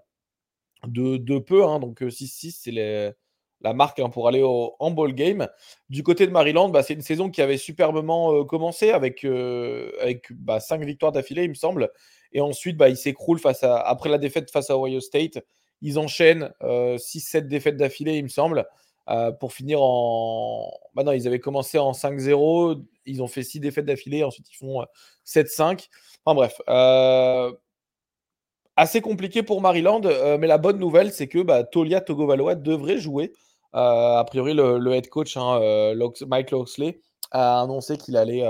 de, peu, hein, donc 6-6, euh, c'est la marque hein, pour aller en ball game. Du côté de Maryland, bah, c'est une saison qui avait superbement commencé avec, bah, 5 victoires d'affilée, il me semble. Et ensuite, bah, il s'écroule face à, après la défaite face à Ohio State. Ils enchaînent 6-7 euh, défaites d'affilée, il me semble, euh, pour finir en. Bah non, ils avaient commencé en 5-0, ils ont fait 6 défaites d'affilée, ensuite ils font 7-5. Euh, enfin bref. Assez compliqué pour Maryland, mais la bonne nouvelle, c'est que bah, Tolia Togovaloa devrait jouer. a priori, le, head coach, hein, Mike Loxley, a annoncé qu'il allait,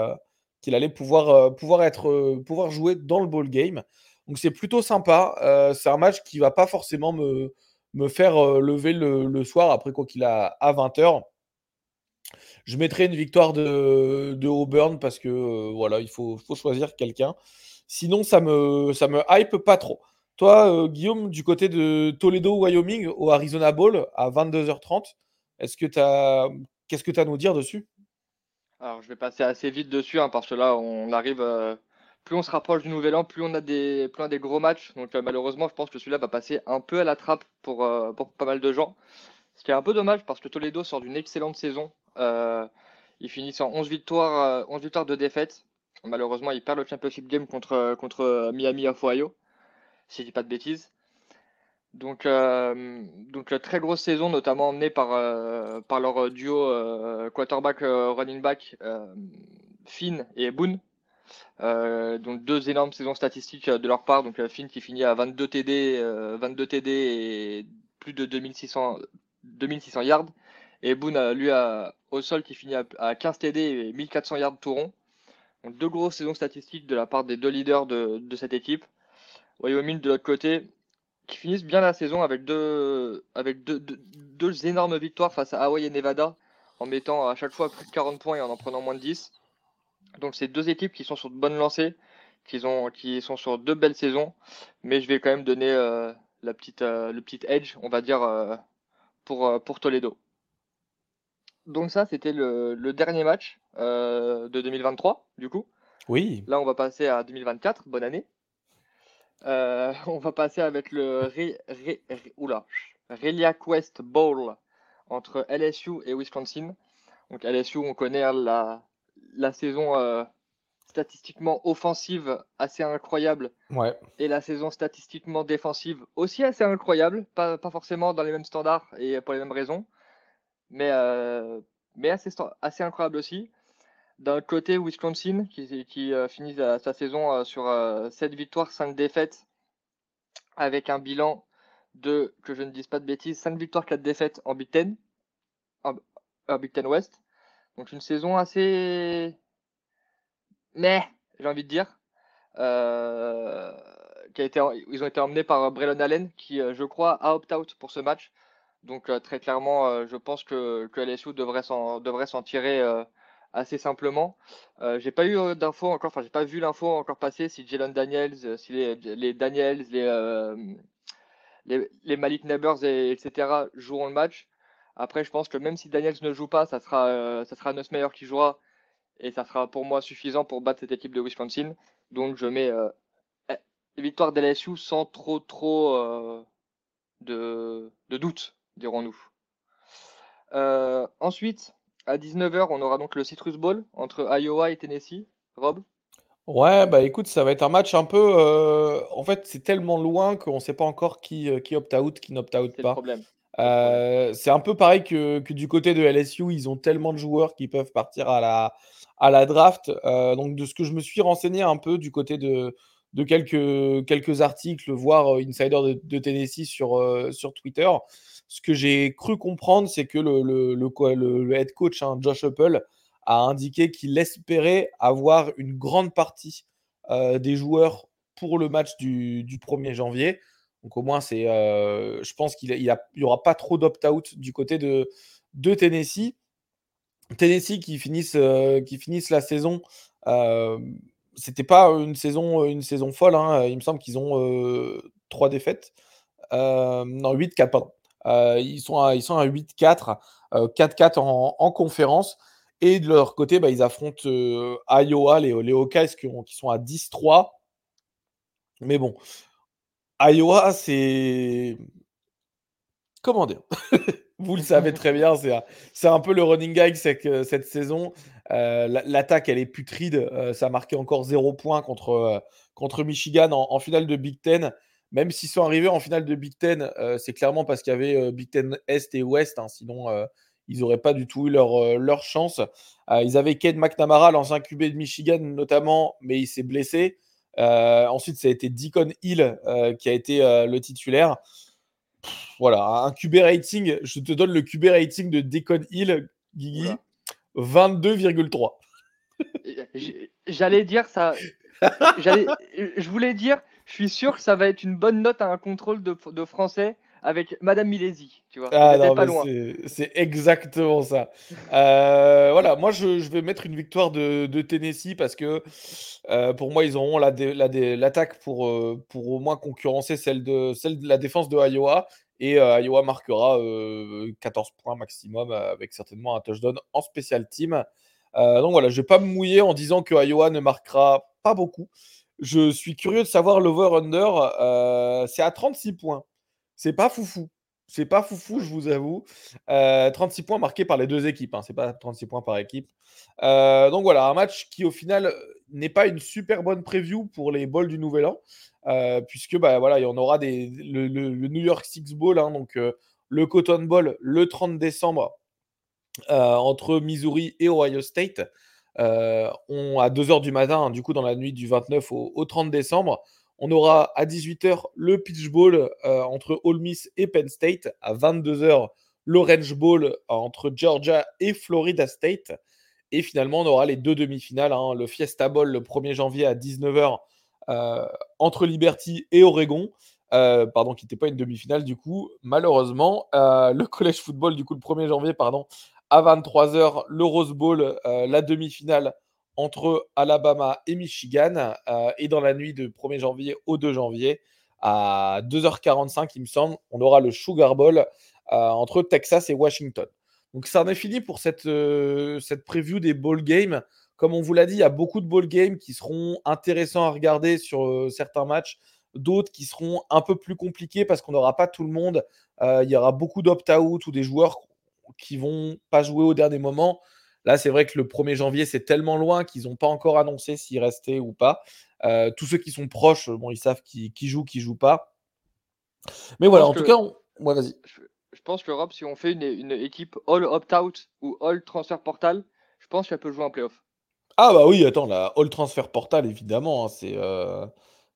allait pouvoir, pouvoir, être, pouvoir jouer dans le ball game. Donc c'est plutôt sympa. Euh, c'est un match qui va pas forcément me, me faire euh, lever le, soir, après quoi qu'il a à 20h. Je mettrai une victoire de, de Auburn parce que euh, voilà, il faut, choisir quelqu'un. Sinon, ça me, ça me hype pas trop. Toi, Guillaume, du côté de Toledo, Wyoming, au Arizona Bowl, à 22h30, est-ce que. Qu'est-ce que tu as à nous dire dessus? Alors, je vais passer assez vite dessus, hein, parce que là, on arrive plus on se rapproche du nouvel an, plus on a des, des gros matchs. Donc euh, malheureusement, je pense que celui-là va passer un peu à la trappe pour, euh, pour pas mal de gens. Ce qui est un peu dommage parce que Toledo sort d'une excellente saison. Euh, ils finissent en 11 victoires, 11 victoires de défaite. Malheureusement, ils perdent le championship game contre, Miami of Ohio, si je dis pas de bêtises. Donc, très grosse saison, notamment emmenée par, par leur duo quarterback running back Finn et Boone. Donc deux énormes saisons statistiques de leur part. Donc Finn qui finit à 22 TD, 22 TD et plus de 2600, 2600 yards. Et Boone, lui, au sol, qui finit à, 15 TD et 1400 yards tout rond. Donc deux grosses saisons statistiques de la part des deux leaders de, de cette équipe. Wyoming de l'autre côté, qui finissent bien la saison avec deux, avec deux, deux, énormes victoires face à Hawaii et Nevada, en mettant à chaque fois plus de 40 points et en en prenant moins de 10. Donc c'est deux équipes qui sont sur de bonnes lancées, qui, ont, qui sont sur deux belles saisons, mais je vais quand même donner euh, la petite, euh, le petit edge, on va dire, euh, pour, pour Toledo. Donc ça, c'était le, le, dernier match de 2023, du coup. Oui. Là, on va passer à 2024. Bonne année. (laughs) On va passer avec le Relia Quest Bowl entre LSU et Wisconsin. Donc LSU, on connaît hein, la, la saison euh, statistiquement offensive assez incroyable ouais. et la saison statistiquement défensive aussi assez incroyable, pas, pas, forcément dans les mêmes standards et pour les mêmes raisons, mais, euh, mais assez, assez incroyable aussi. D'un côté, Wisconsin, qui, qui euh, finit sa saison sur 7 euh, victoires, 5 défaites, avec un bilan de, que je ne dise pas de bêtises, 5 victoires, 4 défaites en Big Ten, en, Big Ten West. Donc une saison assez... Mais, j'ai envie de dire. été, ils ont été emmenés par Braylon Allen, qui, je crois, a opt-out pour ce match. Donc très clairement, je pense que, LSU devrait s'en tirer assez simplement. Euh, j'ai pas eu euh, d'infos encore, enfin j'ai pas vu l'info encore passer si Jalen Daniels, euh, si les, Daniels, les, euh, Malik Neighbors et, etc. joueront le match. Après, je pense que même si Daniels ne joue pas, ça sera, ça sera Nussmeyer qui jouera et ça sera pour moi suffisant pour battre cette équipe de Wisconsin. Donc je mets eh, victoire d'LSU sans trop trop de, de doute, dirons-nous. ensuite, à 19h, on aura donc le Citrus Bowl entre Iowa et Tennessee. Rob? Ouais, bah écoute, ça va être un match un peu. Euh, en fait, c'est tellement loin qu'on ne sait pas encore qui, euh, qui opt-out, qui n'opt-out pas. Euh, c'est un peu pareil que, du côté de LSU. Ils ont tellement de joueurs qui peuvent partir à la, draft. donc, de ce que je me suis renseigné un peu du côté de, quelques, articles, voire Insider de, Tennessee sur, Twitter, ce que j'ai cru comprendre, c'est que le, head coach, hein, Josh Apple, a indiqué qu'il espérait avoir une grande partie euh, des joueurs pour le match du, 1er janvier. Donc au moins, euh, je pense qu'il n'y aura pas trop d'opt-out du côté de, Tennessee. Tennessee qui finissent, euh, la saison. c'était pas une saison, une saison folle. Hein. Il me semble qu'ils ont trois défaites. non, 8-4, pardon. Euh, ils, sont à, ils sont à 8-4, 4-4 en, en, conférence. Et de leur côté, bah, ils affrontent euh, Iowa, les, les Hawkeyes qui sont à 10-3. Mais bon, Iowa, c'est. Comment dire? (laughs) Vous le savez (laughs) très bien, c'est un, peu le running gag cette, cette saison. Euh, l'attaque, elle est putride. ça a marqué encore 0 points contre, contre Michigan en, en, finale de Big Ten. Même s'ils sont arrivés en finale de Big Ten, euh, c'est clairement parce qu'il y avait euh, Big Ten Est et Ouest. Hein, sinon, euh, ils n'auraient pas du tout eu leur, leur chance. ils avaient Ken McNamara, l'ancien QB de Michigan notamment, mais il s'est blessé. Ensuite, ça a été Deacon Hill qui a été le titulaire. voilà, un QB rating. Je te donne le QB rating de Deacon Hill, Guigui. 22,3. J'allais dire ça. Je voulais dire je suis sûr que ça va être une bonne note à un contrôle de, français avec Madame Milesi, tu vois. Ah c'est exactement ça. Euh, voilà, moi je, vais mettre une victoire de, Tennessee parce que euh, pour moi ils auront l'attaque pour, euh, pour au moins concurrencer celle de, celle de la défense de Iowa et Iowa marquera 14 points maximum avec certainement un touchdown en spécial team. donc voilà, je vais pas me mouiller en disant que Iowa ne marquera pas beaucoup. Je suis curieux de savoir l'over-under. C'est à 36 points. C'est pas foufou. c'est pas foufou, je vous avoue. 36 points marqués par les deux équipes. Hein. C'est pas 36 points par équipe. donc voilà, un match qui au final n'est pas une super bonne preview pour les balls du Nouvel An, puisque bah, voilà, il y en aura des, le, New York Six Bowl, hein, donc le Cotton Bowl le 30 décembre entre Missouri et Ohio State. on, à 2h du matin, hein, du coup dans la nuit du 29 au, 30 décembre. On aura à 18h le Pitch Bowl entre Ole Miss et Penn State. À 22h, l'Orange Bowl entre Georgia et Florida State. Et finalement, on aura les deux demi-finales. Hein, le Fiesta Bowl le 1er janvier à 19h entre Liberty et Oregon. pardon, qui n'était pas une demi-finale du coup, malheureusement. le College Football, du coup, le 1er janvier, pardon, à 23h, le Rose Bowl, la demi-finale entre Alabama et Michigan. et dans la nuit de 1er janvier au 2 janvier, à 2h45, il me semble, on aura le Sugar Bowl entre Texas et Washington. Donc ça en est fini pour cette, cette preview des ball games. Comme on vous l'a dit, il y a beaucoup de ball games qui seront intéressants à regarder sur certains matchs, d'autres qui seront un peu plus compliqués parce qu'on n'aura pas tout le monde. il y aura beaucoup d'opt-out ou des joueurs qui vont pas jouer au dernier moment. Là, c'est vrai que le 1er janvier, c'est tellement loin qu'ils n'ont pas encore annoncé s'ils restaient ou pas. Euh, tous ceux qui sont proches, bon, ils savent qui, qui joue, qui joue pas. Mais voilà, en tout cas, on... vas-y. Je, pense que Rob, si on fait une, équipe all opt-out ou all transfer portal, je pense qu'elle peut jouer en playoff. Ah bah oui, attends, la all transfer portal, évidemment, hein, c'est euh,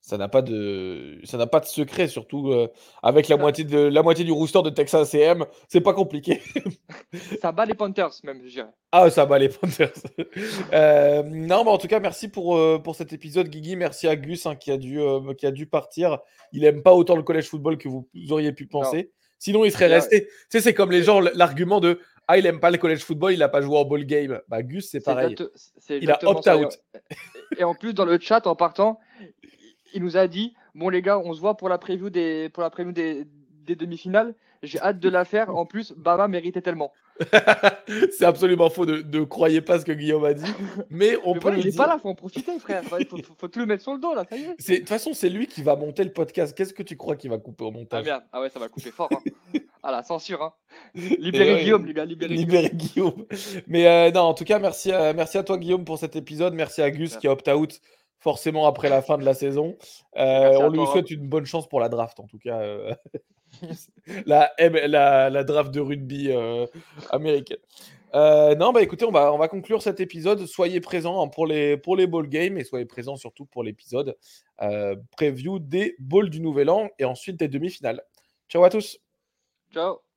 ça n'a pas de ça n'a pas de secret surtout euh, avec la moitié de la moitié du rooster de Texas A&M c'est pas compliqué. (laughs) Ça bat les Panthers même je dirais. Ah ça bat les Panthers. (laughs) Euh, non mais en tout cas merci pour euh, pour cet épisode Guigui. Merci à Gus hein, qui a dû qui a dû partir. Il aime pas autant le college football que vous auriez pu penser. Sinon il serait resté. Tu sais c'est comme les gens l'argument de ah, il aime pas le college football, il a pas joué en ball game. Bah, Gus, c'est pareil. il a opt-out. Et en plus, dans le chat, en partant, il nous a dit Bon, les gars, on se voit pour la preview des, pour la preview des, des demi-finales. J'ai hâte de la faire. En plus, Bama méritait tellement. (laughs) c'est absolument faux. Ne, ne, croyez pas ce que Guillaume a dit. Mais on peut. il n'est pas là, faut en profiter, frère. Il faut, faut, tout le mettre sur le dos, là. Ça y est. De toute façon, c'est lui qui va monter le podcast. Qu'est-ce que tu crois qu'il va couper au montage? Ah, bien. Ah, ouais, ça va couper fort. Hein. ah, la censure. Hein. (laughs) Libérez Guillaume, les gars. Libérez, libérez Guillaume. Mais euh, non, en tout cas, merci à, merci à toi, Guillaume, pour cet épisode. Merci à Gus qui a opt-out forcément après la fin de la saison. Euh, on lui souhaite une bonne chance pour la draft, en tout cas. Euh, (laughs) la, la, draft de rugby euh, américaine. non, bah écoutez, on va, on va conclure cet épisode. Soyez présents hein, pour, les, pour les ball games et soyez présents surtout pour l'épisode preview des balls du Nouvel An et ensuite des demi-finales. Ciao à tous. Ciao.